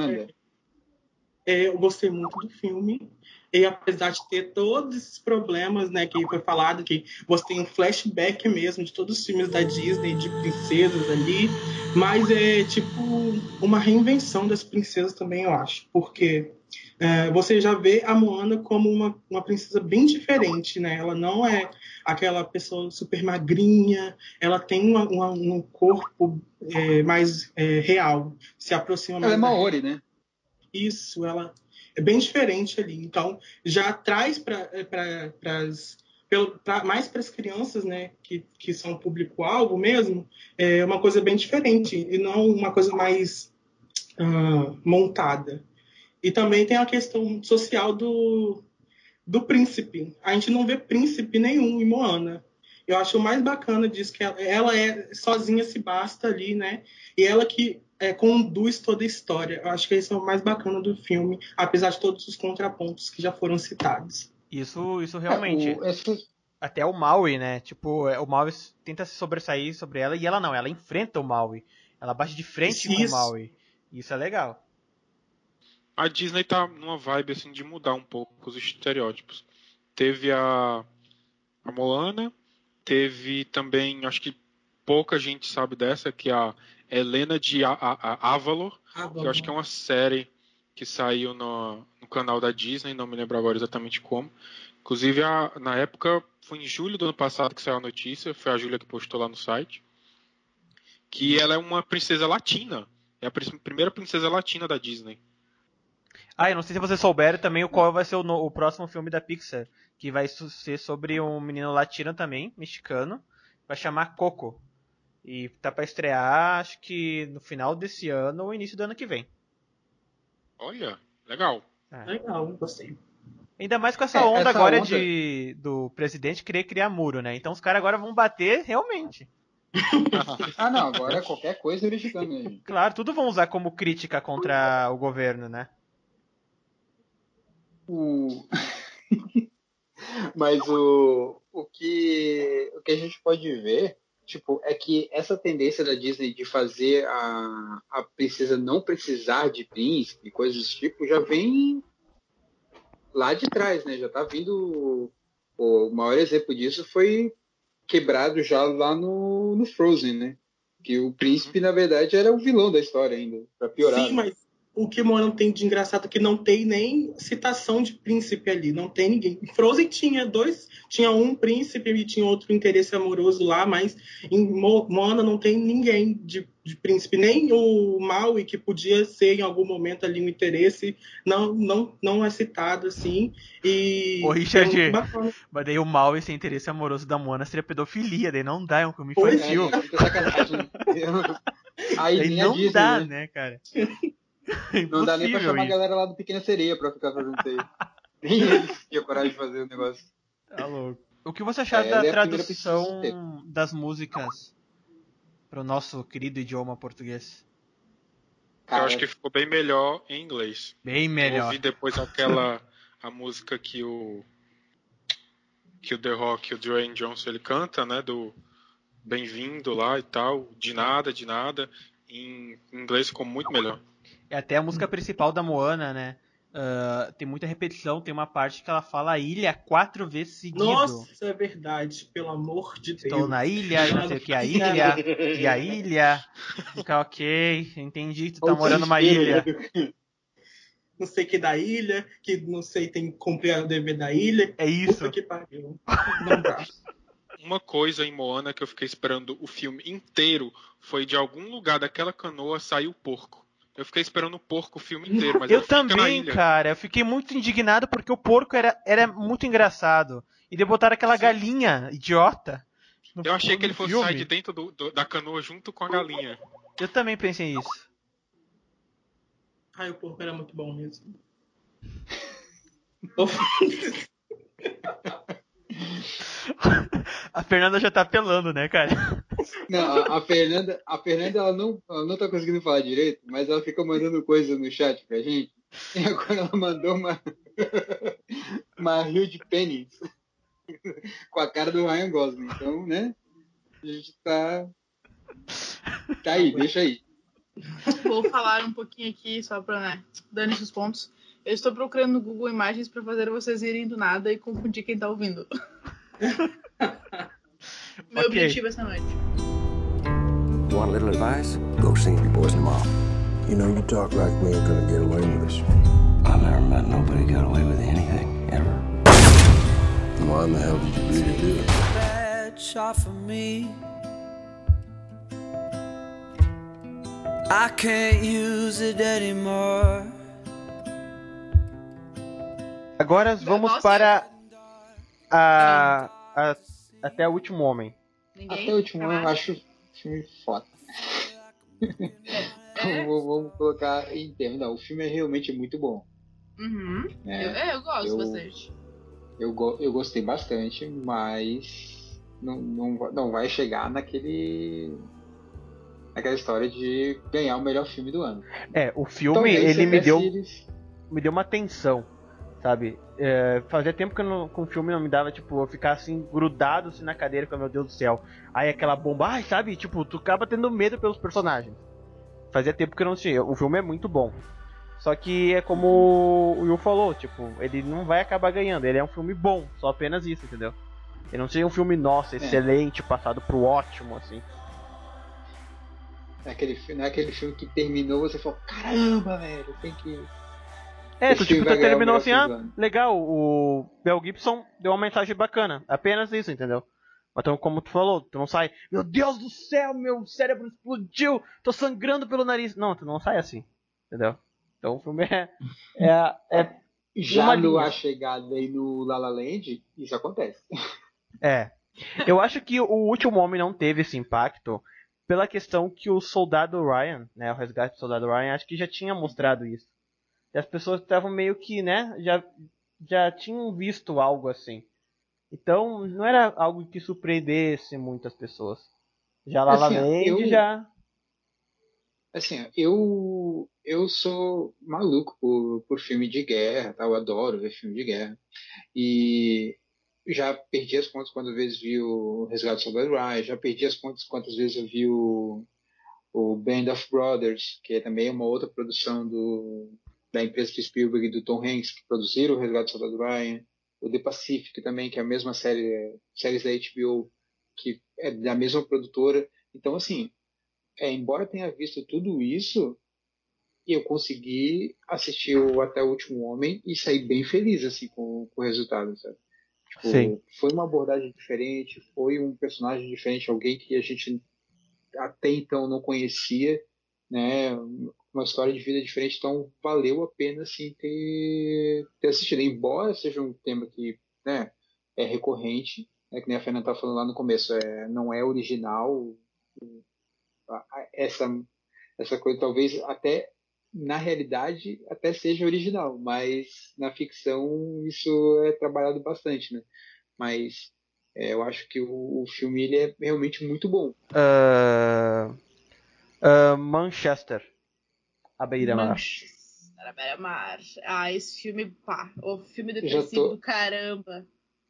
é, eu gostei muito do filme. E apesar de ter todos esses problemas, né, que foi falado, que você tem um flashback mesmo de todos os filmes da Disney, de princesas ali, mas é tipo uma reinvenção das princesas também, eu acho. Porque é, você já vê a Moana como uma, uma princesa bem diferente, né? Ela não é aquela pessoa super magrinha, ela tem uma- uma- um corpo é, mais é, real, se aproxima Ela mais é da Maori, né? isso, ela é bem diferente ali. Então, já traz para mais para as crianças, né, que, que são público-alvo mesmo, é uma coisa bem diferente e não uma coisa mais ah, montada. E também tem a questão social do, do príncipe. A gente não vê príncipe nenhum em Moana. Eu acho o mais bacana disso que ela, ela é sozinha se basta ali, né? E ela que é, conduz toda a história. Eu acho que esse é o mais bacana do filme, apesar de todos os contrapontos que já foram citados. Isso, isso realmente. É, o- essa- Até o Maui, né? Tipo, é, o Maui tenta se sobressair sobre ela e ela não, ela enfrenta o Maui. Ela bate de frente com o Isso. Maui. Isso é legal. A Disney tá numa vibe assim de mudar um pouco os estereótipos. Teve a, a Moana, teve também, acho que pouca gente sabe dessa, que é a Helena de A- A- A- Avalor, que eu acho que é uma série que saiu no, no canal da Disney, não me lembro agora exatamente como. Inclusive, a- na época, foi em julho do ano passado que saiu a notícia, foi a Júlia que postou lá no site, que ela é uma princesa latina. É a primeira princesa latina da Disney. Ah, eu não sei se vocês souberam também o qual vai ser o, no- o próximo filme da Pixar. Que vai ser sobre um menino latino também, mexicano. Vai chamar Coco. E tá pra estrear, acho que no final desse ano ou início do ano que vem. Olha, legal. Legal, gostei. Ainda mais com essa É, onda essa agora onda- de do presidente querer criar muro, né? Então os caras agora vão bater realmente. Ah, não, agora qualquer coisa ele gigante, né, gente? Claro, tudo vão usar como crítica contra o governo, né? O... Mas o, o, que, o que a gente pode ver tipo, é que essa tendência da Disney de fazer a, a princesa não precisar de príncipe, coisas desse tipo, já vem lá de trás, né? Já tá vindo. O maior exemplo disso foi quebrado já lá no, no Frozen, né? Que o príncipe, na verdade, era o vilão da história ainda, pra piorar. Sim, né? mas o que Moana tem de engraçado é que não tem nem citação de príncipe ali, não tem ninguém. Frozen tinha dois, tinha um príncipe e tinha outro interesse amoroso lá, mas em Mo- Moana não tem ninguém de, de príncipe, nem o Maui que podia ser em algum momento ali um interesse, não não não é citado assim. E Ô, Richard, é mas daí o mal esse interesse amoroso da Moana seria pedofilia, daí não dá, é um filme Pois infantil. É, fica sacanagem. Aí daí nem a não Disney, dá, né? né, cara? Não dá nem pra chamar a isso. galera lá do Pequena Sereia pra ficar fazendo isso aí. Nem eles tinham coragem de fazer o negócio. Tá louco. O que você acharam É, da é a tradução das músicas pro nosso querido idioma português. Eu acho que ficou bem melhor em inglês. Bem Eu melhor. ouvi depois aquela a música que o que o The Rock, o Dwayne Johnson ele canta, né, do Bem-vindo lá e tal, de nada, de nada, em inglês ficou muito melhor. É até a música principal da Moana, né? Ah, tem muita repetição, tem uma parte que ela fala ilha quatro vezes seguido. Nossa, isso é verdade, pelo amor de Deus. Estou na ilha, e não sei o que, a ilha, e a ilha. Fica ok, entendi, tu tá morando numa ilha. Não sei o que da ilha, que não sei, tem que cumprir o dever da ilha. É isso. Puta que pariu. Não dá. Uma coisa em Moana que eu fiquei esperando o filme inteiro foi de algum lugar daquela canoa sair o porco. Eu fiquei esperando o porco o filme inteiro, mas Eu na também, cara. Eu fiquei muito indignado porque o porco era, era muito engraçado. E de botar aquela galinha idiota. no Eu achei que ele fosse filme. sair de dentro do- do- da canoa junto com a galinha. Eu também pensei nisso. Ai, o porco era muito bom mesmo. A Fernanda já tá apelando, né, cara? Não, a, a Fernanda, a Fernanda ela não, ela não tá conseguindo falar direito, mas ela fica mandando coisa no chat pra gente. E agora ela mandou uma uma rio de pênis com a cara do Ryan Gosling. Então, né? A gente tá tá aí, deixa aí. Vou falar um pouquinho aqui, só pra, né, esses pontos. Eu estou procurando no Google Imagens pra fazer vocês irem do nada e confundir quem tá ouvindo. Meu Ok. objetivo essa noite. Want a little advice? Go see your boys tomorrow. You know, you talk like we ain't gonna get away with this. I've never met nobody got away with anything, ever. Why in the hell did you to do it? bad shot for me. I can't use it anymore. Agora vamos para a, a- até o último homem. Até o último ano eu acho o filme foda. Vamos- Vamos colocar em termos. Não, o filme é realmente muito bom. Uhum. É, eu, é, eu gosto eu- bastante. Eu, go- eu gostei bastante, mas não, não, não vai chegar naquele. naquela história de ganhar o melhor filme do ano. É, o filme, Talvez ele me deu, me deu uma tensão, sabe? É, fazia tempo que eu não, com o filme não me dava, tipo, eu ficar assim, grudado assim, na cadeira, com meu Deus do céu. Aí aquela bomba, ai, sabe? Tipo, tu acaba tendo medo pelos personagens. Fazia tempo que eu não tinha. O filme é muito bom. Só que é como o Will falou, tipo, ele não vai acabar ganhando. Ele é um filme bom, só apenas isso, entendeu? Ele não seria um filme, nossa, excelente, passado pro ótimo, assim. É aquele, não é aquele filme que terminou, você falou, caramba, velho, tem que. É, tu, tipo, tu terminou assim, ah, legal, o Mel Gibson deu uma mensagem bacana. Apenas isso, entendeu? Então, como tu falou, tu não sai, meu Deus do céu, meu cérebro explodiu, tô sangrando pelo nariz. Não, tu não sai assim, entendeu? Então o filme é. é, é Já no. A Chegada e no La La Land, isso acontece. É. Eu acho que o último homem não teve esse impacto pela questão que o soldado Ryan, né, o resgate do soldado Ryan, acho que já tinha mostrado isso. E as pessoas estavam meio que, né, já já tinham visto algo assim. Então, não era algo que surpreendesse muitas pessoas. Já La Assim, Land eu- já Assim, eu, eu sou maluco por, por filme de guerra, tá? eu adoro ver filme de guerra. E já perdi as contas quantas vezes vi o Resgate do Soldado Ryan, já perdi as contas quantas vezes eu vi o, o Band of Brothers, que é também uma outra produção do, da empresa de Spielberg e do Tom Hanks, que produziram o Resgate do Soldado Ryan. O The Pacific também, que é a mesma série, séries da HBO, que é da mesma produtora. Então, assim, é, embora tenha visto tudo isso, eu consegui assistir o Até o Último Homem e sair bem feliz assim com, com o resultado, sabe? Tipo, Sim. Foi uma abordagem diferente, foi um personagem diferente, alguém que a gente até então não conhecia, né? Uma história de vida diferente, então valeu a pena assim ter, ter assistido. Embora seja um tema que, né, é recorrente, né, que nem a Fernanda estava falando lá no começo, é, não é original, essa essa coisa talvez até na realidade até seja original, mas na ficção isso é trabalhado bastante, né? Mas É, eu acho que o, o filme ele é realmente muito bom. Ah, ah, Manchester. A beira-mar. Manchester, à beira-mar. Ah, esse filme, pá, o filme depressivo tô- do caramba.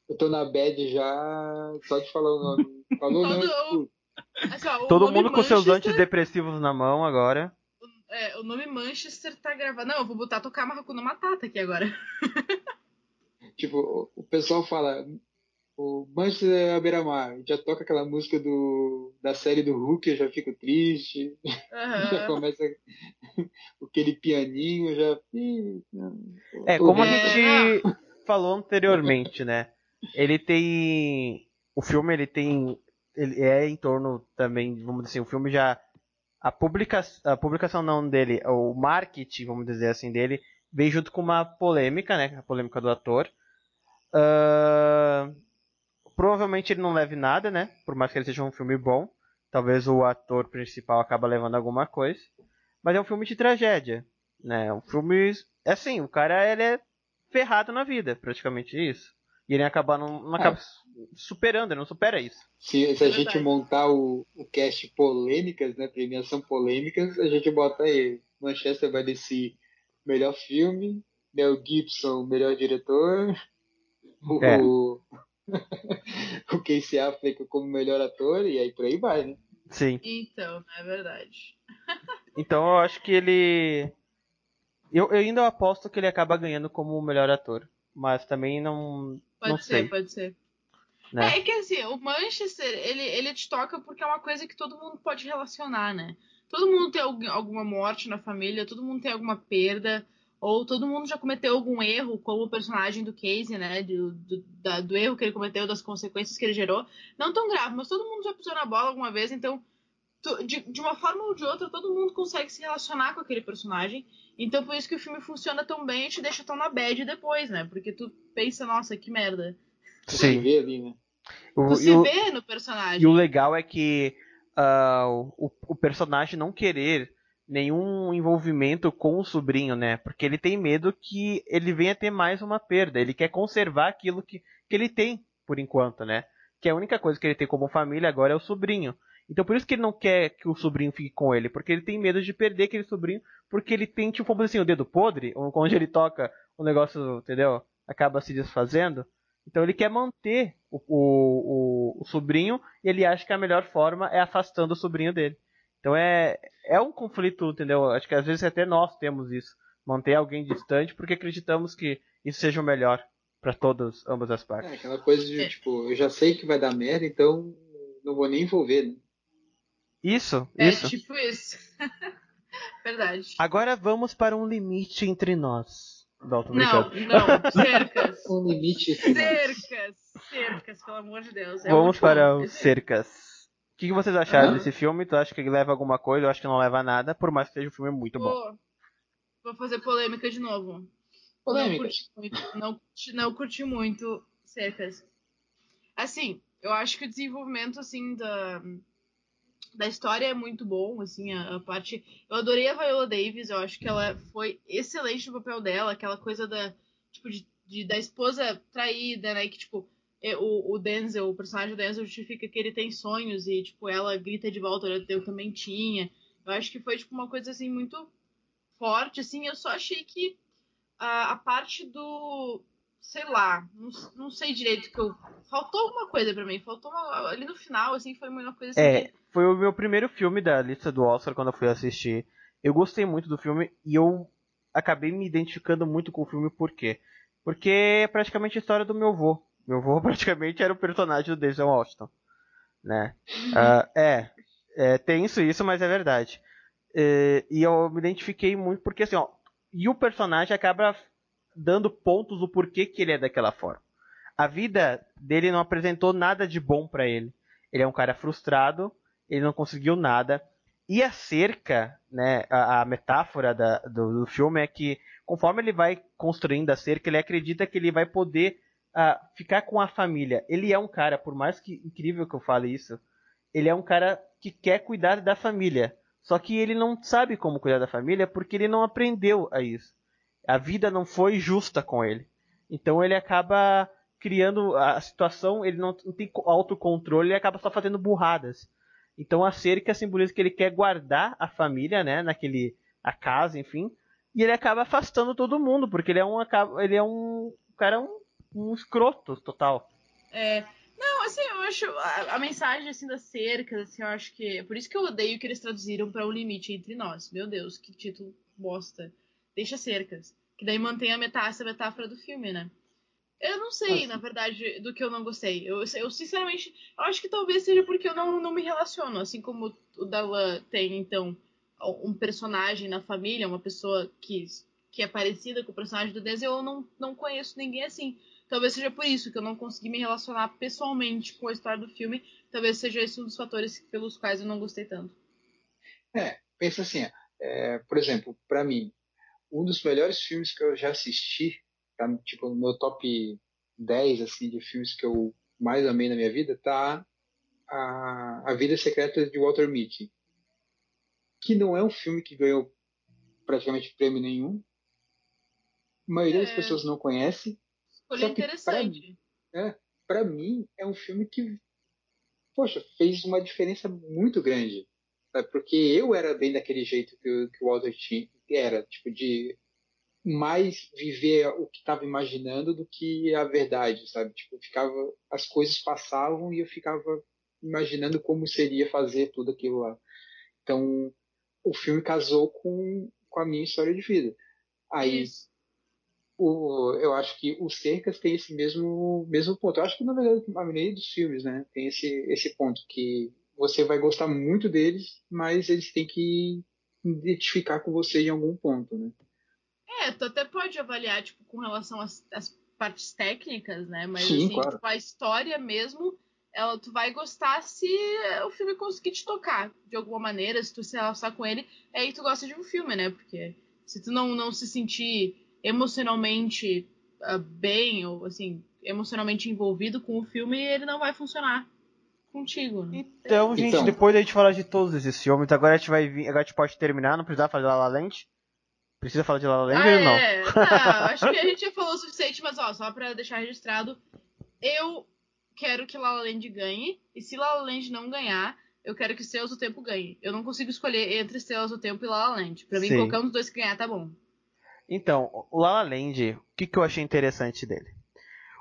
Eu tô na bad já só de falar o nome. Falou não, Todo- tipo, Assim, ó, o Todo mundo com seus Manchester- antidepressivos na mão agora. É, o nome Manchester tá gravado. Não, eu vou botar tocar Hakuna Matata aqui agora. tipo, o- o pessoal fala o Manchester à beira-mar, já toca aquela música do, da série do Hulk, eu já fico triste. já Aham. começa aquele pianinho, já. É, como a É, gente falou anteriormente, né? Ele tem. O filme ele tem. Ele é em torno também, vamos dizer assim, o filme já. A, publica... a publicação não dele, o marketing, vamos dizer assim, dele, veio junto com uma polêmica, né? A polêmica do ator. Ah, Provavelmente ele não leve nada, né? Por mais que ele seja um filme bom. Talvez o ator principal acaba levando alguma coisa. Mas é um filme de tragédia, né? Um filme... É assim, o cara ele é ferrado na vida, praticamente isso. E ele acaba não, não acaba superando, ele não supera isso. Se, se a gente montar o, o cast polêmicas, né? Premiação polêmicas, a gente bota aí. Manchester vai desse melhor filme, Mel Gibson, melhor diretor, É. o Casey Affleck como melhor ator, e aí por aí vai, né? Sim. Então, é verdade. Então eu acho que ele. Eu, eu ainda aposto que ele acaba ganhando como o melhor ator. Mas também não. Pode não ser, sei. pode ser. Né? É que assim, o Manchester, ele, ele te toca porque é uma coisa que todo mundo pode relacionar, né? Todo mundo tem algu- alguma morte na família, todo mundo tem alguma perda, ou todo mundo já cometeu algum erro, como o personagem do Casey, né? Do, do, da- do erro que ele cometeu, das consequências que ele gerou. Não tão grave, mas todo mundo já pisou na bola alguma vez, então, tu- de, de uma forma ou de outra, todo mundo consegue se relacionar com aquele personagem. Então, por isso que o filme funciona tão bem e te deixa tão na bad depois, né? Porque tu pensa, nossa, que merda. Você vê ali, né? O- Tu se o- vê no personagem. E o legal é que ah, o, o personagem não querer nenhum envolvimento com o sobrinho, né? Porque ele tem medo que ele venha ter mais uma perda. Ele quer conservar aquilo que, que ele tem, por enquanto, né? Que a única coisa que ele tem como família agora é o sobrinho. Então por isso que ele não quer que o sobrinho fique com ele, porque ele tem medo de perder aquele sobrinho, porque ele tem, tipo, assim, o dedo podre, onde ele toca o negócio, entendeu? Acaba se desfazendo. Então ele quer manter o, o, o, o sobrinho e ele acha que a melhor forma é afastando o sobrinho dele. Então é, é um conflito, entendeu? Acho que às vezes até nós temos isso. Manter alguém distante porque acreditamos que isso seja o melhor para todas, ambas as É partes. aquela coisa de, tipo, eu já sei que vai dar merda, então não vou nem envolver, né? Isso, É isso. tipo isso. Verdade. Agora vamos para um limite entre nós. Não, tô Não, brincando. não, cercas. Um limite Cercas, cercas, pelo amor de Deus. É Vamos para bom. os cercas. O que que vocês acharam Aham. desse filme? Tu acha que ele leva alguma coisa? Eu acho que não leva nada, por mais que seja um filme muito bom. Vou, fazer polêmica de novo. Polêmica. Não curti muito, não, curti- não curti muito cercas. Assim, eu acho que o desenvolvimento, assim, da, da história é muito bom, assim, a, a parte... Eu adorei a Viola Davis, eu acho que ela foi excelente no papel dela, aquela coisa da, tipo, de, de- da esposa traída, né, que, tipo, o, o Denzel, o personagem do Denzel justifica que ele tem sonhos e, tipo, ela grita de volta, eu também tinha. Eu acho que foi, tipo, uma coisa, assim, muito forte, assim, eu só achei que a, a parte do. Sei lá, não, não sei direito que eu. Faltou alguma coisa pra mim. Faltou uma, ali no final, assim, foi uma coisa assim. É, que- foi o meu primeiro filme da lista do Oscar quando eu fui assistir. Eu gostei muito do filme e eu acabei me identificando muito com o filme por quê? Porque é praticamente a história do meu avô. Meu avô praticamente era o personagem do Denzel Washington, né? Ah, é, é tenso isso, mas é verdade. É, e eu me identifiquei muito porque assim, ó, e o personagem acaba dando pontos do porquê que ele é daquela forma. A vida dele não apresentou nada de bom pra ele. Ele é um cara frustrado, ele não conseguiu nada. E a cerca, né, a, a metáfora da- do, do filme é que conforme ele vai construindo a cerca, ele acredita que ele vai poder ah, ficar com a família. Ele é um cara, por mais que incrível que eu fale isso, ele é um cara que quer cuidar da família. Só que ele não sabe como cuidar da família porque ele não aprendeu a isso. A vida não foi justa com ele. Então ele acaba criando a situação, ele não tem autocontrole e acaba só fazendo burradas. Então a cerca simboliza que ele quer guardar a família, né, naquele a casa, enfim, e ele acaba afastando todo mundo, porque ele é um ele é um cara um, um escroto total. É, não, assim, eu acho a, a, mensagem assim das cercas, assim, eu acho que é por isso que eu odeio que eles traduziram para o um limite entre nós. Meu Deus, que título bosta. Deixa cercas, que daí mantém a metáfora, essa metáfora do filme, né? Eu não sei, na verdade, do que eu não gostei. Eu, eu sinceramente, eu acho que talvez seja porque eu não, não me relaciono. Assim como o Dalan tem, então, um personagem na família, uma pessoa que, que é parecida com o personagem do Denzel, eu não, não conheço ninguém assim. Talvez seja por isso que eu não consegui me relacionar pessoalmente com a história do filme. Talvez seja esse um dos fatores pelos quais eu não gostei tanto. É, pensa assim, é, por exemplo, para mim, um dos melhores filmes que eu já assisti tá tipo no meu top 10 assim de filmes que eu mais amei na minha vida, tá a, a Vida Secreta de Walter Mitty, que não é um filme que ganhou praticamente prêmio nenhum. A maioria é. das pessoas não conhece. Foi interessante. Para é, mim é um filme que poxa, fez uma diferença muito grande. Sabe? Porque eu era bem daquele jeito que, que o Walter tinha, era, tipo, de mais viver o que estava imaginando do que a verdade, sabe? Tipo, ficava, as coisas passavam e eu ficava imaginando como seria fazer tudo aquilo lá. Então, o filme casou com, com a minha história de vida. Aí, o, eu acho que os Cercas tem esse mesmo, mesmo ponto. Eu acho que, na verdade, a maioria dos filmes, né, tem esse, esse ponto que você vai gostar muito deles, mas eles têm que identificar com você em algum ponto, né? É, tu até pode avaliar, tipo, com relação às, às partes técnicas, né? Mas Sim, assim, claro. tipo, a história mesmo, ela, tu vai gostar se o filme conseguir te tocar de alguma maneira, se tu se relacionar com ele, aí tu gosta de um filme, né? Porque se tu não, não se sentir emocionalmente uh, bem, ou assim, emocionalmente envolvido com o filme, ele não vai funcionar contigo. Né? Então, gente, então... depois da gente falar de todos esses filmes, agora a gente vai vir, agora a gente pode terminar, não precisar fazer La La Land. Precisa falar de La La Land ah, ou não? É, tá, acho que a gente já falou o suficiente, mas ó, só pra deixar registrado, eu quero que La La Land ganhe, e se La La Land não ganhar, eu quero que Estrelas do Tempo ganhe. Eu não consigo escolher entre Estrelas do Tempo e La La Land. Pra mim, Sim. qualquer um dos dois que ganhar tá bom. Então, o La La Land, o que, que eu achei interessante dele?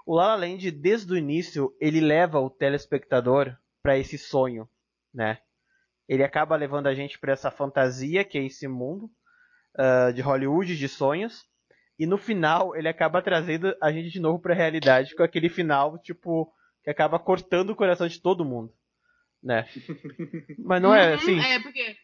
O La La Land, desde o início, ele leva o telespectador para esse sonho, né? Ele acaba levando a gente para essa fantasia que é esse mundo, uh, de Hollywood, de sonhos. E no final ele acaba trazendo a gente de novo para a realidade com aquele final tipo que acaba cortando o coração de todo mundo, né? Mas não é assim. É porque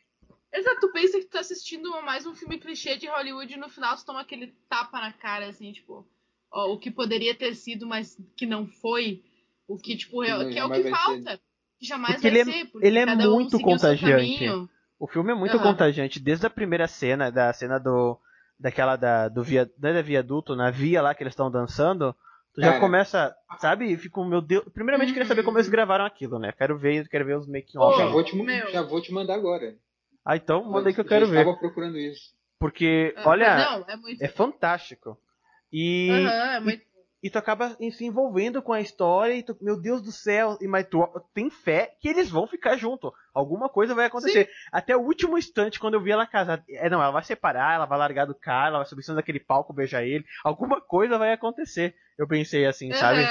Exato, tu pensa que tu tá assistindo mais um filme clichê de Hollywood e no final tu toma aquele tapa na cara, assim, tipo, ó, o que poderia ter sido, mas que não foi. O que, tipo, é, que é o que falta. Que jamais porque vai ele ser. É, ele é muito um contagiante. O filme é muito uhum. contagiante, desde a primeira cena, da cena do. daquela da, do via, da viaduto, na via lá que eles estão dançando. Tu já começa, sabe? Fico, meu Deus. Primeiramente, uhum. queria saber como eles gravaram aquilo, né? Quero ver, quero ver os making off. Já, vou te, já vou te mandar agora. Ah, então manda aí que eu quero ver. Eu estava procurando isso. Porque, ah, olha, não, é, muito... é, fantástico. E, uhum, é muito... e, e, tu acaba se envolvendo com a história e tu, meu Deus do céu, e mas tu tem fé que eles vão ficar junto. Alguma coisa vai acontecer. Sim. Até o último instante, quando eu vi ela casar, é, não, ela vai separar, ela vai largar do cara, ela vai subir cima daquele palco, beijar ele. Alguma coisa vai acontecer. Eu pensei assim, uhum. sabe?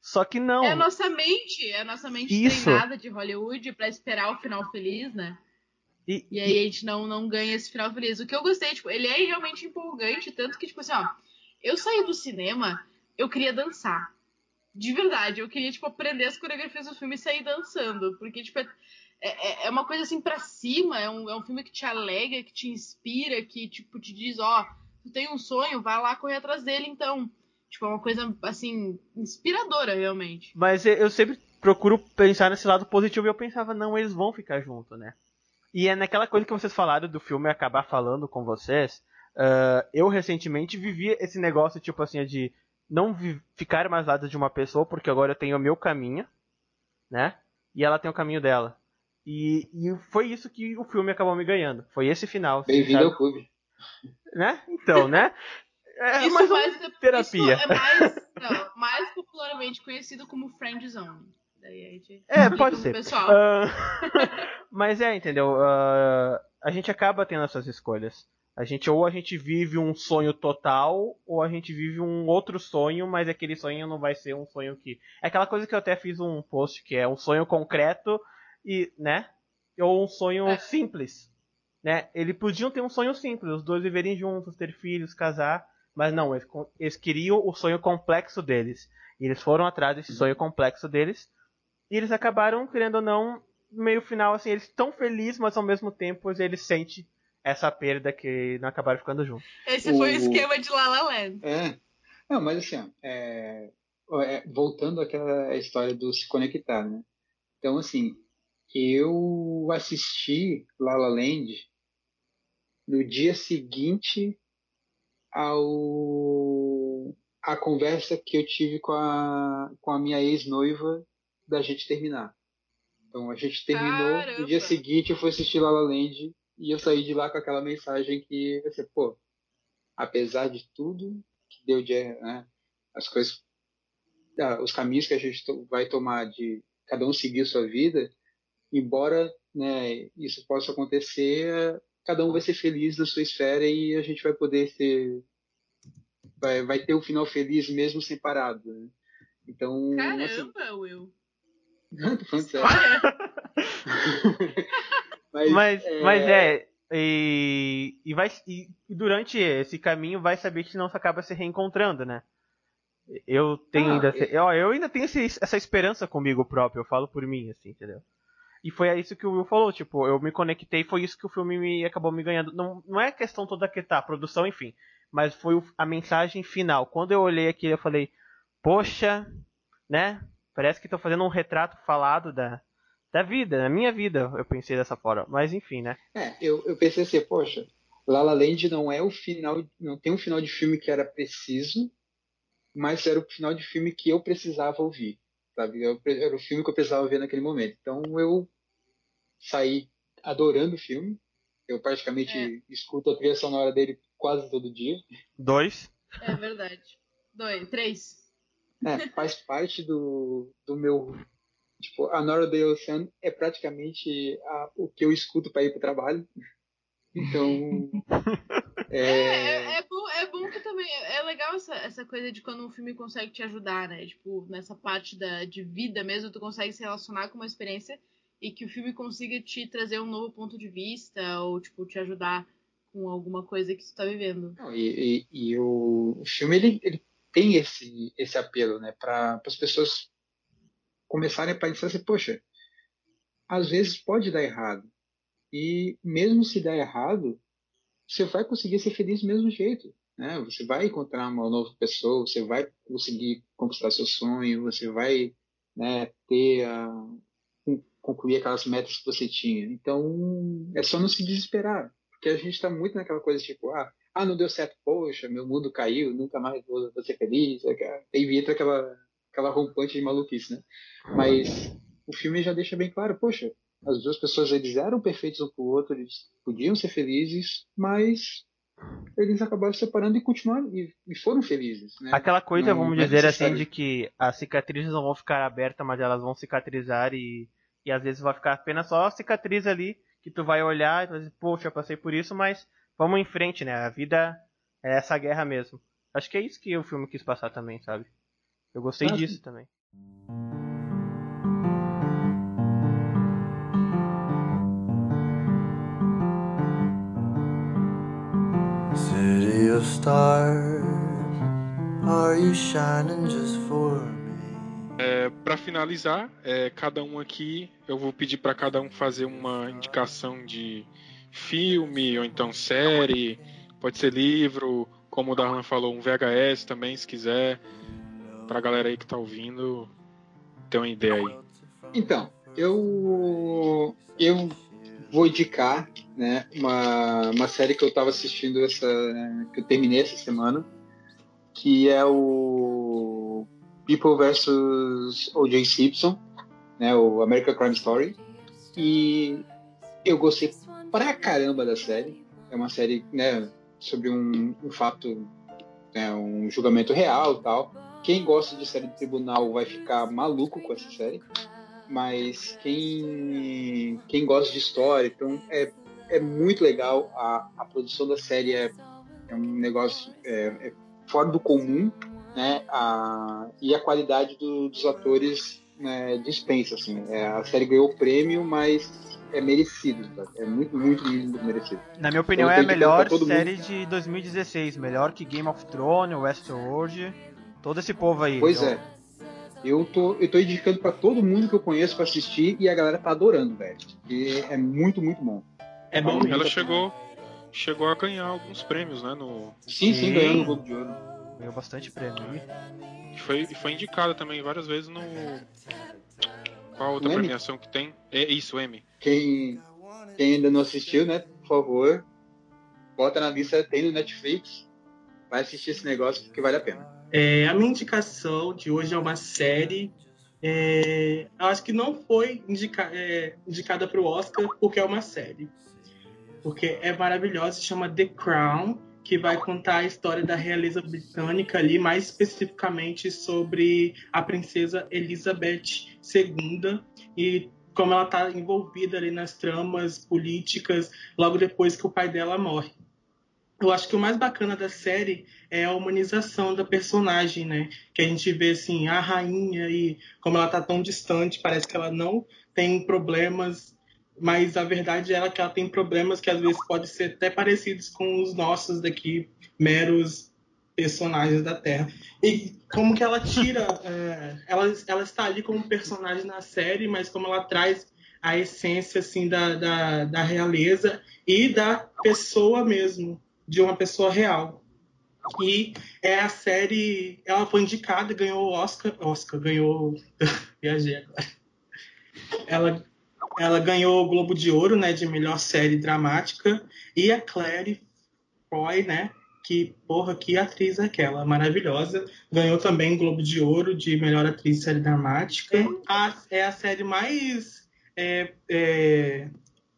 Só que não. É a nossa mente, é a nossa mente Isso. treinada de Hollywood para esperar o final feliz, né? E, e aí a gente não, não ganha esse final feliz. O que eu gostei, tipo, ele é realmente empolgante, tanto que, tipo assim, ó, eu saí do cinema, eu queria dançar. De verdade, eu queria, tipo, aprender as coreografias do filme e sair dançando. Porque, tipo, é, é, é uma coisa assim pra cima, é um, é um filme que te alegra, que te inspira, que, tipo, te diz, ó, tu tem um sonho, vai lá correr atrás dele, então. Tipo, é uma coisa, assim, inspiradora, realmente. Mas eu sempre procuro pensar nesse lado positivo e eu pensava, não, eles vão ficar junto, né? E é naquela coisa que vocês falaram do filme acabar falando com vocês. Uh, eu recentemente vivi esse negócio, tipo assim, de não ficar mais lado de uma pessoa, porque agora eu tenho o meu caminho, né? E ela tem o caminho dela. E, e foi isso que o filme acabou me ganhando. Foi esse final. Bem-vindo ao clube. Né? Então, né? É isso mais uma terapia. Isso é mais, Não, mais popularmente conhecido como Friend Zone. Daí a gente É, pode ser. Pessoal. Ah, mas é, entendeu? Ah, a gente acaba tendo essas escolhas. A gente ou a gente vive um sonho total, ou a gente vive um outro sonho, mas aquele sonho não vai ser um sonho que. É aquela coisa que eu até fiz um post que é um sonho concreto e, né? Ou um sonho simples. Né? Eles podiam ter um sonho simples, os dois viverem juntos, ter filhos, casar, mas não, eles, eles queriam o sonho complexo deles. E eles foram atrás desse sonho complexo deles. E eles acabaram, querendo ou não, no meio final, assim, eles estão felizes, mas ao mesmo tempo eles sentem essa perda que não acabaram ficando juntos. Esse foi o O- esquema de La La Land. É. Não, mas assim, é, é, voltando àquela história do se conectar, né? Então, assim, eu assisti La La Land no dia seguinte ao a conversa que eu tive com a, com a minha ex-noiva da gente terminar. Então a gente terminou, no dia Caramba! seguinte eu fui assistir La La Land e eu saí de lá com aquela mensagem que, assim, pô, apesar de tudo que deu de né, as coisas, ah, os caminhos que a gente vai tomar de cada um seguir sua vida, embora né, isso possa acontecer, cada um vai ser feliz na sua esfera e a gente vai poder ser, vai, vai ter um final feliz mesmo separado. Né? Então, assim, Caramba, Will. tô falando sério. Mas, Mas, é, mas é. E, e, vai, e, e durante esse caminho vai saber que não se acaba se reencontrando, né? Eu tenho Ah, ainda. eu- ó, eu ainda tenho esse- essa esperança comigo próprio, eu falo por mim, assim, entendeu? E foi isso que o Will falou, tipo, eu me conectei, foi isso que o filme me acabou me ganhando. Não, não é questão toda que tá, a produção, enfim. Mas foi a mensagem final. Quando eu olhei aqui, eu falei, poxa, né? Parece que tô fazendo um retrato falado da, da vida, da minha vida, eu pensei dessa forma. Mas enfim, né? É, eu, eu pensei assim, poxa, La La Land não é o final, não tem um final de filme que era preciso, mas era o final de filme que eu precisava ouvir, sabe? Era o filme que eu precisava ver naquele momento. Então eu saí adorando o filme. Eu praticamente escuto a trilha sonora dele quase todo dia. Dois. É verdade. Dois, três. É, faz parte do, do meu. Tipo, a Nora Day Ocean é praticamente a- o que eu escuto para ir pro trabalho. Então. É, é, é, é bom, é bom que também. É legal essa, essa coisa de quando um filme consegue te ajudar, né? Tipo, nessa parte da, de vida mesmo, tu consegue se relacionar com uma experiência e que o filme consiga te trazer um novo ponto de vista ou, tipo, te ajudar com alguma coisa que tu tá vivendo. Não, e, e- e o, o filme ele, ele tem esse, esse apelo, né, para as pessoas começarem a pensar assim, poxa, às vezes pode dar errado. E mesmo se der errado, você vai conseguir ser feliz do mesmo jeito. Né? Você vai encontrar uma nova pessoa, você vai conseguir conquistar seu sonho, você vai né, ter a, con- concluir aquelas metas que você tinha. Então, é só não se desesperar. Porque a gente está muito naquela coisa tipo, ah, ah, não deu certo, poxa, meu mundo caiu, nunca mais vou, vou ser feliz. Aí entra aquela, aquela rompante de maluquice, né? Mas o filme já deixa bem claro, poxa, as duas pessoas eles eram perfeitos um pro outro, eles podiam ser felizes, mas eles acabaram se separando e continuaram e, e foram felizes. Né? Aquela coisa, Não- vamos é dizer assim, de que as cicatrizes não vão ficar abertas, mas elas vão cicatrizar e, e às vezes vai ficar apenas só a cicatriz ali, que tu vai olhar e vai dizer, poxa, eu passei por isso, mas vamos em frente, né? A vida é essa guerra mesmo. Acho que é isso que o filme quis passar também, sabe? Eu gostei Ah, disso também. City of stars, are you shining just for me? É, para finalizar, é, cada um aqui, eu vou pedir para cada um fazer uma indicação de filme ou então série, pode ser livro, como o Darlan falou, um VHS também, se quiser, pra galera aí que tá ouvindo ter uma ideia aí. Então, eu eu vou indicar, né, uma, uma série que eu estava assistindo essa que eu terminei essa semana, que é o People vs O.J. Simpson, né, o American Crime Story. E eu gostei pra caramba da série. É uma série, né, sobre um, um fato, né, um julgamento real, tal. quem gosta de série de tribunal vai ficar maluco com essa série, mas quem, quem gosta de história, então é, é muito legal. A, a produção da série é, é um negócio é, é fora do comum, né? A, e a qualidade do, dos atores né, dispensa, assim. É, a série ganhou o prêmio, mas é merecido, tá? É muito, muito, muito merecido. Na minha opinião, então, é a melhor série mundo. de 2016. Melhor que Game of Thrones, Westworld, todo esse povo aí. Pois então... é. Eu tô, eu tô indicando para todo mundo que eu conheço para assistir e a galera tá adorando, velho. E é muito, muito bom. É bom. Ela chegou, chegou a ganhar alguns prêmios, né? No... Sim, sim, sim ganhou no Globo de Ouro. Ganhou bastante prêmio. E foi, foi indicada também várias vezes no. Qual outra premiação que tem? É isso, M. Quem, quem ainda não assistiu, né? Por favor, bota na lista, tem no Netflix. Vai assistir esse negócio porque vale a pena. É, a minha indicação de hoje é uma série. É, eu acho que não foi indica, é, indicada para o Oscar porque é uma série. Porque é maravilhosa, se chama The Crown que vai contar a história da realeza britânica ali, mais especificamente sobre a princesa Elizabeth II e como ela está envolvida ali nas tramas políticas logo depois que o pai dela morre. Eu acho que o mais bacana da série é a humanização da personagem, né? Que a gente vê assim a rainha e como ela está tão distante, parece que ela não tem problemas mas a verdade é que ela tem problemas que às vezes podem ser até parecidos com os nossos daqui, meros personagens da Terra. E como que ela tira. É, ela, ela está ali como personagem na série, mas como ela traz a essência assim da, da, da realeza e da pessoa mesmo, de uma pessoa real. E é a série. Ela foi indicada, ganhou o Oscar. Oscar, ganhou. Viajei agora. Ela ela ganhou o Globo de Ouro, né, de melhor série dramática, e a Claire Foy, né, que, porra, que atriz é aquela, maravilhosa. Ganhou também o Globo de Ouro de melhor atriz de série dramática. A, é a série mais... É, é,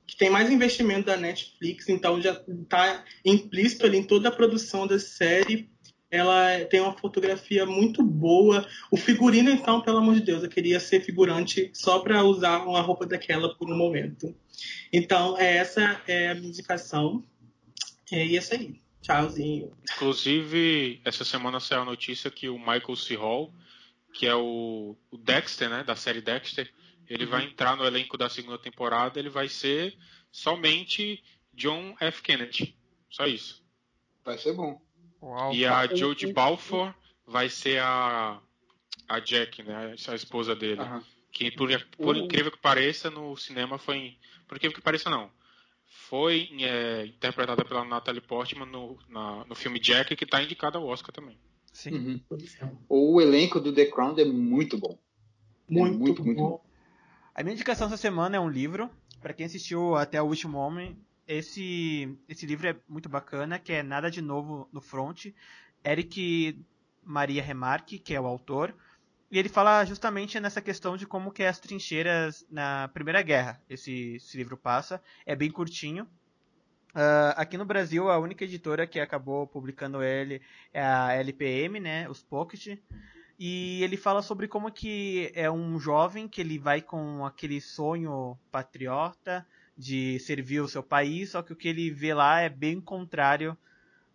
que tem mais investimento da Netflix, então já está implícito ali em toda a produção da série ela tem uma fotografia muito boa. O figurino, então, pelo amor de Deus, eu queria ser figurante só para usar uma roupa daquela por um momento. Então, essa é a minha indicação. É isso aí. Tchauzinho. Inclusive, essa semana saiu a notícia que o Michael C. Hall, que é o, o Dexter, né, da série Dexter, ele uhum. vai entrar no elenco da segunda temporada. Ele vai ser somente John F. Kennedy. Só isso. Vai ser bom. Uau, e a Jodie Balfour vai ser a, a Jack, né? A esposa dele. Uhum. Que por, por incrível que pareça, no cinema foi. Por incrível que pareça, não. Foi é, interpretada pela Natalie Portman no, na, no filme Jack, que está indicada ao Oscar também. Sim. Uhum. O elenco do The Crown é muito bom. Muito, é muito, muito bom. bom. A minha indicação essa semana é um livro. Para quem assistiu até o último homem, esse, esse livro é muito bacana, que é Nada de Novo no Front. Eric Maria Remarque, que é o autor, e ele fala justamente nessa questão de como que é as trincheiras na Primeira Guerra. Esse, esse livro passa, é bem curtinho. Uh, aqui no Brasil, a única editora que acabou publicando ele é a LPM, né, os Pocket. E ele fala sobre como que é um jovem que ele vai com aquele sonho patriota, de servir o seu país, só que o que ele vê lá é bem contrário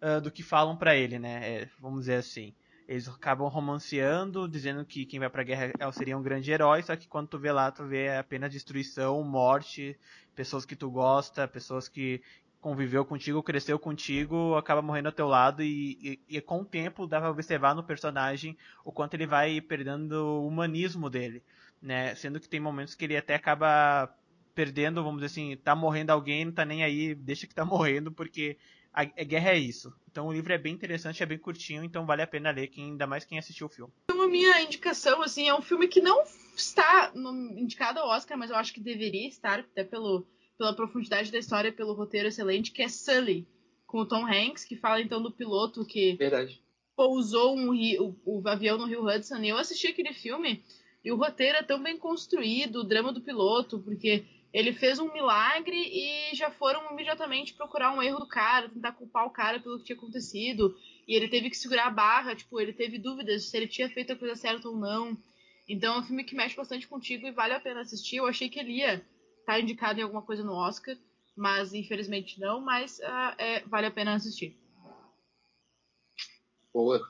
uh, do que falam para ele, né? É, vamos dizer assim. Eles acabam romanceando, dizendo que quem vai pra guerra é, seria um grande herói, só que quando tu vê lá, tu vê apenas destruição, morte, pessoas que tu gosta, pessoas que conviveu contigo, cresceu contigo, acaba morrendo ao teu lado e, e, e com o tempo dá pra observar no personagem o quanto ele vai perdendo o humanismo dele, né? Sendo que tem momentos que ele até acaba perdendo, vamos dizer assim, tá morrendo alguém, não tá nem aí, deixa que tá morrendo, porque a, a, guerra é isso. Então o livro é bem interessante, é bem curtinho, então vale a pena ler, quem, ainda mais quem assistiu o filme. Então a minha indicação, assim, é um filme que não está no, indicado ao Oscar, mas eu acho que deveria estar, até pelo, pela profundidade da história, pelo roteiro excelente, que é Sully, com o Tom Hanks, que fala então do piloto que Verdade. pousou um, o, o avião no Rio Hudson. E eu assisti aquele filme e o roteiro é tão bem construído, o drama do piloto, porque ele fez um milagre e já foram imediatamente procurar um erro do cara, tentar culpar o cara pelo que tinha acontecido. E ele teve que segurar a barra, tipo, ele teve dúvidas se ele tinha feito a coisa certa ou não. Então é um filme que mexe bastante contigo e vale a pena assistir. Eu achei que ele ia estar tá indicado em alguma coisa no Oscar, mas infelizmente não, mas uh, é, vale a pena assistir. Boa.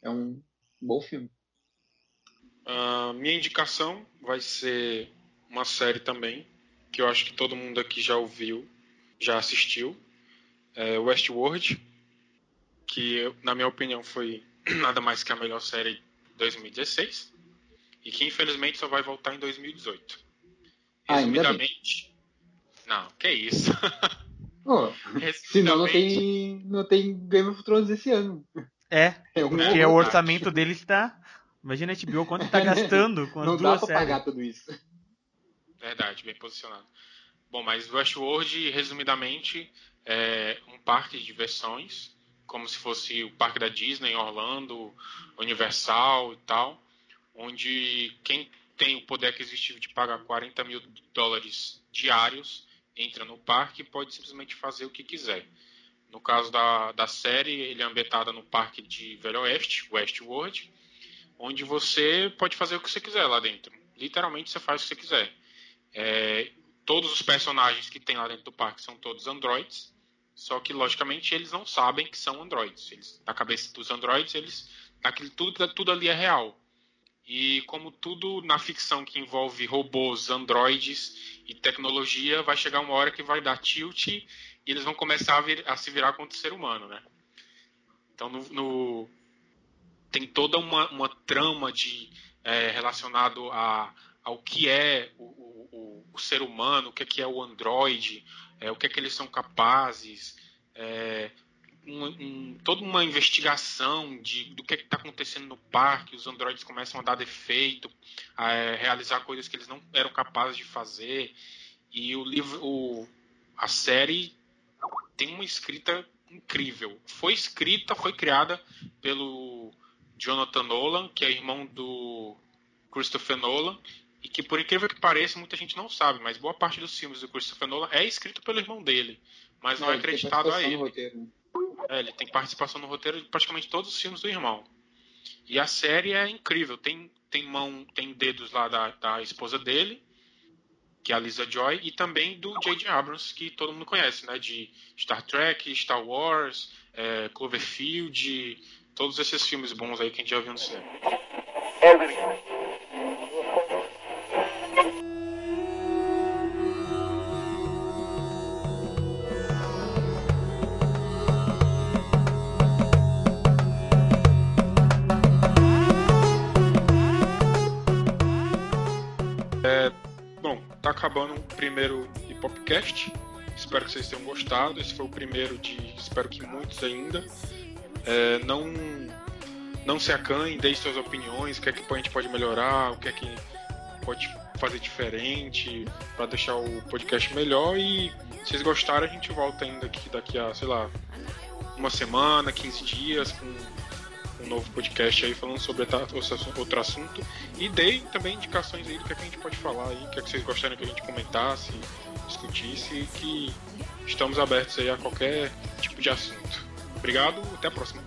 É um bom filme. Uh, minha indicação vai ser uma série também, que eu acho que todo mundo aqui já ouviu, já assistiu. É Westworld, que na minha opinião foi nada mais que a melhor série de 2016 e que infelizmente só vai voltar em 2018. Ah, Resumidamente. Não, que isso. Oh, senão não tem, não tem Game of Thrones esse ano. É, é um porque o orçamento dele está. Imagina a HBO quanto está gastando com as não duas dá pra pagar tudo isso. Verdade, bem posicionado. Bom, mas Westworld, resumidamente, é um parque de diversões, como se fosse o parque da Disney, Orlando, Universal e tal, onde quem tem o poder aquisitivo de pagar 40 mil dólares diários entra no parque e pode simplesmente fazer o que quiser. No caso da, da série, ele é ambientada no parque de Velho Oeste, Westworld, onde você pode fazer o que você quiser lá dentro. Literalmente você faz o que você quiser. É, todos os personagens que tem lá dentro do parque são todos androids, só que logicamente eles não sabem que são androids. Eles, na cabeça dos androids, eles aquilo tudo, tudo ali é real. E como tudo na ficção que envolve robôs, androides e tecnologia, vai chegar uma hora que vai dar tilt e eles vão começar a, vir, a se virar contra o ser humano, né? Então no, no tem toda uma, uma trama de é, relacionado a, ao que é o, o, o, ser humano, o que é, que é o androide, é, o que é que eles são capazes, é, um, um, toda uma investigação de, do que é está acontecendo no parque, os androides começam a dar defeito, a é, realizar coisas que eles não eram capazes de fazer. E o livro, o, a série tem uma escrita incrível. Foi escrita, foi criada pelo Jonathan Nolan, que é irmão do Christopher Nolan, e que por incrível que pareça, muita gente não sabe, mas boa parte dos filmes do Christopher Nolan é escrito pelo irmão dele, mas não, não é acreditado a ele. Roteiro, é, ele tem participação no roteiro de praticamente todos os filmes do irmão. E a série é incrível. Tem, tem mão, tem dedos lá da, da esposa dele, que é a Lisa Joy, e também do J.J. Abrams, que todo mundo conhece, né? De Star Trek, Star Wars, é, Cloverfield, todos esses filmes bons aí que a gente já viu no cinema. Acabando o primeiro Hipopcast. Espero que vocês tenham gostado. Esse foi o primeiro de, espero que muitos ainda. É, não, não se acanhem, deixe suas opiniões, o que é que a gente pode melhorar, o que é que pode fazer diferente para deixar o podcast melhor. E se vocês gostarem, a gente volta ainda aqui daqui a, sei lá, uma semana, 15 dias, com um novo podcast aí falando sobre outro assunto. E dei também indicações aí do que, é que a gente pode falar aí, o que, é que vocês gostariam que a gente comentasse, discutisse, que estamos abertos aí a qualquer tipo de assunto. Obrigado, até a próxima.